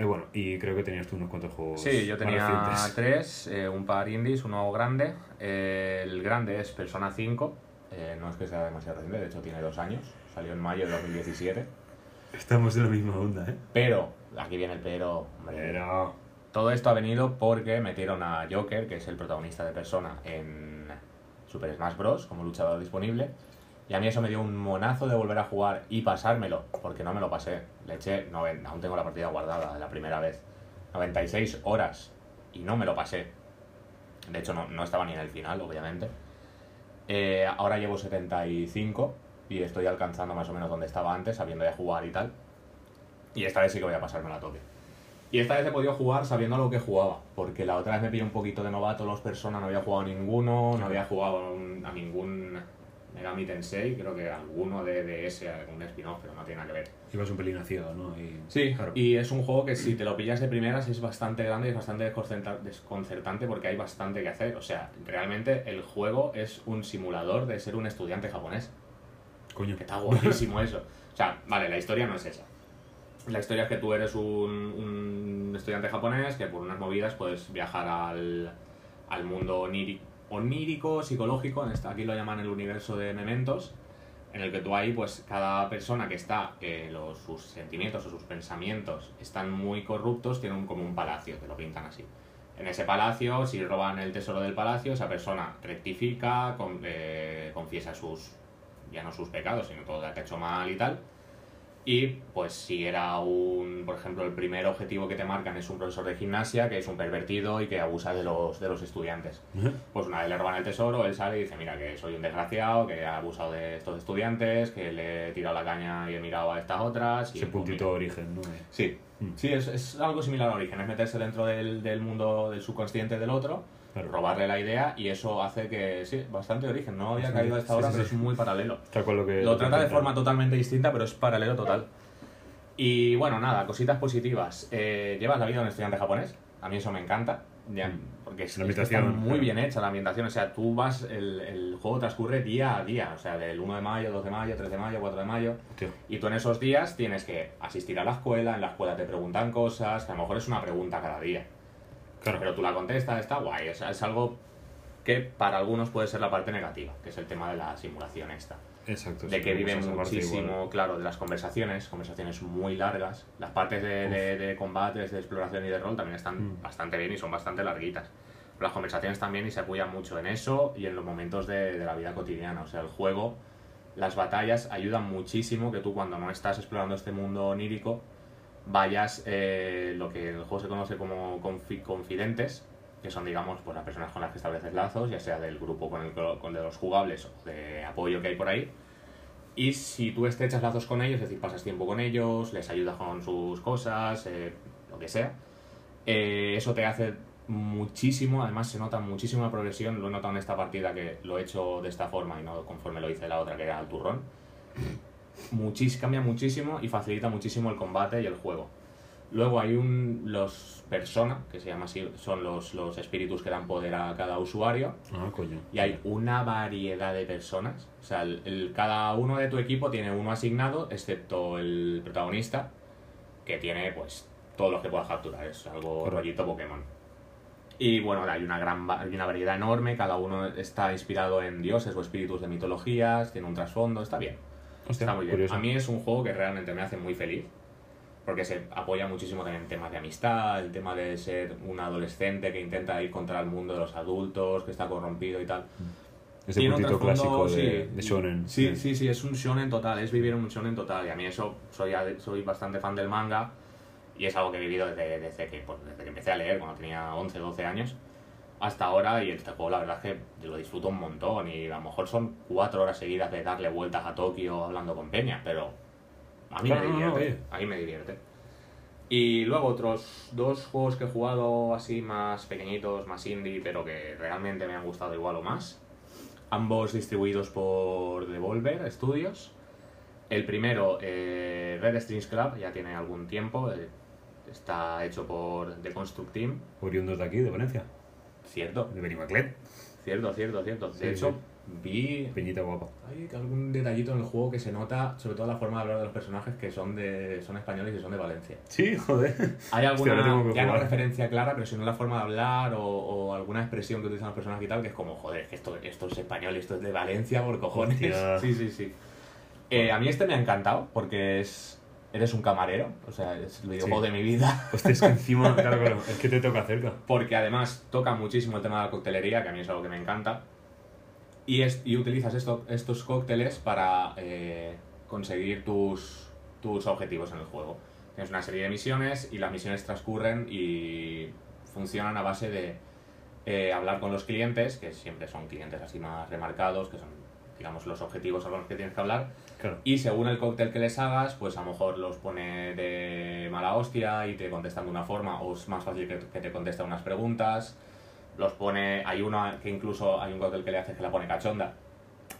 Eh, bueno, y creo que tenías tú unos cuantos juegos Sí, yo tenía recientes. tres, eh, un par indies, uno grande. Eh, el grande es Persona 5, eh, no es que sea demasiado reciente, de hecho tiene dos años, salió en mayo de 2017. Estamos en la misma onda, ¿eh? Pero, aquí viene el pero, hombre, Pero... Todo esto ha venido porque metieron a Joker, que es el protagonista de Persona, en Super Smash Bros. como luchador disponible. Y a mí eso me dio un monazo de volver a jugar y pasármelo, porque no me lo pasé. Le eché, noven- aún tengo la partida guardada de la primera vez, 96 horas y no me lo pasé. De hecho, no, no estaba ni en el final, obviamente. Eh, ahora llevo 75 y estoy alcanzando más o menos donde estaba antes, sabiendo ya jugar y tal. Y esta vez sí que voy a pasármelo a tope. Y esta vez he podido jugar sabiendo lo que jugaba, porque la otra vez me pillé un poquito de novato los Persona, no había jugado ninguno, no había jugado a ningún Megami Tensei, creo que alguno de, de ese, algún spin-off, pero no tiene nada que ver. Ibas un pelín a ciego, ¿no? Y... Sí, claro. y es un juego que si te lo pillas de primeras es bastante grande y es bastante desconcerta- desconcertante porque hay bastante que hacer. O sea, realmente el juego es un simulador de ser un estudiante japonés. Coño. Que está guapísimo eso. O sea, vale, la historia no es esa. La historia es que tú eres un, un estudiante japonés que por unas movidas puedes viajar al, al mundo onírico, onírico, psicológico, aquí lo llaman el universo de Mementos, en el que tú ahí, pues cada persona que está, los, sus sentimientos o sus pensamientos están muy corruptos, tienen un- como un palacio, te lo pintan así. En ese palacio, si roban el tesoro del palacio, esa persona rectifica, eh, confiesa sus, ya no sus pecados, sino todo lo que ha hecho mal y tal. Y pues si era un, por ejemplo, el primer objetivo que te marcan es un profesor de gimnasia que es un pervertido y que abusa de los, de los estudiantes. Pues una vez le roban el tesoro, él sale y dice, mira, que soy un desgraciado, que he abusado de estos estudiantes, que le he tirado la caña y he mirado a estas otras. Y Ese puntito mira. origen, ¿no? Sí, Mm. sí es, es algo similar a Origen, es meterse dentro del, del mundo del subconsciente del otro, Claro. robarle la idea y eso hace que, sí, bastante Origen. No había caído a esta hora, sí, pero es muy paralelo. Lo que... Lo trata de forma totalmente distinta, pero es paralelo total. Y bueno, nada, cositas positivas. Eh, llevas la vida de un estudiante japonés. A mí eso me encanta. Ya, Mm. porque es, La está muy bien hecha la ambientación. O sea, tú vas, el, el juego transcurre día a día. O sea, del 1 de mayo, 2 de mayo, 3 de mayo, 4 de mayo. Y tú en esos días tienes que asistir a la escuela. En la escuela te preguntan cosas, que a lo mejor es una pregunta cada día. Claro. Pero tú la contestas, está guay. O sea, es algo que para algunos puede ser la parte negativa, que es el tema de la simulación esta Exacto. de que vive esa parte muchísimo, claro, de las conversaciones, conversaciones muy largas. Las partes de, de- de combates, de exploración y de rol también están Mm. bastante bien y son bastante larguitas. Pero las conversaciones también y se apoyan mucho en eso y en los momentos de, de la vida cotidiana. O sea, el juego, las batallas ayudan muchísimo que tú cuando no estás explorando este mundo onírico vayas eh, lo que en el juego se conoce como confi- confidentes, que son, digamos, pues las personas con las que estableces lazos, ya sea del grupo con, el, con de los jugables o de apoyo que hay por ahí. Y si tú estrechas lazos con ellos, es decir, pasas tiempo con ellos, les ayudas con sus cosas, eh, lo que sea, eh, eso te hace muchísimo, además se nota muchísimo la progresión, lo he notado en esta partida que lo he hecho de esta forma y no conforme lo hice la otra que era al turrón. Muchis, cambia muchísimo y facilita muchísimo el combate y el juego. Luego hay un los persona, que se llama así, son los, los espíritus que dan poder a cada usuario. Ah, coño. Y hay una variedad de personas. O sea, el, el- cada uno de tu equipo tiene uno asignado, excepto el protagonista, que tiene pues todos los que puedas capturar. Es algo Correcto. rollito Pokémon. Y bueno, hay una gran hay una variedad enorme, cada uno está inspirado en dioses o espíritus de mitologías, tiene un trasfondo, está bien. Hostia, Está muy bien. curioso. A mí es un juego que realmente me hace muy feliz. Porque se apoya muchísimo también en temas de amistad, el tema de ser un adolescente que intenta ir contra el mundo de los adultos, que está corrompido y tal. Ese Tiene un puntito clásico de, sí. de shonen. Sí, sí, sí, es un shonen total, es vivir un shonen total. Y a mí eso, soy, soy bastante fan del manga y es algo que he vivido desde, desde, que, pues, desde que empecé a leer, cuando tenía 11, 12 años, hasta ahora. Y este juego, la verdad es que lo disfruto un montón. Y a lo mejor son cuatro horas seguidas de darle vueltas a Tokio hablando con Peña, pero a mí Claro, me no, no, divierte. a mí me divierte. Y luego otros dos juegos que he jugado así más pequeñitos, más indie, pero que realmente me han gustado igual o más. Ambos distribuidos por Devolver Studios. El primero, eh, Red Strings Club, ya tiene algún tiempo. eh, está hecho por The Construct Team. Oriundos de aquí, de Valencia. Cierto, De Benimaclet. cierto, cierto, cierto. De Sí, hecho, sí. vi Peñita guapa. hay algún detallito en el juego que se nota, sobre todo la forma de hablar de los personajes que son de son españoles y son de Valencia. Sí, joder. Hay Hostia, alguna, que ya no referencia clara, pero sino la forma de hablar o, o alguna expresión que utilizan los personajes y tal, que es como, joder, que esto, esto es español, esto es de Valencia, por cojones. Hostia. Sí, sí, sí. Eh, a mí este me ha encantado porque es eres un camarero, o sea, es el videojuego Sí. de mi vida. Hostia, es que encima, claro, claro, es que te toca cerca. Porque además toca muchísimo el tema de la coctelería, que a mí es algo que me encanta. Y, es, y utilizas esto- estos cócteles para eh, conseguir tus, tus objetivos en el juego. Tienes una serie de misiones y las misiones transcurren y funcionan a base de eh, hablar con los clientes, que siempre son clientes así más remarcados, que son, digamos, los objetivos a los que tienes que hablar. Claro. Y según el cóctel que les hagas, pues a lo mejor los pone de mala hostia y te contestan de una forma, o es más fácil que, que te conteste unas preguntas. Los pone, hay uno que incluso hay un cóctel que le hace que la pone cachonda.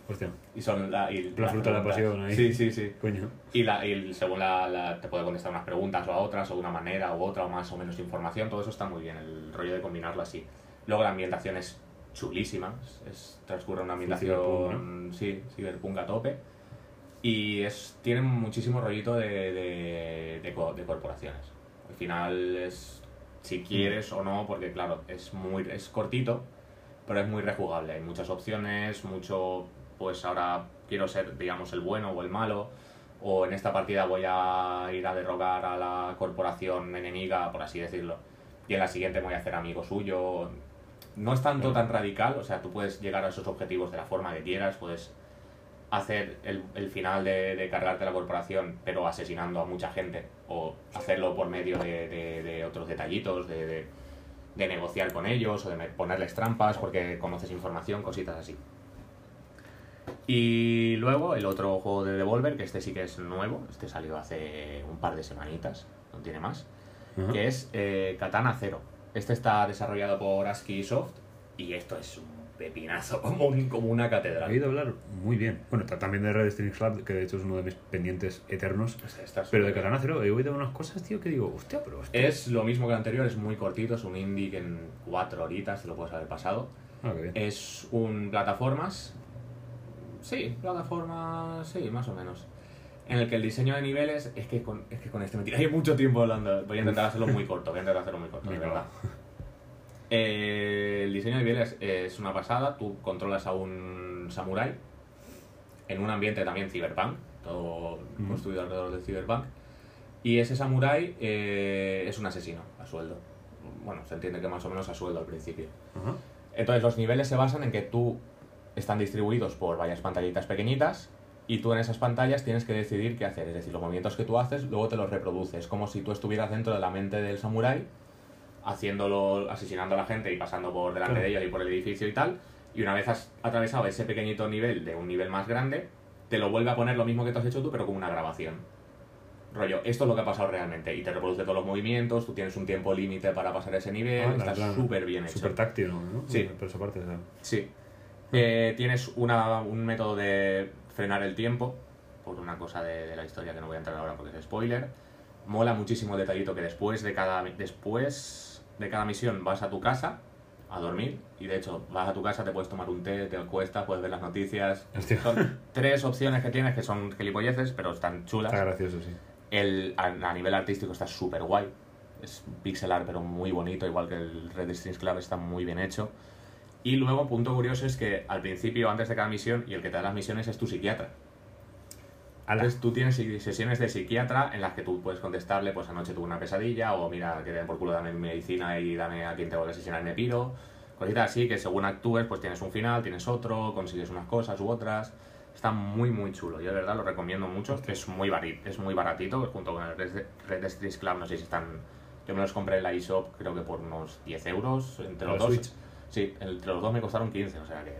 Hostia, Y son la, y La fruta de la pasión ahí. Sí, sí, sí. coño. Y, la, y según la, la- te puede contestar unas preguntas o a otras, o de una manera u otra, o más o menos información, todo eso está muy bien, el rollo de combinarlo así. Luego la ambientación es chulísima, es, transcurre una ambientación, cyberpunk, sí, cyberpunk a tope. Y es, tiene muchísimo rollito de, de, de co- de corporaciones. Al final es, si quieres o no, porque claro, es muy es cortito, pero es muy rejugable. Hay muchas opciones, mucho, pues ahora quiero ser, digamos, el bueno o el malo, o en esta partida voy a ir a derrocar a la corporación enemiga, por así decirlo, y en la siguiente voy a hacer amigo suyo. No es tanto tan radical, o sea, tú puedes llegar a esos objetivos de la forma que quieras, puedes hacer el, el final de, de cargarte la corporación, pero asesinando a mucha gente, o hacerlo por medio de, de- de otros detallitos, de, negociar con ellos, o de ponerles trampas porque conoces información, cositas así. Y luego el otro juego de Devolver, que este sí que es nuevo, este salió hace un par de semanitas, no tiene más, que es eh, Katana Zero. Este está desarrollado por ASCII Soft y esto es un pepinazo como, un- como una He catedral. oído hablar muy bien. Bueno, ta- también de Red Strings Club, que de hecho es uno de mis pendientes eternos. O sea, está Pero de Katana Zero he oído unas cosas, tío, que digo, hostia, pero. Es lo mismo que el anterior, es muy cortito, es un indie que en cuatro horitas te lo puedes haber pasado. Ah, qué bien. Es un plataformas. Sí, plataformas, sí, más o menos. En el que el diseño de niveles es que con, es que con este me tiraría mucho tiempo hablando. Voy a intentar hacerlo muy corto, voy a intentar hacerlo muy corto, de verdad. Eh, el diseño de niveles es una pasada. Tú controlas a un samurái en un ambiente también cyberpunk, todo construido alrededor del cyberpunk. Y ese samurái eh, es un asesino a sueldo. Bueno, se entiende que más o menos a sueldo al principio. Ajá. Entonces los niveles se basan en que tú están distribuidos por varias pantallitas pequeñitas y tú en esas pantallas tienes que decidir qué hacer. Es decir, los movimientos que tú haces luego te los reproduces. como si tú estuvieras dentro de la mente del samurái, haciéndolo, asesinando a la gente y pasando por delante Claro. de ellos y por el edificio y tal. Y una vez has atravesado ese pequeñito nivel de un nivel más grande, te lo vuelve a poner lo mismo que tú has hecho tú, pero con una grabación. Rollo, esto es lo que ha pasado realmente. Y te reproduce todos los movimientos, tú tienes un tiempo límite para pasar ese nivel, Ah, está claro. súper bien hecho. Súper táctil, ¿no? Sí. Por esa parte. Sí. Eh, tienes una, un método de frenar el tiempo, por una cosa de, de la historia que no voy a entrar ahora porque es spoiler. Mola muchísimo el detallito que después de cada después de cada misión vas a tu casa a dormir y de hecho vas a tu casa, te puedes tomar un té, te acuestas, puedes ver las noticias. Hostia. Son tres opciones que tienes que son gilipolleces, pero están chulas. Está gracioso, sí. El, a, a nivel artístico está súper guay. Es pixel art, pero muy bonito, igual que el Red Strings Club está muy bien hecho. Y luego, punto curioso es que al principio, antes de cada misión, y el que te da las misiones es tu psiquiatra. Entonces tú tienes si- sesiones de psiquiatra en las que tú puedes contestarle, pues anoche tuve una pesadilla, o mira, que te den por culo, dame mi medicina y dame a quien tengo que asesinar y me piro. Cositas así, que según actúes, pues tienes un final, tienes otro, consigues unas cosas u otras. Está muy, muy chulo. Yo de verdad lo recomiendo mucho. Es muy, bari- es muy baratito, junto con el Red, Red Street Club, no sé si están... Yo me los compré en la eShop, creo que por unos 10 euros entre ¿La los dos. Switch? Sí, entre los dos me costaron 15, o sea que.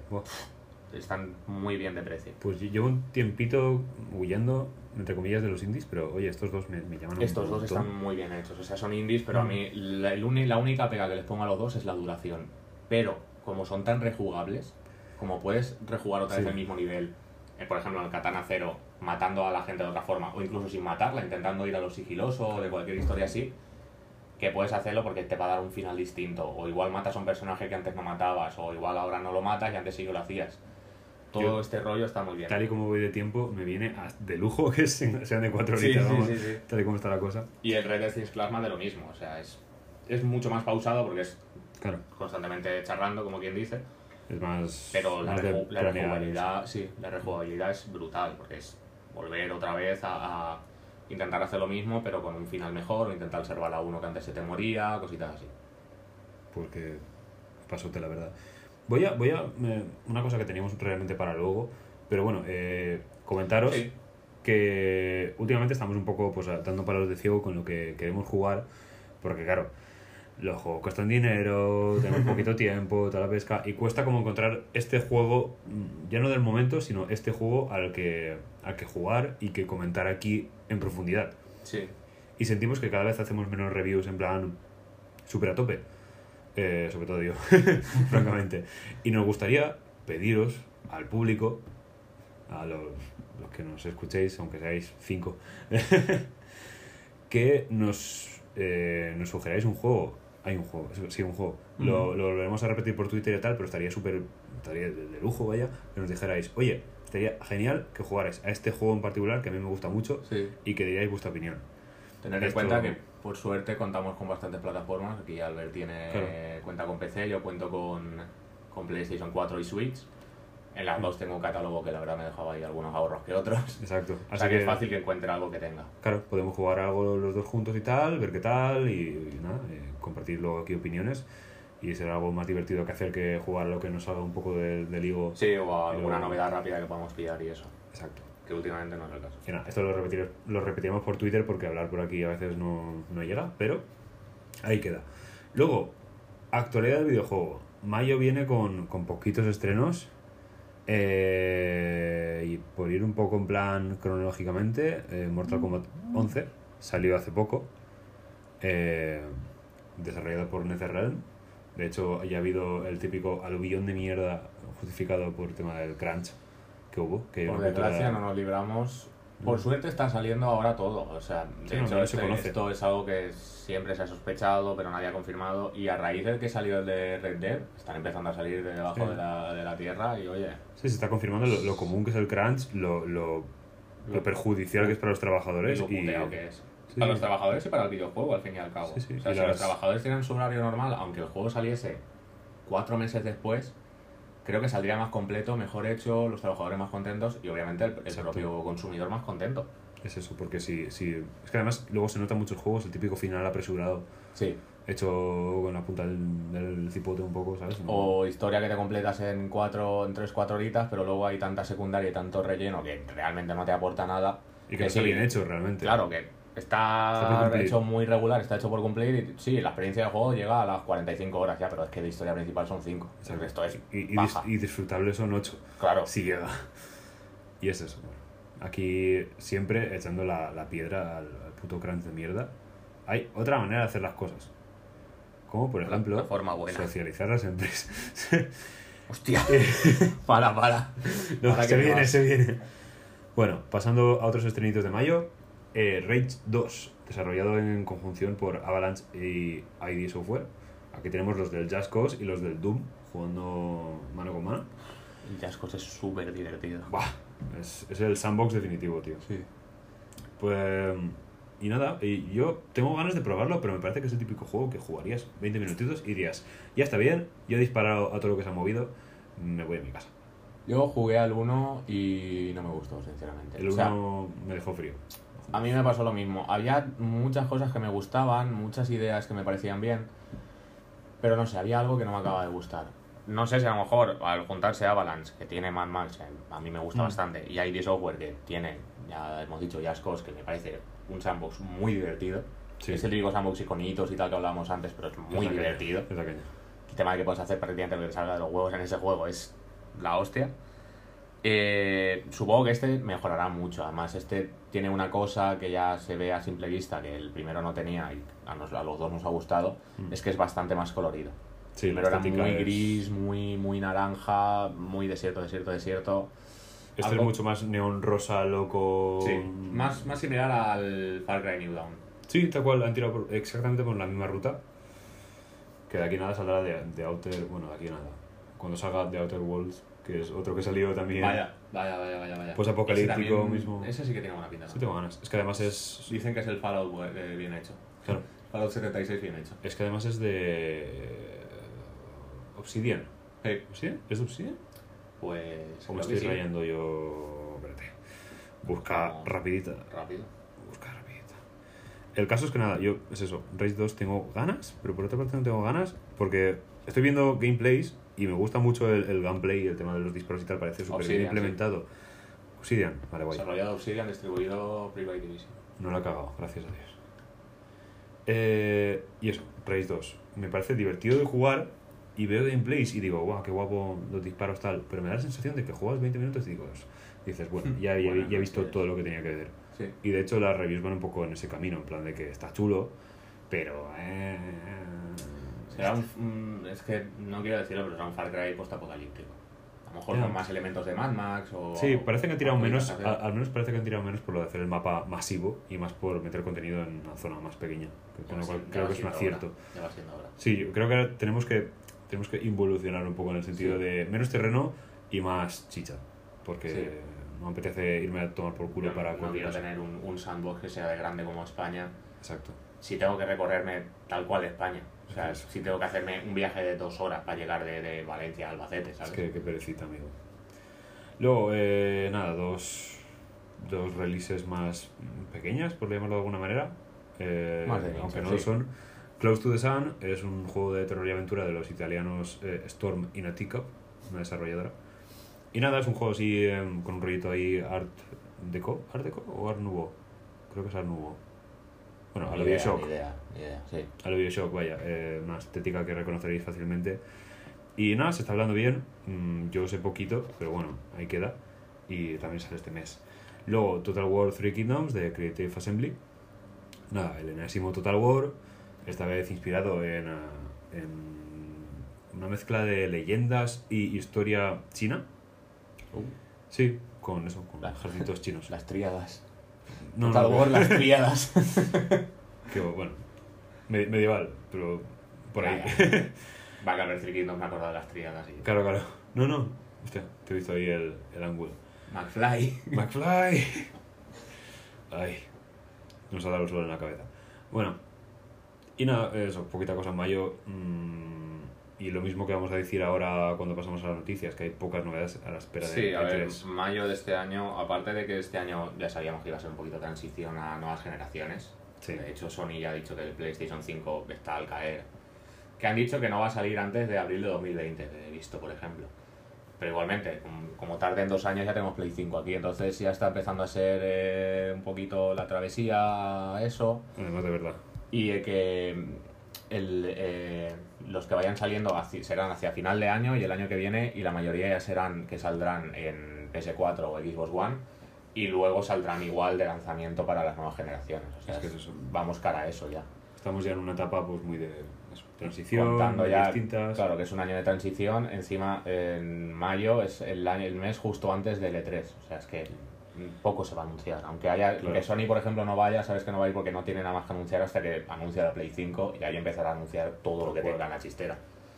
Están muy bien de precio. Pues yo llevo un tiempito huyendo, entre comillas, de los indies, pero oye, estos dos me, me llaman un Estos dos montón. están muy bien hechos, o sea, son indies, pero a Mm. mí la, el la única pega que les pongo a los dos es la duración. Pero como son tan rejugables, como puedes rejugar otra vez el mismo nivel, eh, por ejemplo en el Katana Zero, matando a la gente de otra forma, o incluso sin matarla, intentando ir a lo sigiloso o de cualquier historia así, que puedes hacerlo porque te va a dar un final distinto. O igual matas a un personaje que antes no matabas, o igual ahora no lo matas y antes sí que lo hacías. Todo Yo- este rollo está muy bien. Tal y como voy de tiempo, me viene de lujo que sean de cuatro horitas, sí, vamos, sí, sí. tal y como está la cosa. Y el Red Dead Plasma de lo mismo, o sea, es, es mucho más pausado porque es Claro, constantemente charlando, como quien dice, es más... pero la, más la rejugabilidad, sí, la rejugabilidad es brutal, porque es volver otra vez a, a intentar hacer lo mismo, pero con un final mejor, o intentar salvar a uno que antes se te moría, cositas así. porque pasote la verdad. Voy a, voy a eh, una cosa que teníamos realmente para luego, pero bueno, eh, comentaros Sí. que últimamente estamos un poco pues dando palos de ciego con lo que queremos jugar, porque claro, los juegos cuestan dinero, tenemos poquito tiempo, toda la pesca, y cuesta como encontrar este juego, mm, ya no del momento, sino este juego al que, al que jugar y que comentar aquí en profundidad. Sí. Y sentimos que cada vez hacemos menos reviews en plan súper a tope. Eh, sobre todo yo, francamente. Y nos gustaría pediros al público, a los, los que nos escuchéis, aunque seáis cinco, que nos, eh, nos sugeráis un juego. Hay un juego, sí, un juego. Lo, lo volveremos a repetir por Twitter y tal, pero estaría súper, estaría de, de lujo, vaya, que nos dijerais, oye, estaría genial que jugarais a este juego en particular, que a mí me gusta mucho, Sí. y que diríais vuestra opinión. Tener en cuenta que, por suerte, contamos con bastantes plataformas. Aquí Albert tiene Claro. cuenta con PC, yo cuento con, con PlayStation 4 y Switch. En las dos tengo un catálogo que la verdad me dejaba ahí algunos ahorros que otros. Exacto. O Así sea que que, es fácil que encuentre algo que tenga. claro, podemos jugar algo los dos juntos y tal, ver qué tal y, y nada, eh, compartir luego aquí opiniones y será algo más divertido que hacer que jugar lo que nos salga un poco del, higo. Sí, o alguna novedad rápida que podamos pillar y eso. Exacto. Últimamente no es el caso. Esto lo, repetir- repetiremos por Twitter porque hablar por aquí a veces no, no llega, pero ahí queda. Luego, actualidad del videojuego. Mayo viene con, con poquitos estrenos. eh, y por ir un poco en plan cronológicamente, eh, Mortal Kombat 11 salió hace poco. eh, desarrollado por NetherRealm. De hecho, ya ha habido el típico aluvión de mierda justificado por el tema del crunch que hubo. Que Por cultura- desgracia no nos libramos. Por suerte está saliendo ahora todo. O sea, de Sí, hecho, no se este- conoce. esto es algo que siempre se ha sospechado, pero nadie ha confirmado. Y a raíz del que salió el de Red Dead, están empezando a salir de debajo Sí. de, la, de la tierra. Y oye, Sí, se está confirmando lo, lo común que es el crunch, lo, lo, lo perjudicial que es para los trabajadores lo y que es. Sí, para los trabajadores y para el videojuego, al fin y al cabo. O sea, y si las- los trabajadores tienen su horario normal, aunque el juego saliese cuatro meses después, creo que saldría más completo, mejor hecho, los trabajadores más contentos y obviamente el, propio consumidor más contento. es eso, porque si, si... Es que además luego se nota en muchos juegos el típico final apresurado, Sí. hecho con la punta del, del cipote un poco, ¿sabes? No- O historia que te completas en cuatro, en 3-4 horitas, pero luego hay tanta secundaria y tanto relleno que realmente no te aporta nada. y que no está sí, bien hecho realmente. Claro, que Está hecho muy regular, está hecho por cumplir y sí, la experiencia del juego llega a las 45 horas ya, pero es que de historia principal son 5. El resto es Y, y, baja. y disfrutables son ocho. Claro. Si llega. Y es eso. bueno. Aquí siempre echando la, la piedra al, al puto crunch de mierda. Hay otra manera de hacer las cosas. Como por La- ejemplo, la forma buena. socializar las empresas. Hostia. para, para. No, Ahora se viene, vas. se viene. Bueno, pasando a otros estrenitos de mayo. Eh, Rage 2, desarrollado en conjunción por Avalanche y ID Software. Aquí tenemos los del Just Cause y los del Doom jugando mano con mano. El Just Cause es súper divertido. Buah, es, es el sandbox definitivo, tío. Sí. Pues. Y nada, y yo tengo ganas de probarlo, pero me parece que es el típico juego que jugarías 20 minutitos y dirías, ya está bien, ya he disparado a todo lo que se ha movido, me voy a mi casa. Yo jugué al 1 y no me gustó, sinceramente. El O sea, 1 me dejó frío. A mí me pasó lo mismo. Había muchas cosas que me gustaban, muchas ideas que me parecían bien, pero no sé, había algo que no me acaba de gustar. No sé si a lo mejor al juntarse Avalanche, que tiene Mad Max, eh, a mí me gusta Mm. bastante, y ID Software, que tiene, ya hemos dicho, Cause, que me parece un sandbox muy divertido. Sí. Es el típico sandbox iconitos y tal que hablábamos antes, pero es muy Es divertido. es. El tema de que puedes hacer prácticamente lo que te salga de los huevos en ese juego es la hostia. Eh, supongo que este mejorará mucho. Además, este tiene una cosa que ya se ve a simple vista que el primero no tenía y a, nos- a los dos nos ha gustado, Mm. es que es bastante más colorido. Sí, primero era muy es- gris, muy, muy naranja, muy desierto, desierto, desierto. Este algo- es mucho más neón rosa, loco. más, más similar al Far Cry New Dawn. Sí, tal cual, han tirado por- exactamente por la misma ruta. Que de aquí nada saldrá de, de Outer. Bueno, de aquí nada. Cuando salga de Outer Worlds, que es otro que salió también. Vaya, vaya, vaya, vaya, vaya. Pues apocalíptico Ese mismo. Ese sí que tiene buena pinta. Sí, tengo ganas. Es que además es. Dicen que es el Fallout eh, bien hecho. Claro. Fallout 76 bien hecho. Es que además es de. Obsidian. Sí. ¿Obsidian? ¿Es de Obsidian? Pues. ¿O me creo que estoy sí. rayando yo? Espérate. Busca Vamos. rapidita. Rápido. Busca rapidita. El caso es que nada, yo, es eso, Race 2 tengo ganas, pero por otra parte no tengo ganas porque estoy viendo gameplays y me gusta mucho el, el gameplay, el tema de los disparos y tal, parece súper bien implementado. Obsidian, vale, guay. Desarrollado Obsidian, distribuido Private Division. No lo he cagado, gracias a Dios. Eh, y eso, Race 2. Me parece divertido de jugar y veo gameplays y digo, guau, qué guapo los disparos tal. Pero me da la sensación de que juegas 20 minutos y digo, dices, bueno, ya, ya- ya he visto todo lo que tenía que ver. Sí. Y de hecho las reviews van un poco en ese camino, en plan de que está chulo, pero... eh, Será un, Es que no quiero decirlo, pero será un Far Cry postapocalíptico. A lo mejor con más elementos de Mad Max o. Sí, parece que han tirado menos, al menos parece que han tirado menos por lo de hacer el mapa masivo y más por meter contenido en una zona más pequeña, que- cual siendo- creo que es un acierto. hora, Ya va siendo hora. Sí, yo creo que ahora tenemos que, tenemos que involucionar un poco en el sentido Sí. de menos terreno y más chicha, porque Sí. no me apetece irme a tomar por culo para no quiero tener un, un sandbox que sea de grande como España. Exacto. Si tengo que recorrerme tal cual España. O sea, si tengo que hacerme un viaje de dos horas para llegar de, de Valencia a Albacete, Es ¿sabes? que, que perecita, amigo. Luego, eh, nada, dos, dos releases más pequeñas, por llamarlo de alguna manera. Eh, Más de aunque no sí. lo son. Close to the Sun es un juego de terror y aventura de los italianos eh, Storm in a Teacup, una desarrolladora. Y nada, es un juego así em, con un rollito ahí Art Deco, ¿Art Deco o Art Nouveau? Creo que es Art Nouveau. Bueno, a lo Ni idea, Bioshock. ni idea, ni idea, sí. A lo Bioshock, vaya, eh, una estética que reconoceréis fácilmente. Y nada, se está hablando bien. Mm, yo sé poquito, pero bueno, ahí queda. Y también sale este mes. Luego, Total War Three Kingdoms de Creative Assembly. Nada, el enésimo Total War. Esta vez inspirado en, ah, en una mezcla de leyendas y historia china. Uh, Sí, con eso, con La- ejércitos chinos. las tríadas. No, Total no, War, las tríadas. que, bueno, me- medieval, pero por ahí. Va a caber Three Kingdoms, me he acordado de las tríadas y... Claro, claro. No, no. Hostia, te he visto ahí el, el ángulo. McFly. McFly. Ay. Nos ha dado el sol en la cabeza. Bueno. Y nada, eso, poquita cosa en mayo. mm, y lo mismo que vamos a decir ahora cuando pasamos a las noticias, que hay pocas novedades a la espera de Sí, a ver, E3. mayo de este año, aparte de que este año ya sabíamos que iba a ser un poquito transición a nuevas generaciones. Sí. De hecho, Sony ya ha dicho que el PlayStation 5 está al caer. Que han dicho que no va a salir antes de abril de 2020, he visto, por ejemplo. Pero igualmente, como- como tarde en dos años ya tenemos Play 5 aquí, entonces ya está empezando a ser eh, un poquito la travesía eso. Además de verdad. Y eh, que el, eh, los que vayan saliendo hacia- serán hacia final de año y el año que viene, y la mayoría ya serán que saldrán en PS4 o Xbox One, y luego saldrán igual de lanzamiento para las nuevas generaciones. O sea, Es que es eso. vamos cara a eso ya. Estamos ya en una etapa pues muy de eso, transición, Contando ya, distintas. claro, que es un año de transición, encima en mayo es el, año, el mes justo antes del E3, o sea, es que poco se va a anunciar. Aunque haya Claro. que Sony, por ejemplo, no vaya, sabes que no va a ir porque no tiene nada más que anunciar hasta que anuncia la Play 5 y ahí empezará a anunciar todo lo que Bueno. tenga en la chistera.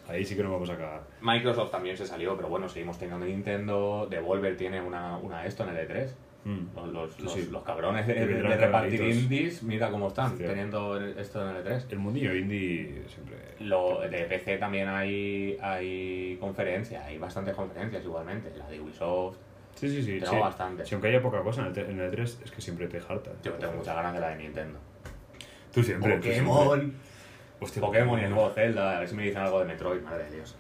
Ahí sí que nos vamos a cagar. Microsoft también se salió, pero bueno, seguimos teniendo Nintendo, Devolver tiene una, una esto en el E3. Mm. Los, los, Sí, los- sí. los cabrones de, de- de repartir indies, mira cómo están Sí. teniendo esto en el E3. El mundillo indie siempre... Lo, de PC también hay, hay conferencias, hay bastantes conferencias igualmente. La de Ubisoft, Sí, sí, sí. Tengo sí. bastante. Si aunque haya poca cosa en el, en el 3 es que siempre te jarta. yo tengo muchas ganas de la de Nintendo. Tú siempre. tú siempre. Pokémon, Hostia, Pokémon y el nuevo Zelda, a ver si me dicen algo de Metroid, madre de Dios.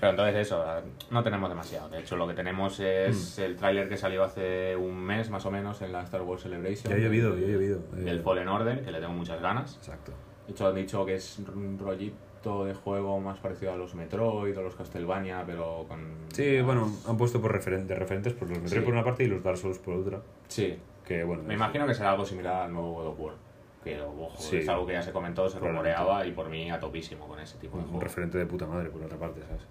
Pero entonces eso, no tenemos demasiado. De hecho, lo que tenemos es el tráiler que salió hace un mes más o menos en la Star Wars Celebration. Ya ha llovido, ya ha llovido. Del Fallen Order, que le tengo muchas ganas. Exacto. De hecho, han dicho que es un rollito de juego más parecido a los Metroid o los Castlevania, pero con... Sí, más- bueno, han puesto por referen- de referentes por los Metroid Sí. por una parte y los Dark Souls por otra. Sí, Que bueno. me imagino que será algo similar al nuevo God of War. Que, ojo, Sí. es algo que ya se comentó, se rumoreaba y por mí a topísimo con ese tipo de un juego. referente de puta madre por otra parte, ¿sabes?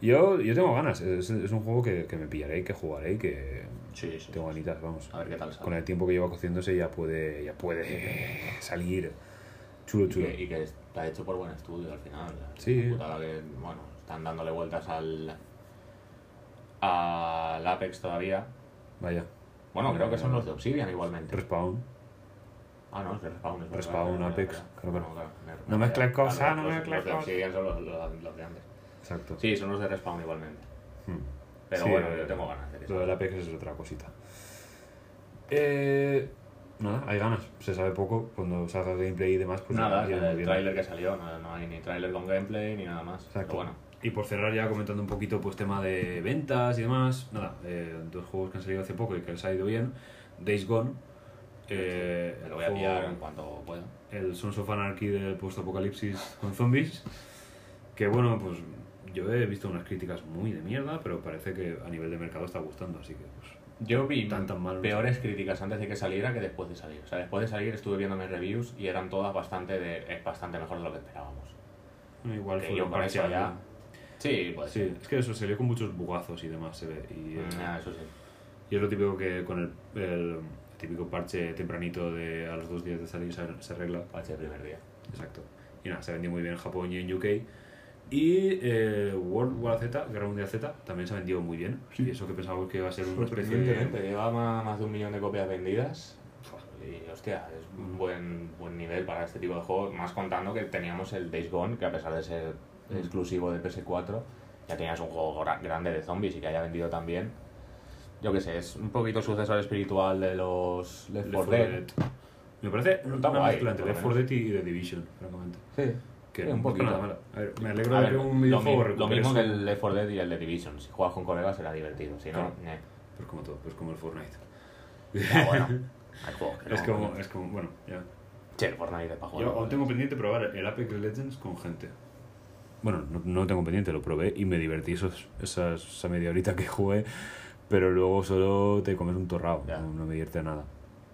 Yo, yo tengo ganas, es, es un juego que, que me pillaré y que jugaré y que Sí, sí. tengo ganitas, vamos. A ver qué tal sale. Con el tiempo que lleva cociéndose ya puede, ya puede salir chulo, Y chulo. que, y que está hecho por buen estudio al final. Sí. Una putada que, bueno, están dándole vueltas al. al Apex todavía. Vaya, Bueno, creo que son los de Obsidian igualmente. Respawn. Ah, no, es de Respawn. Es Respawn, Apex, claro, me- No me- mezcles claro, cosas, no los- mezcles Los de cosas. Obsidian son los, los- los de antes. Exacto. Sí, son los de Respawn igualmente. Hmm. Pero Sí, bueno, yo tengo ganas de que Lo del. Apex es otra cosita. Eh, nada, hay ganas. Se sabe poco. Cuando salga gameplay y demás, pues Nada, iremos el tráiler que salió, no, no hay ni tráiler con gameplay ni nada más. Exacto. Pero bueno, Y por cerrar ya comentando un poquito pues tema de ventas y demás, nada, eh, dos juegos que han salido hace poco y que les ha ido bien. Days Gone, eh, me lo voy a pillar en cuanto pueda. el Sons of Anarchy del post-apocalipsis con zombies, que bueno, pues yo he visto unas críticas muy de mierda, pero parece que a nivel de mercado está gustando, así que pues Yo vi Tan, tan peores críticas antes de que saliera que después de salir. O sea, después de salir estuve viendo mis reviews y eran todas bastante de, es bastante mejor de lo que esperábamos. igual Que fue yo parcial. ya- Sí, pues Sí, es que eso salió con muchos bugazos y demás, se ve. Y, eh, Ah, eso sí. Y es lo típico que con el, el típico parche tempranito de a los dos días de salir se, se arregla. Parche el primer día. Exacto. Y nada, se vendió muy bien en Japón y en UK. Y eh, World War Z, Guerra Mundial Z, también se ha vendido muy bien. Y eso que pensábamos que iba a ser una especie de... lleva más de un millón de copias vendidas. Y hostia, es un buen, buen nivel para este tipo de juegos. Más contando que teníamos el Days Gone, que a pesar de ser Mm. exclusivo de PS4, ya tenías un juego gra- grande de zombies y que haya vendido tan bien. Yo qué sé, es un poquito sucesor espiritual de los Left 4 Dead. Me parece Está una guay, mezcla entre Left 4 Dead y The Division, francamente. Sí. Que Sí, un es poquito. mala. A ver, me alegro A de ver, que un videojuego lo mismo que el Left 4 Dead y el de Division. Si juegas con colegas será divertido, si no, Claro. ñe. Pues como todo, pues como el Fortnite. Ya, bueno, hay juegos que no. es, como, es como, bueno, ya. Sí, el Fortnite es para jugar. Yo aún tengo pendiente probar el Apex Legends con gente. Bueno, no, no tengo pendiente, lo probé y me divertí esos, esas, esa media horita que jugué, pero luego solo te comes un torrao, Ya. no, no me divierte nada.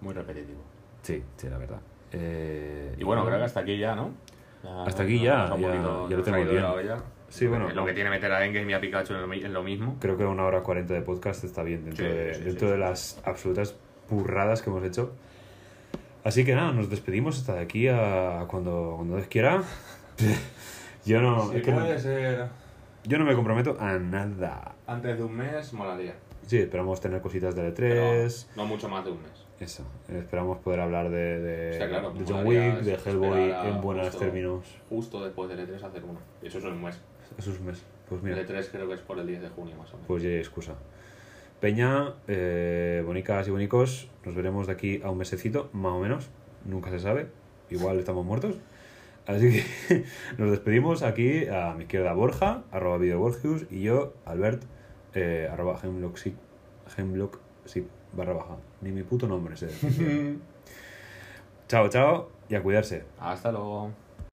Muy repetitivo. Sí, sí, la verdad. Eh, Y bueno, creo que hasta aquí ya, ¿no? Ya Hasta aquí ya, ya- poquito- ya lo tenemos bien. Sí, bueno, Lo que tiene meter a Endgame y a Pikachu en lo, mismo. Creo que una hora cuarenta de podcast está bien dentro, Sí, de, sí, dentro sí, de las absolutas burradas que hemos hecho. Así que nada, nos despedimos hasta de aquí a cuando, cuando Dios quiera. yo, no, es que no- puede ser yo no me comprometo a nada. antes de un mes, molaría. Sí, esperamos tener cositas de Pero L3. no mucho más de un mes. Eso, esperamos poder hablar de, de, claro, de me John Wick, de Hellboy en buenos justo- términos. Justo después del E3 hacer uno. Eso es un mes. Eso es un mes. Pues El mira, E3 creo que es por el 10 de junio más o menos. pues ya hay excusa. Peña, eh, bonicas y bonicos, nos veremos de aquí a un mesecito, más o menos. Nunca se sabe. Igual estamos muertos. Así que nos despedimos aquí a mi izquierda Borja, arroba videoborgius, y yo, Albert, eh, arroba hemlocksip, hemlocksip, barra baja. Ni mi puto nombre sé. chao, chao, y a cuidarse. Hasta luego.